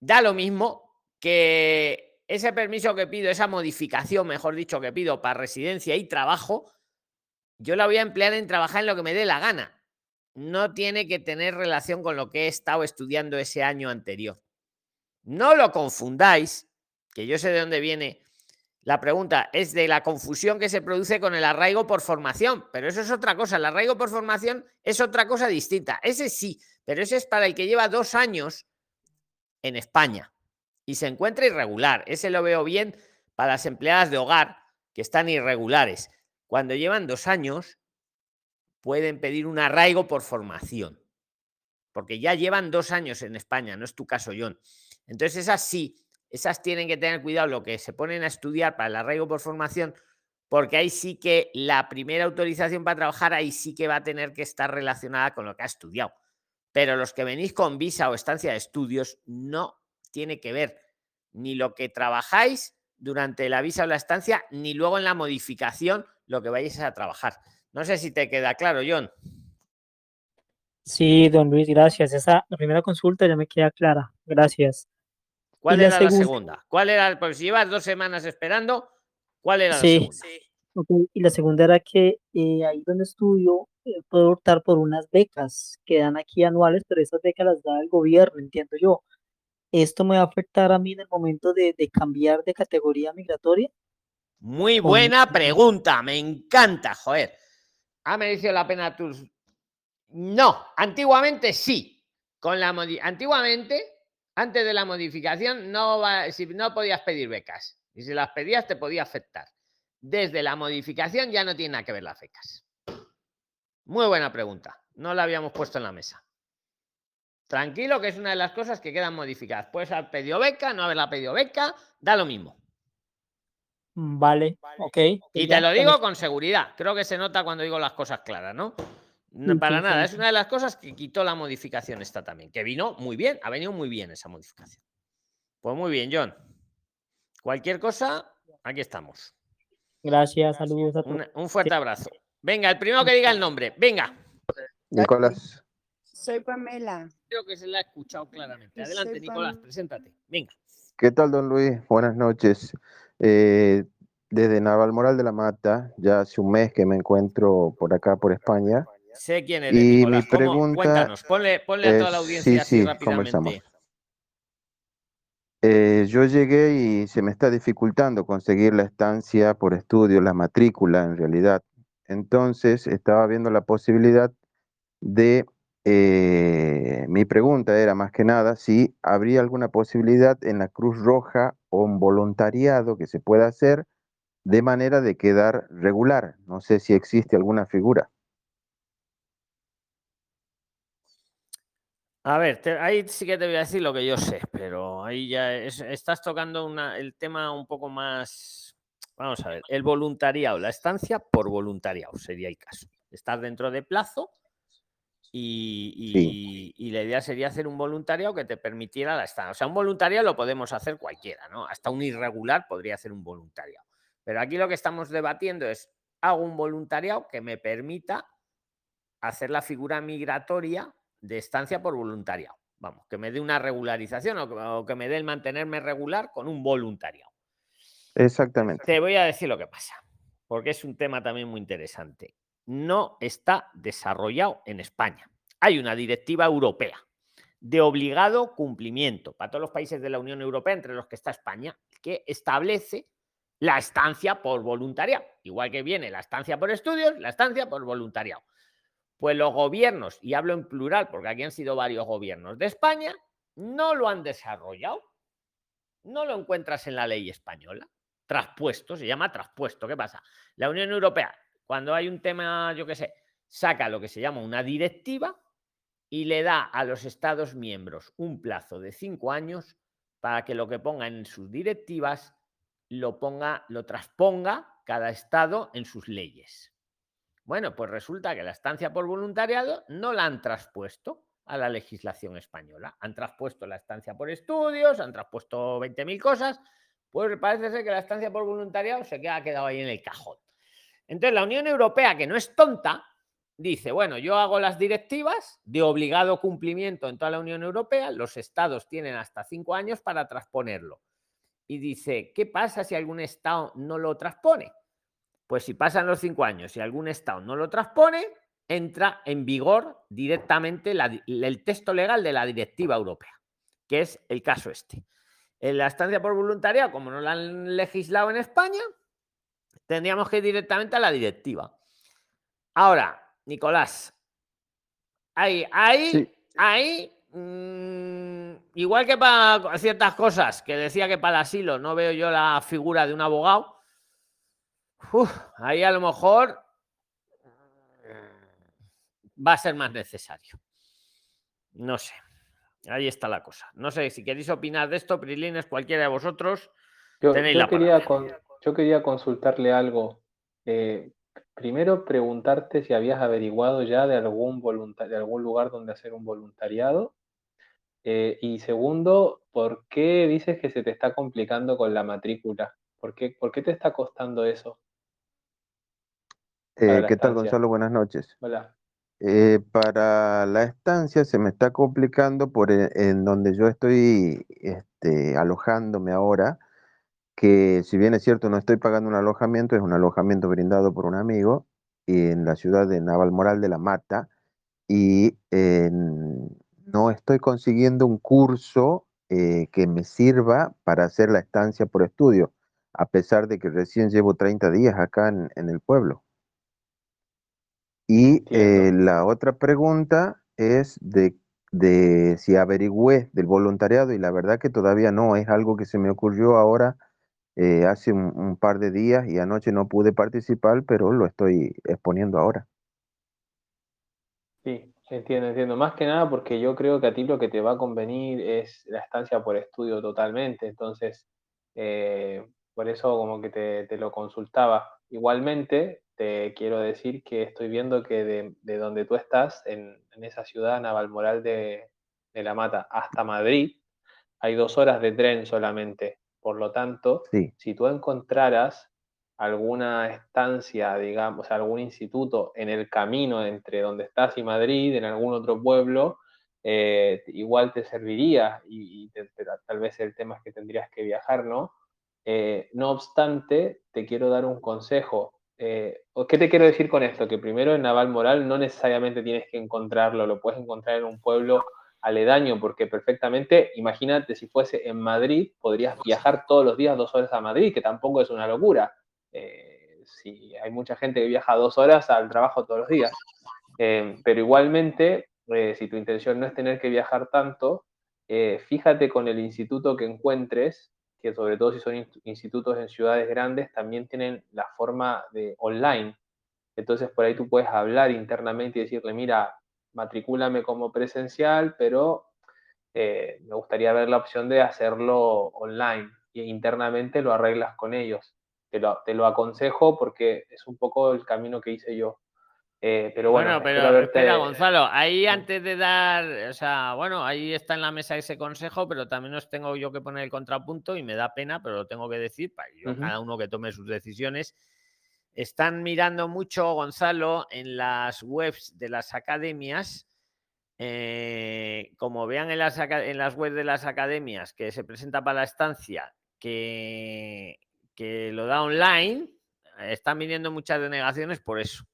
A: da lo mismo que ese permiso que pido, esa modificación, mejor dicho, que pido para residencia y trabajo, yo la voy a emplear en trabajar en lo que me dé la gana. No tiene que tener relación con lo que he estado estudiando ese año anterior. No lo confundáis, que yo sé de dónde viene la pregunta, es de la confusión que se produce con el arraigo por formación, pero eso es otra cosa. El arraigo por formación es otra cosa distinta. Ese sí, pero ese es para el que lleva dos años en España y se encuentra irregular. Ese lo veo bien para las empleadas de hogar que están irregulares. Cuando llevan dos años, pueden pedir un arraigo por formación, porque ya llevan dos años en España, no es tu caso, John. Entonces, esas sí, esas tienen que tener cuidado lo que se ponen a estudiar para el arraigo por formación, porque ahí sí que la primera autorización para trabajar, ahí sí que va a tener que estar relacionada con lo que ha estudiado. Pero los que venís con visa o estancia de estudios, no tiene que ver ni lo que trabajáis durante la visa o la estancia, ni luego en la modificación lo que vayáis a trabajar. No sé si te queda claro, John.
T: Sí, don Luis, gracias. Esa, primera consulta ya me queda clara. Gracias.
A: ¿Cuál
T: la
A: era la
T: segun-
A: segunda? ¿Cuál era? Pues si llevas dos semanas esperando, ¿cuál era la
T: Sí.
A: segunda?
T: Ok, Y la segunda era que eh, ahí donde estudio eh, puedo optar por unas becas que dan aquí anuales, pero esas becas las da el gobierno, entiendo yo. ¿Esto me va a afectar a mí en el momento de, de cambiar de categoría migratoria?
A: Muy buena pregunta, me encanta, joder. ¿Ha merecido la pena tus...? No, antiguamente sí. con la modi- antiguamente, antes de la modificación, no, va- si no podías pedir becas. Y si las pedías, te podía afectar. Desde la modificación ya no tiene nada que ver las becas. Muy buena pregunta. No la habíamos puesto en la mesa. Tranquilo, que es una de las cosas que quedan modificadas. Puedes haber pedido beca, no haberla pedido beca, da lo mismo.
T: Vale, ok.
A: Y te lo digo con seguridad. Creo que se nota cuando digo las cosas claras, ¿no? No, para
T: sí,
A: nada.
T: sí.
A: Es una de las cosas que quitó la modificación esta también. Que vino muy bien. Ha venido muy bien esa modificación. Pues muy bien, John. Cualquier cosa, aquí estamos.
T: Gracias, saludos a todos.
A: Un, un fuerte abrazo. Venga, el primero que diga el nombre. Venga.
U: Nicolás,
V: Soy Pamela.
A: Creo que se la ha escuchado claramente.
V: Soy
A: Adelante, Nicolás,
V: Pam-
A: preséntate. Venga.
U: ¿qué tal, don Luis? Buenas noches. Eh, desde Navalmoral de la Mata, ya hace un mes que me encuentro por acá, por España.
A: Sé quién eres,
U: Y mi
A: Nicolás. ¿Cómo?
U: pregunta
A: Cuéntanos. Ponle, ponle a toda la audiencia
U: sí,
A: así
U: sí,
A: rápidamente.
U: conversamos. Eh, yo llegué y se me está dificultando conseguir la estancia por estudio, la matrícula en realidad. Entonces estaba viendo la posibilidad de, eh, mi pregunta era más que nada si habría alguna posibilidad en la Cruz Roja o un voluntariado que se pueda hacer de manera de quedar regular. No sé si existe alguna figura.
A: A ver, te- ahí sí que te voy a decir lo que yo sé, pero ahí ya es- estás tocando una- el tema un poco más. Vamos a ver, el voluntariado, la estancia por voluntariado sería el caso. Estar dentro de plazo y, y- y la idea sería hacer un voluntariado que te permitiera la estancia. O sea, un voluntariado lo podemos hacer cualquiera, ¿no? Hasta un irregular podría hacer un voluntariado. Pero aquí lo que estamos debatiendo es, hago un voluntariado que me permita hacer la figura migratoria de estancia por voluntariado. Vamos, que me dé una regularización o que, o que me dé el mantenerme regular con un voluntariado.
U: Exactamente.
A: Te voy a decir lo que pasa, porque es un tema también muy interesante. No está desarrollado en España. Hay una directiva europea de obligado cumplimiento para todos los países de la Unión Europea, entre los que está España, que establece la estancia por voluntariado. Igual que viene la estancia por estudios, la estancia por voluntariado. Pues los gobiernos, y hablo en plural porque aquí han sido varios gobiernos de España, no lo han desarrollado. No lo encuentras en la ley española. Traspuesto, se llama traspuesto. ¿Qué pasa? La Unión Europea, cuando hay un tema, yo qué sé, saca lo que se llama una directiva y le da a los Estados miembros un plazo de cinco años para que lo que ponga en sus directivas lo ponga, lo transponga cada Estado en sus leyes. Bueno, pues resulta que la estancia por voluntariado no la han traspuesto a la legislación española. Han traspuesto la estancia por estudios, han traspuesto 20.000 cosas, pues parece ser que la estancia por voluntariado se ha quedado ahí en el cajón. Entonces la Unión Europea, que no es tonta, dice, bueno, yo hago las directivas de obligado cumplimiento en toda la Unión Europea, los estados tienen hasta cinco años para transponerlo. Y dice, ¿qué pasa si algún estado no lo transpone? Pues si pasan los cinco años y algún estado no lo transpone, entra en vigor directamente la el texto legal de la directiva europea, que es el caso este. En la estancia por voluntariado, como no la han legislado en España, tendríamos que ir directamente a la directiva. Ahora, Nicolás, ahí, ahí, ahí, igual que para ciertas cosas, que decía que para el asilo no veo yo la figura de un abogado, uf, ahí a lo mejor va a ser más necesario. No sé. Ahí está la cosa. No sé si queréis opinar de esto, Prilines, cualquiera de vosotros,
G: Yo,
A: tenéis
G: yo
A: la
G: quería con- yo quería consultarle algo. Eh, primero, preguntarte si habías averiguado ya de algún de algún lugar donde hacer un voluntariado. Eh, y segundo, ¿por qué dices que se te está complicando con la matrícula? ¿Por qué, por qué te está costando eso?
U: Eh, ¿qué tal. Gonzalo? Buenas noches.
G: Hola.
U: Eh, para la estancia se me está complicando por e- en donde yo estoy este, alojándome ahora, que si bien es cierto no estoy pagando un alojamiento, es un alojamiento brindado por un amigo en la ciudad de Navalmoral de la Mata y eh, no estoy consiguiendo un curso eh, que me sirva para hacer la estancia por estudio, a pesar de que recién llevo 30 días acá en- en el pueblo. Y eh, la otra pregunta es de de si averigüé del voluntariado y la verdad que todavía no, es algo que se me ocurrió ahora eh, hace un, un par de días y anoche no pude participar, pero lo estoy exponiendo ahora.
G: Sí, entiendo, entiendo. Más que nada porque yo creo que a ti lo que te va a convenir es la estancia por estudio totalmente. Entonces, eh, por eso como que te, te lo consultaba. Igualmente, te quiero decir que estoy viendo que de, de donde tú estás, en, en esa ciudad, Navalmoral de, de La Mata, hasta Madrid, hay dos horas de tren solamente. Por lo tanto,
U: Sí,
G: si tú encontraras alguna estancia, digamos, algún instituto en el camino entre donde estás y Madrid, en algún otro pueblo, eh, igual te serviría y, y te- te- tal vez el tema es que tendrías que viajar, ¿no? Eh, no obstante, te quiero dar un consejo. Eh, ¿o ¿qué te quiero decir con esto? Que primero en Naval Moral no necesariamente tienes que encontrarlo, lo puedes encontrar en un pueblo aledaño, porque perfectamente, imagínate si fuese en Madrid, podrías viajar todos los días dos horas a Madrid, que tampoco es una locura. Eh, si hay mucha gente que viaja dos horas al trabajo todos los días. Eh, pero igualmente, si tu intención no es tener que viajar tanto, fíjate con el instituto que encuentres, que sobre todo si son in- institutos en ciudades grandes, también tienen la forma de online. Entonces por ahí tú puedes hablar internamente y decirle, mira, matricúlame como presencial, pero eh, me gustaría ver la opción de hacerlo online y internamente lo arreglas con ellos. Te lo, te lo aconsejo porque es un poco el camino que hice yo. Eh, pero bueno,
A: pero espera, Gonzalo, ahí antes de dar, o sea, bueno, ahí está en la mesa ese consejo, pero también os tengo yo que poner el contrapunto y me da pena, pero lo tengo que decir para yo, cada uno que tome sus decisiones. Están mirando mucho, Gonzalo, en las webs de las academias, eh, como vean en las, en las webs de las academias que se presenta para la estancia, que, que lo da online, están viniendo muchas denegaciones por eso.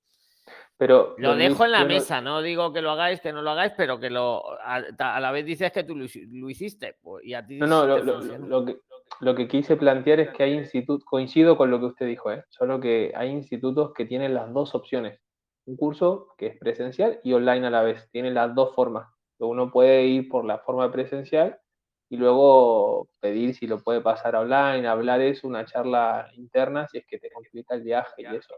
G: Pero,
A: Lo dejo en la
G: yo
A: mesa, no digo que lo hagáis, que no lo hagáis, pero que lo a, a la vez dices que tú lo, hici- lo hiciste pues, y a ti
G: No, no, lo, lo- que, lo que quise plantear es que hay institutos, coincido con lo que usted dijo, ¿eh? solo que hay institutos que tienen las dos opciones. Un curso que es presencial y online a la vez, tiene las dos formas. Uno puede ir por la forma presencial y luego pedir si lo puede pasar online, hablar eso, una charla interna, si es que te complica el viaje y eso.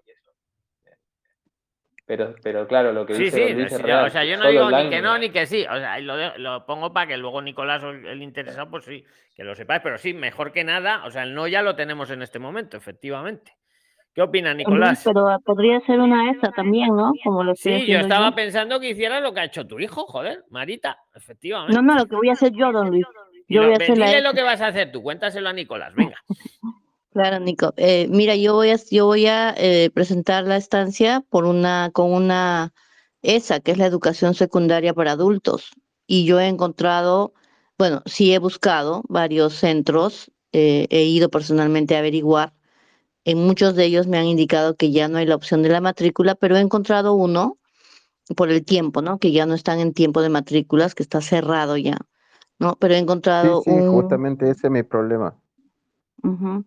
G: Pero, pero claro, lo que
A: Sí,
G: dice
A: sí,
G: don Luis
A: sí,
G: real,
A: o sea, yo no digo ni que
G: no.
A: ni que sí, o sea, lo, de- lo pongo para que luego Nicolás o el, interesado, pues sí, que lo sepáis, pero sí, mejor que nada, o sea, el no ya lo tenemos en este momento, efectivamente. ¿Qué opina Nicolás?
O: pero ah, podría ser una esa también, ¿no? Como lo
A: Sí, yo estaba
O: yo.
A: pensando que hicieras lo que ha hecho tu hijo, joder, Marita, efectivamente.
O: No, no, lo que voy a hacer yo, don Luis. Yo
A: lo-
O: voy a hacer la
A: dile
O: esa.
A: lo que vas a hacer tú, cuéntaselo a Nicolás, venga.
O: Claro, Nico. Eh, mira, yo voy a, yo voy a eh, presentar la estancia por una, con una ESA, que es la educación secundaria para adultos. Y yo he encontrado, bueno, sí he buscado varios centros, eh, he ido personalmente a averiguar. En muchos de ellos me han indicado que ya no hay la opción de la matrícula, pero he encontrado uno por el tiempo, ¿no? Que ya no están en tiempo de matrículas, que está cerrado ya, ¿no? Pero he
U: Sí,
O: encontrado
U: sí,
O: un,
U: justamente ese es mi problema.
O: Ujú.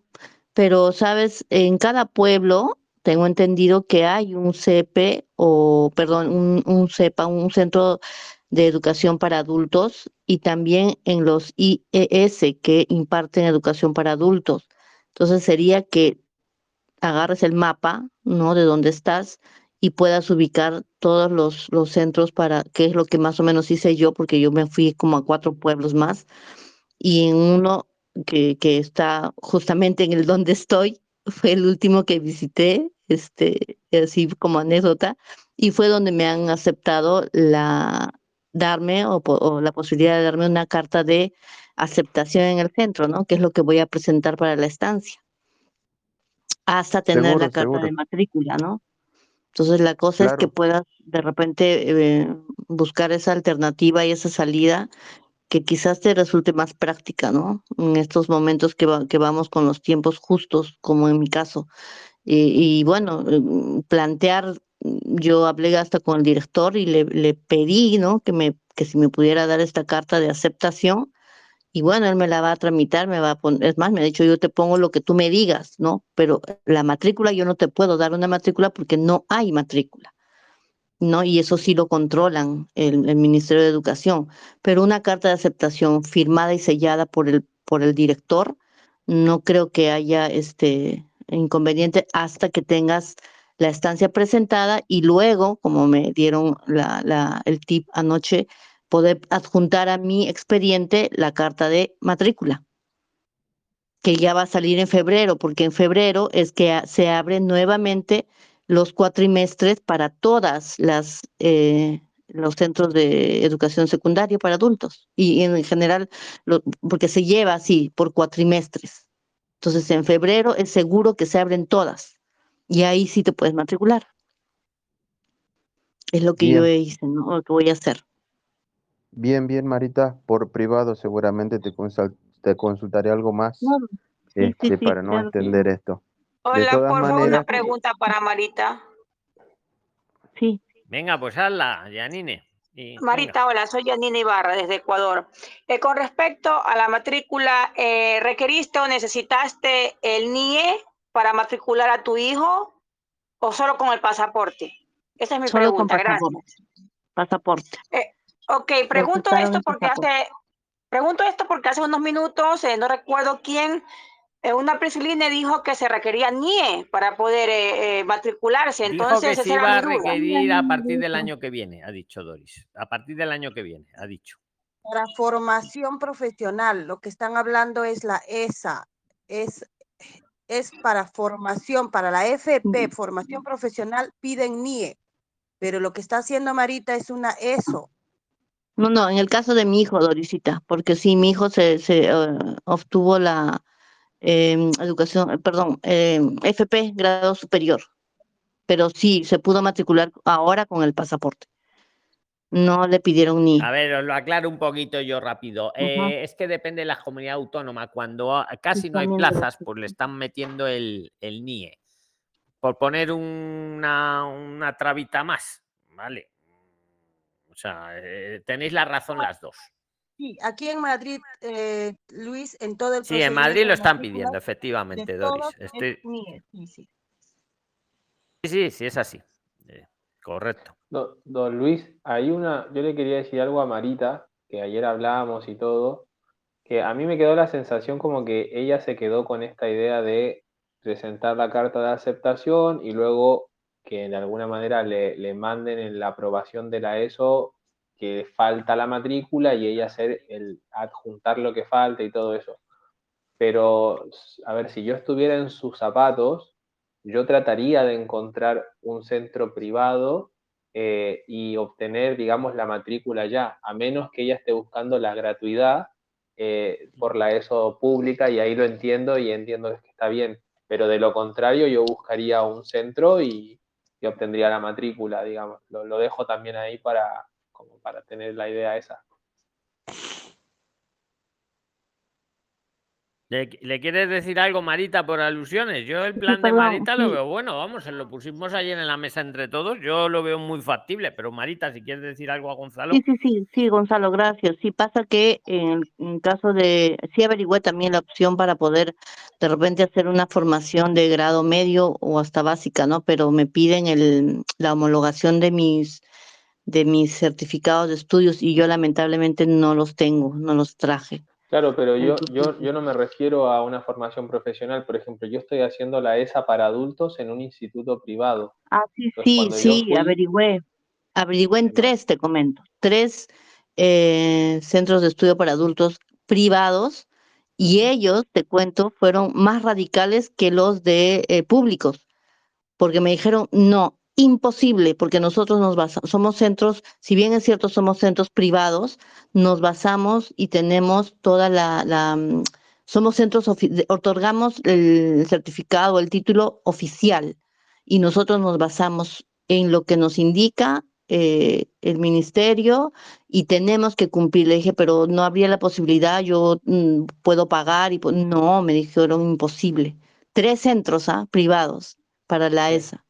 O: Pero, sabes, en cada pueblo tengo entendido que hay un CP o, perdón, un, un CEPA, un centro de educación para adultos y también en los IES que imparten educación para adultos. Entonces sería que agarres el mapa, ¿no? De dónde estás y puedas ubicar todos los, los centros para, que es lo que más o menos hice yo, porque yo me fui como a cuatro pueblos más y en uno que, que está justamente en el donde estoy, fue el último que visité, este, así como anécdota, y fue donde me han aceptado la darme o, la posibilidad de darme una carta de aceptación en el centro, ¿no? Que es lo que voy a presentar para la estancia, hasta tener
U: Seguro,
O: la carta
U: seguro.
O: de matrícula, ¿no? Entonces la cosa es que puedas de repente eh, buscar esa alternativa y esa salida que quizás te resulte más práctica, ¿no? En estos momentos que, va- que vamos con los tiempos justos, como en mi caso. Y, bueno, eh, plantear, mm, yo hablé hasta con el director y le, le pedí, ¿no? Que, me, que si me pudiera dar esta carta de aceptación. Y bueno, él me la va a tramitar, me va a poner, es más, me ha dicho, yo te pongo lo que tú me digas, ¿no? Pero la matrícula, yo no te puedo dar una matrícula porque no hay matrícula. ¿No? Y eso sí lo controlan el, Ministerio de Educación. Pero una carta de aceptación firmada y sellada por el, por el director, no creo que haya este inconveniente hasta que tengas la estancia presentada y luego, como me dieron la, el tip anoche, poder adjuntar a mi expediente la carta de matrícula, que ya va a salir en febrero, porque en febrero es que se abren nuevamente los cuatrimestres para todas las eh, los centros de educación secundaria para adultos y, en general lo- porque se lleva así por cuatrimestres. Entonces en febrero es seguro que se abren todas y ahí sí te puedes matricular. Es lo que yo
U: Bien,
O: hice, ¿no? Lo que voy a hacer.
U: bien, bien, Marita. Por privado seguramente te, consal- te consultaré algo más
O: sí, sí,
U: este,
O: sí,
U: para no
O: claro
U: extender esto.
F: Hola, por favor, una
U: maneras,
F: pregunta para Marita.
O: Sí.
A: Venga, pues hazla, Janine. Y, venga.
F: Marita, hola, soy Janina Ibarra desde Ecuador. Eh, con respecto a la matrícula, eh, ¿requeriste o necesitaste el NIE para matricular a tu hijo o solo con el pasaporte? Esa es mi
O: Solo con
F: pregunta, gracias.
O: pasaporte. Pasaporte.
F: Eh, ok, pregunto esto porque
O: pasaporte.
F: hace, pregunto esto porque hace unos minutos, eh, no recuerdo quién, una Prisciline dijo que se requería NIE para poder eh, eh, matricularse.
A: Dijo
F: Entonces,
A: que se iba a requerir a partir del año que viene, ha dicho Doris. A partir del año que viene, ha dicho.
R: Para formación profesional, lo que están hablando es la ESA, es, es para formación, para la FP, formación profesional, piden NIE, pero lo que está haciendo Marita es una ESO.
O: No, no, en el caso de mi hijo, Dorisita, porque sí, mi hijo se, se eh, obtuvo la em, educación, perdón, em, FP, grado superior, pero sí, se pudo matricular ahora con el pasaporte. No le pidieron ni.
A: A ver, os lo aclaro un poquito yo rápido. Eh, es que depende de la comunidad autónoma. Cuando casi no hay plazas, pues le están metiendo el, el NIE. Por poner una, una trabita más, ¿vale? O sea, eh, tenéis la razón las dos.
R: Sí, aquí en Madrid, eh, Luis, en todo el
A: Sí, en Madrid lo
R: de
A: están pidiendo,
R: de
A: efectivamente, Doris. Estoy...
R: NIE, sí, sí.
A: Sí, sí, sí, es así. Eh, correcto.
G: Do- Don Luis, hay una, yo le quería decir algo a Marita, que ayer hablábamos y todo, que a mí me quedó la sensación como que ella se quedó con esta idea de presentar la carta de aceptación y luego que de alguna manera le, le manden en la aprobación de la ESO que falta la matrícula y ella hacer el adjuntar lo que falta y todo eso. Pero, a ver, si yo estuviera en sus zapatos, yo trataría de encontrar un centro privado eh, y obtener, digamos, la matrícula ya, a menos que ella esté buscando la gratuidad eh, por la ESO pública y ahí lo entiendo y entiendo que está bien, pero de lo contrario yo buscaría un centro y, y obtendría la matrícula, digamos. Lo, lo dejo también ahí para, como para tener la idea esa.
A: ¿Le, le quieres decir algo, Marita, por alusiones? Yo el plan de Marita lo veo bueno, vamos, lo pusimos ayer en la mesa entre todos, yo lo veo muy factible, pero Marita, si quieres decir algo a Gonzalo.
O: Sí, sí, sí, sí, Gonzalo, gracias. Sí pasa que en, en caso de, sí averigüé también la opción para poder de repente hacer una formación de grado medio o hasta básica, ¿no? Pero me piden el, la homologación de mis, de mis certificados de estudios y yo lamentablemente no los tengo, no los traje.
G: Claro, pero yo, yo, yo no me refiero a una formación profesional, por ejemplo, yo estoy haciendo la ESA para adultos en un instituto privado.
O: Ah, sí,
G: Entonces,
O: sí, sí,
G: fui,
O: averigüé. Averigüé en tres, te comento. Tres eh, centros de estudio para adultos privados y ellos, te cuento, fueron más radicales que los de eh, públicos, porque me dijeron, no, imposible, porque nosotros nos basamos, somos centros, si bien es cierto, somos centros privados, nos basamos y tenemos toda la, la, mm, somos centros, otorgamos el certificado, el título oficial y nosotros nos basamos en lo que nos indica eh, el ministerio y tenemos que cumplir. Le dije, pero no habría la posibilidad, yo mm, puedo pagar y pu- no, me dijeron imposible. Tres centros ¿ah? privados para la. ESA.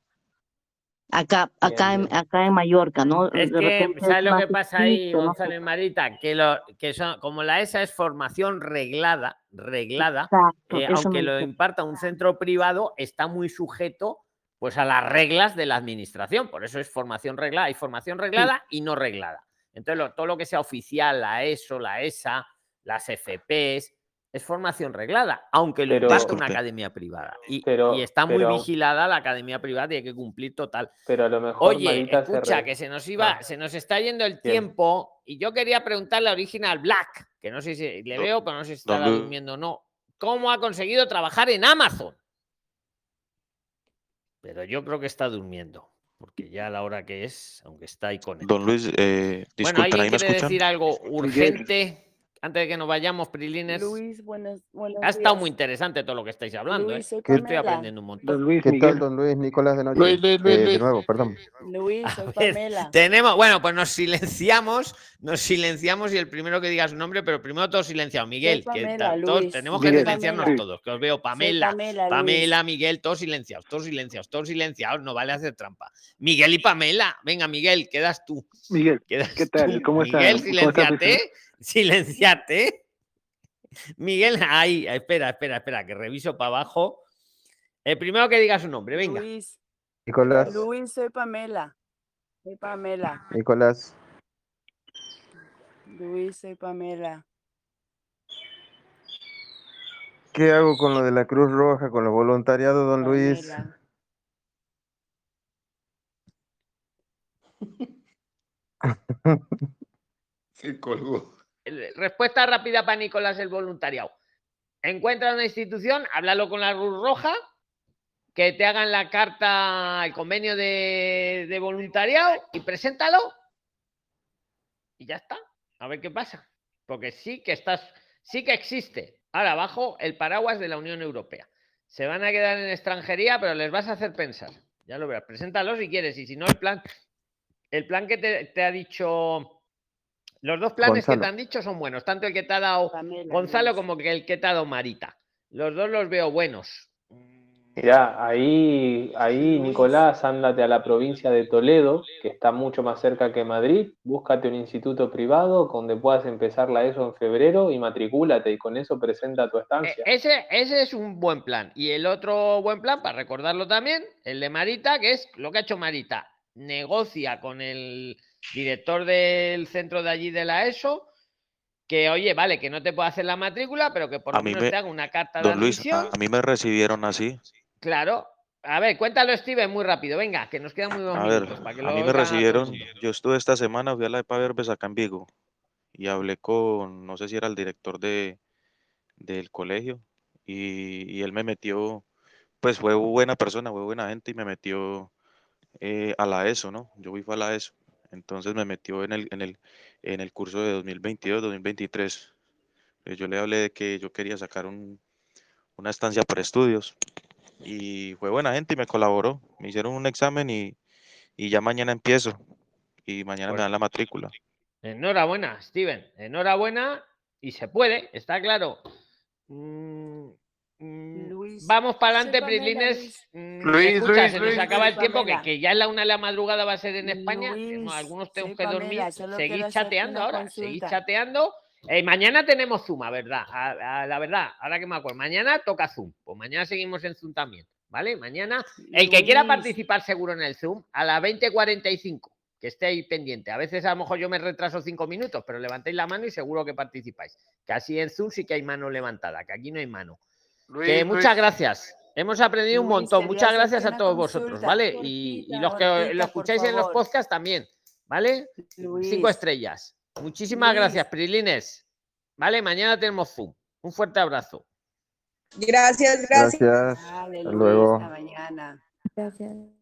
O: Acá, acá en, acá en Mallorca, ¿no?
A: Es
O: De
A: que, ¿sabes lo que pasa ahí,
O: estricto, no
A: Marita? Que, lo, que son, como la ESA es formación reglada, reglada,
O: Exacto,
A: eh, aunque lo imparta un centro privado, está muy sujeto pues a las reglas de la administración. Por eso es formación reglada. Hay formación reglada y no reglada. Entonces, lo- todo lo que sea oficial, la ESO, la ESA, las FPs, es formación reglada, aunque lo imparte una academia privada. Y,
G: Pero-
A: y está muy
G: pero-
A: vigilada la academia privada y hay que cumplir total.
G: Pero a lo mejor
A: Oye,
G: Marita
A: escucha, que se nos iba,
G: Ah.
A: se nos está yendo el
G: Bien.
A: tiempo y yo quería preguntarle a Original Black, que no sé si le veo, pero no sé si
V: Luis.
A: durmiendo o no. ¿Cómo ha conseguido trabajar en Amazon? Pero yo creo que está durmiendo, porque ya a la hora que es, aunque está ahí conectado.
V: Don Luis, eh,
A: Bueno,
V: disculpen,
A: ¿alguien
V: ¿ahí me
A: quiere decir algo
V: Miguel.
A: urgente antes de que nos vayamos, Prilines?
W: Luis, buenos, buenos
A: Ha estado
W: días.
A: muy interesante todo lo que estáis hablando, ¿eh?
W: Luis,
A: estoy aprendiendo un montón.
U: Don Luis, ¿Qué tal, don Luis? Nicolás de noche.
V: Luis, Luis, Luis,
U: Eh, de nuevo, perdón.
W: Luis, soy
A: A ver,
W: Pamela.
A: tenemos, bueno, pues nos silenciamos, nos silenciamos y el primero que diga su nombre, pero primero todos silenciados. Miguel,
W: Pamela,
A: todos,
W: Luis.
A: tenemos que silenciarnos
W: Pamela.
A: todos, que os veo. Pamela,
W: Pamela,
A: Pamela, Miguel, todos silenciados, todos silenciados, todos silenciados, no vale hacer trampa. Miguel y Pamela, venga, Miguel, quedas tú.
X: Miguel,
A: Quedas
X: ¿qué tal?
A: tú.
X: ¿Cómo estás?
A: Miguel,
X: ¿Cómo estás,
A: silenciate. Miguel, ahí, espera, espera, espera, que reviso para abajo. El primero que diga su nombre, venga.
W: Luis,
U: Nicolás,
W: Luis, soy Pamela. Soy Pamela.
U: Nicolás.
W: Luis, soy Pamela.
U: ¿Qué hago con lo de la Cruz Roja, con los voluntariados, don Luis?
V: Se colgó.
A: El- Respuesta rápida para Nicolás el voluntariado. Encuentra una institución, háblalo con la Cruz Roja, que te hagan la carta, el convenio de, voluntariado y preséntalo. Y ya está. A ver qué pasa. Porque sí que estás, sí que existe. Ahora bajo el paraguas de la Unión Europea. Se van a quedar en extranjería, pero les vas a hacer pensar. Ya lo verás. Preséntalo si quieres. Y si no, el plan, el plan que te ha dicho. Los dos planes que te han dicho son buenos, tanto el que te ha dado
W: Pamela,
A: Gonzalo como que el que te ha dado Marita. Los dos los veo buenos.
G: Mirá, ahí, ahí Nicolás, ándate a la provincia de Toledo, que está mucho más cerca que Madrid, búscate un instituto privado donde puedas empezar la ESO en febrero y matricúlate y con eso presenta tu
A: Eh,
G: estancia.
A: ese, ese es un buen plan. Y el otro buen plan, para recordarlo también, el de Marita, que es lo que ha hecho Marita. Negocia con el director del centro de allí de la ESO, que oye, vale, que no te puede hacer la matrícula, pero que por lo menos
V: me-
A: te haga una carta de
V: Luis,
A: admisión.
V: a, a mí me recibieron así.
A: Claro. A ver, cuéntalo, Steven, muy rápido. Venga, que nos quedan muy
V: ver,
A: minutos para que
V: a
A: lo
V: mí me recibieron, yo estuve esta semana, fui a la EPA Verbes acá en Vigo y hablé con, no sé si era el director de, del colegio y, y él me metió, pues fue buena persona, fue buena gente y me metió eh, a la ESO, ¿no? Yo fui a la ESO, entonces me metió en el, en el, en el curso de 2022-2023. Eh, Yo le hablé de que yo quería sacar un, una estancia por estudios y fue buena gente y me colaboró. Me hicieron un examen y, y ya mañana empiezo y mañana me dan la matrícula.
A: Enhorabuena, Steven. Enhorabuena. Y se puede, está claro. Mm,
W: Luis,
A: Vamos para adelante,
W: Pamela,
A: Prilines.
W: Luis.
A: Mm,
X: Luis,
A: escucha,
X: Luis,
A: se
X: Luis,
A: nos acaba
W: Luis,
A: el tiempo, que, que ya es la una de la madrugada va a ser en España.
W: Luis,
A: algunos tenemos que dormir.
W: Hacerte
A: chateando ahora,
W: consulta.
A: chateando. Eh, mañana tenemos Zoom, a verdad. A, a la verdad, ahora que me acuerdo. Mañana toca Zoom. Pues mañana seguimos en Zoom también. ¿Vale? Mañana, el que quiera participar seguro en el Zoom, a las 20.45, que esté ahí pendiente. A veces a lo mejor yo me retraso cinco minutos, pero levantéis la mano y seguro que participáis. Que así en Zoom sí que hay mano levantada, que aquí no hay mano.
X: Luis,
A: Que
X: Luis.
A: muchas gracias. Hemos aprendido un montón. Muchas gracias a todos vosotros. ¿vale? Y, y los que
W: cortita,
A: lo escucháis en los podcasts también, ¿vale? Cinco estrellas. Muchísimas
W: Luis.
A: gracias, Prilines. ¿Vale? Mañana tenemos Zoom. Un fuerte abrazo.
J: Gracias, gracias.
U: Gracias. Hasta luego.
W: hasta mañana.
O: Gracias.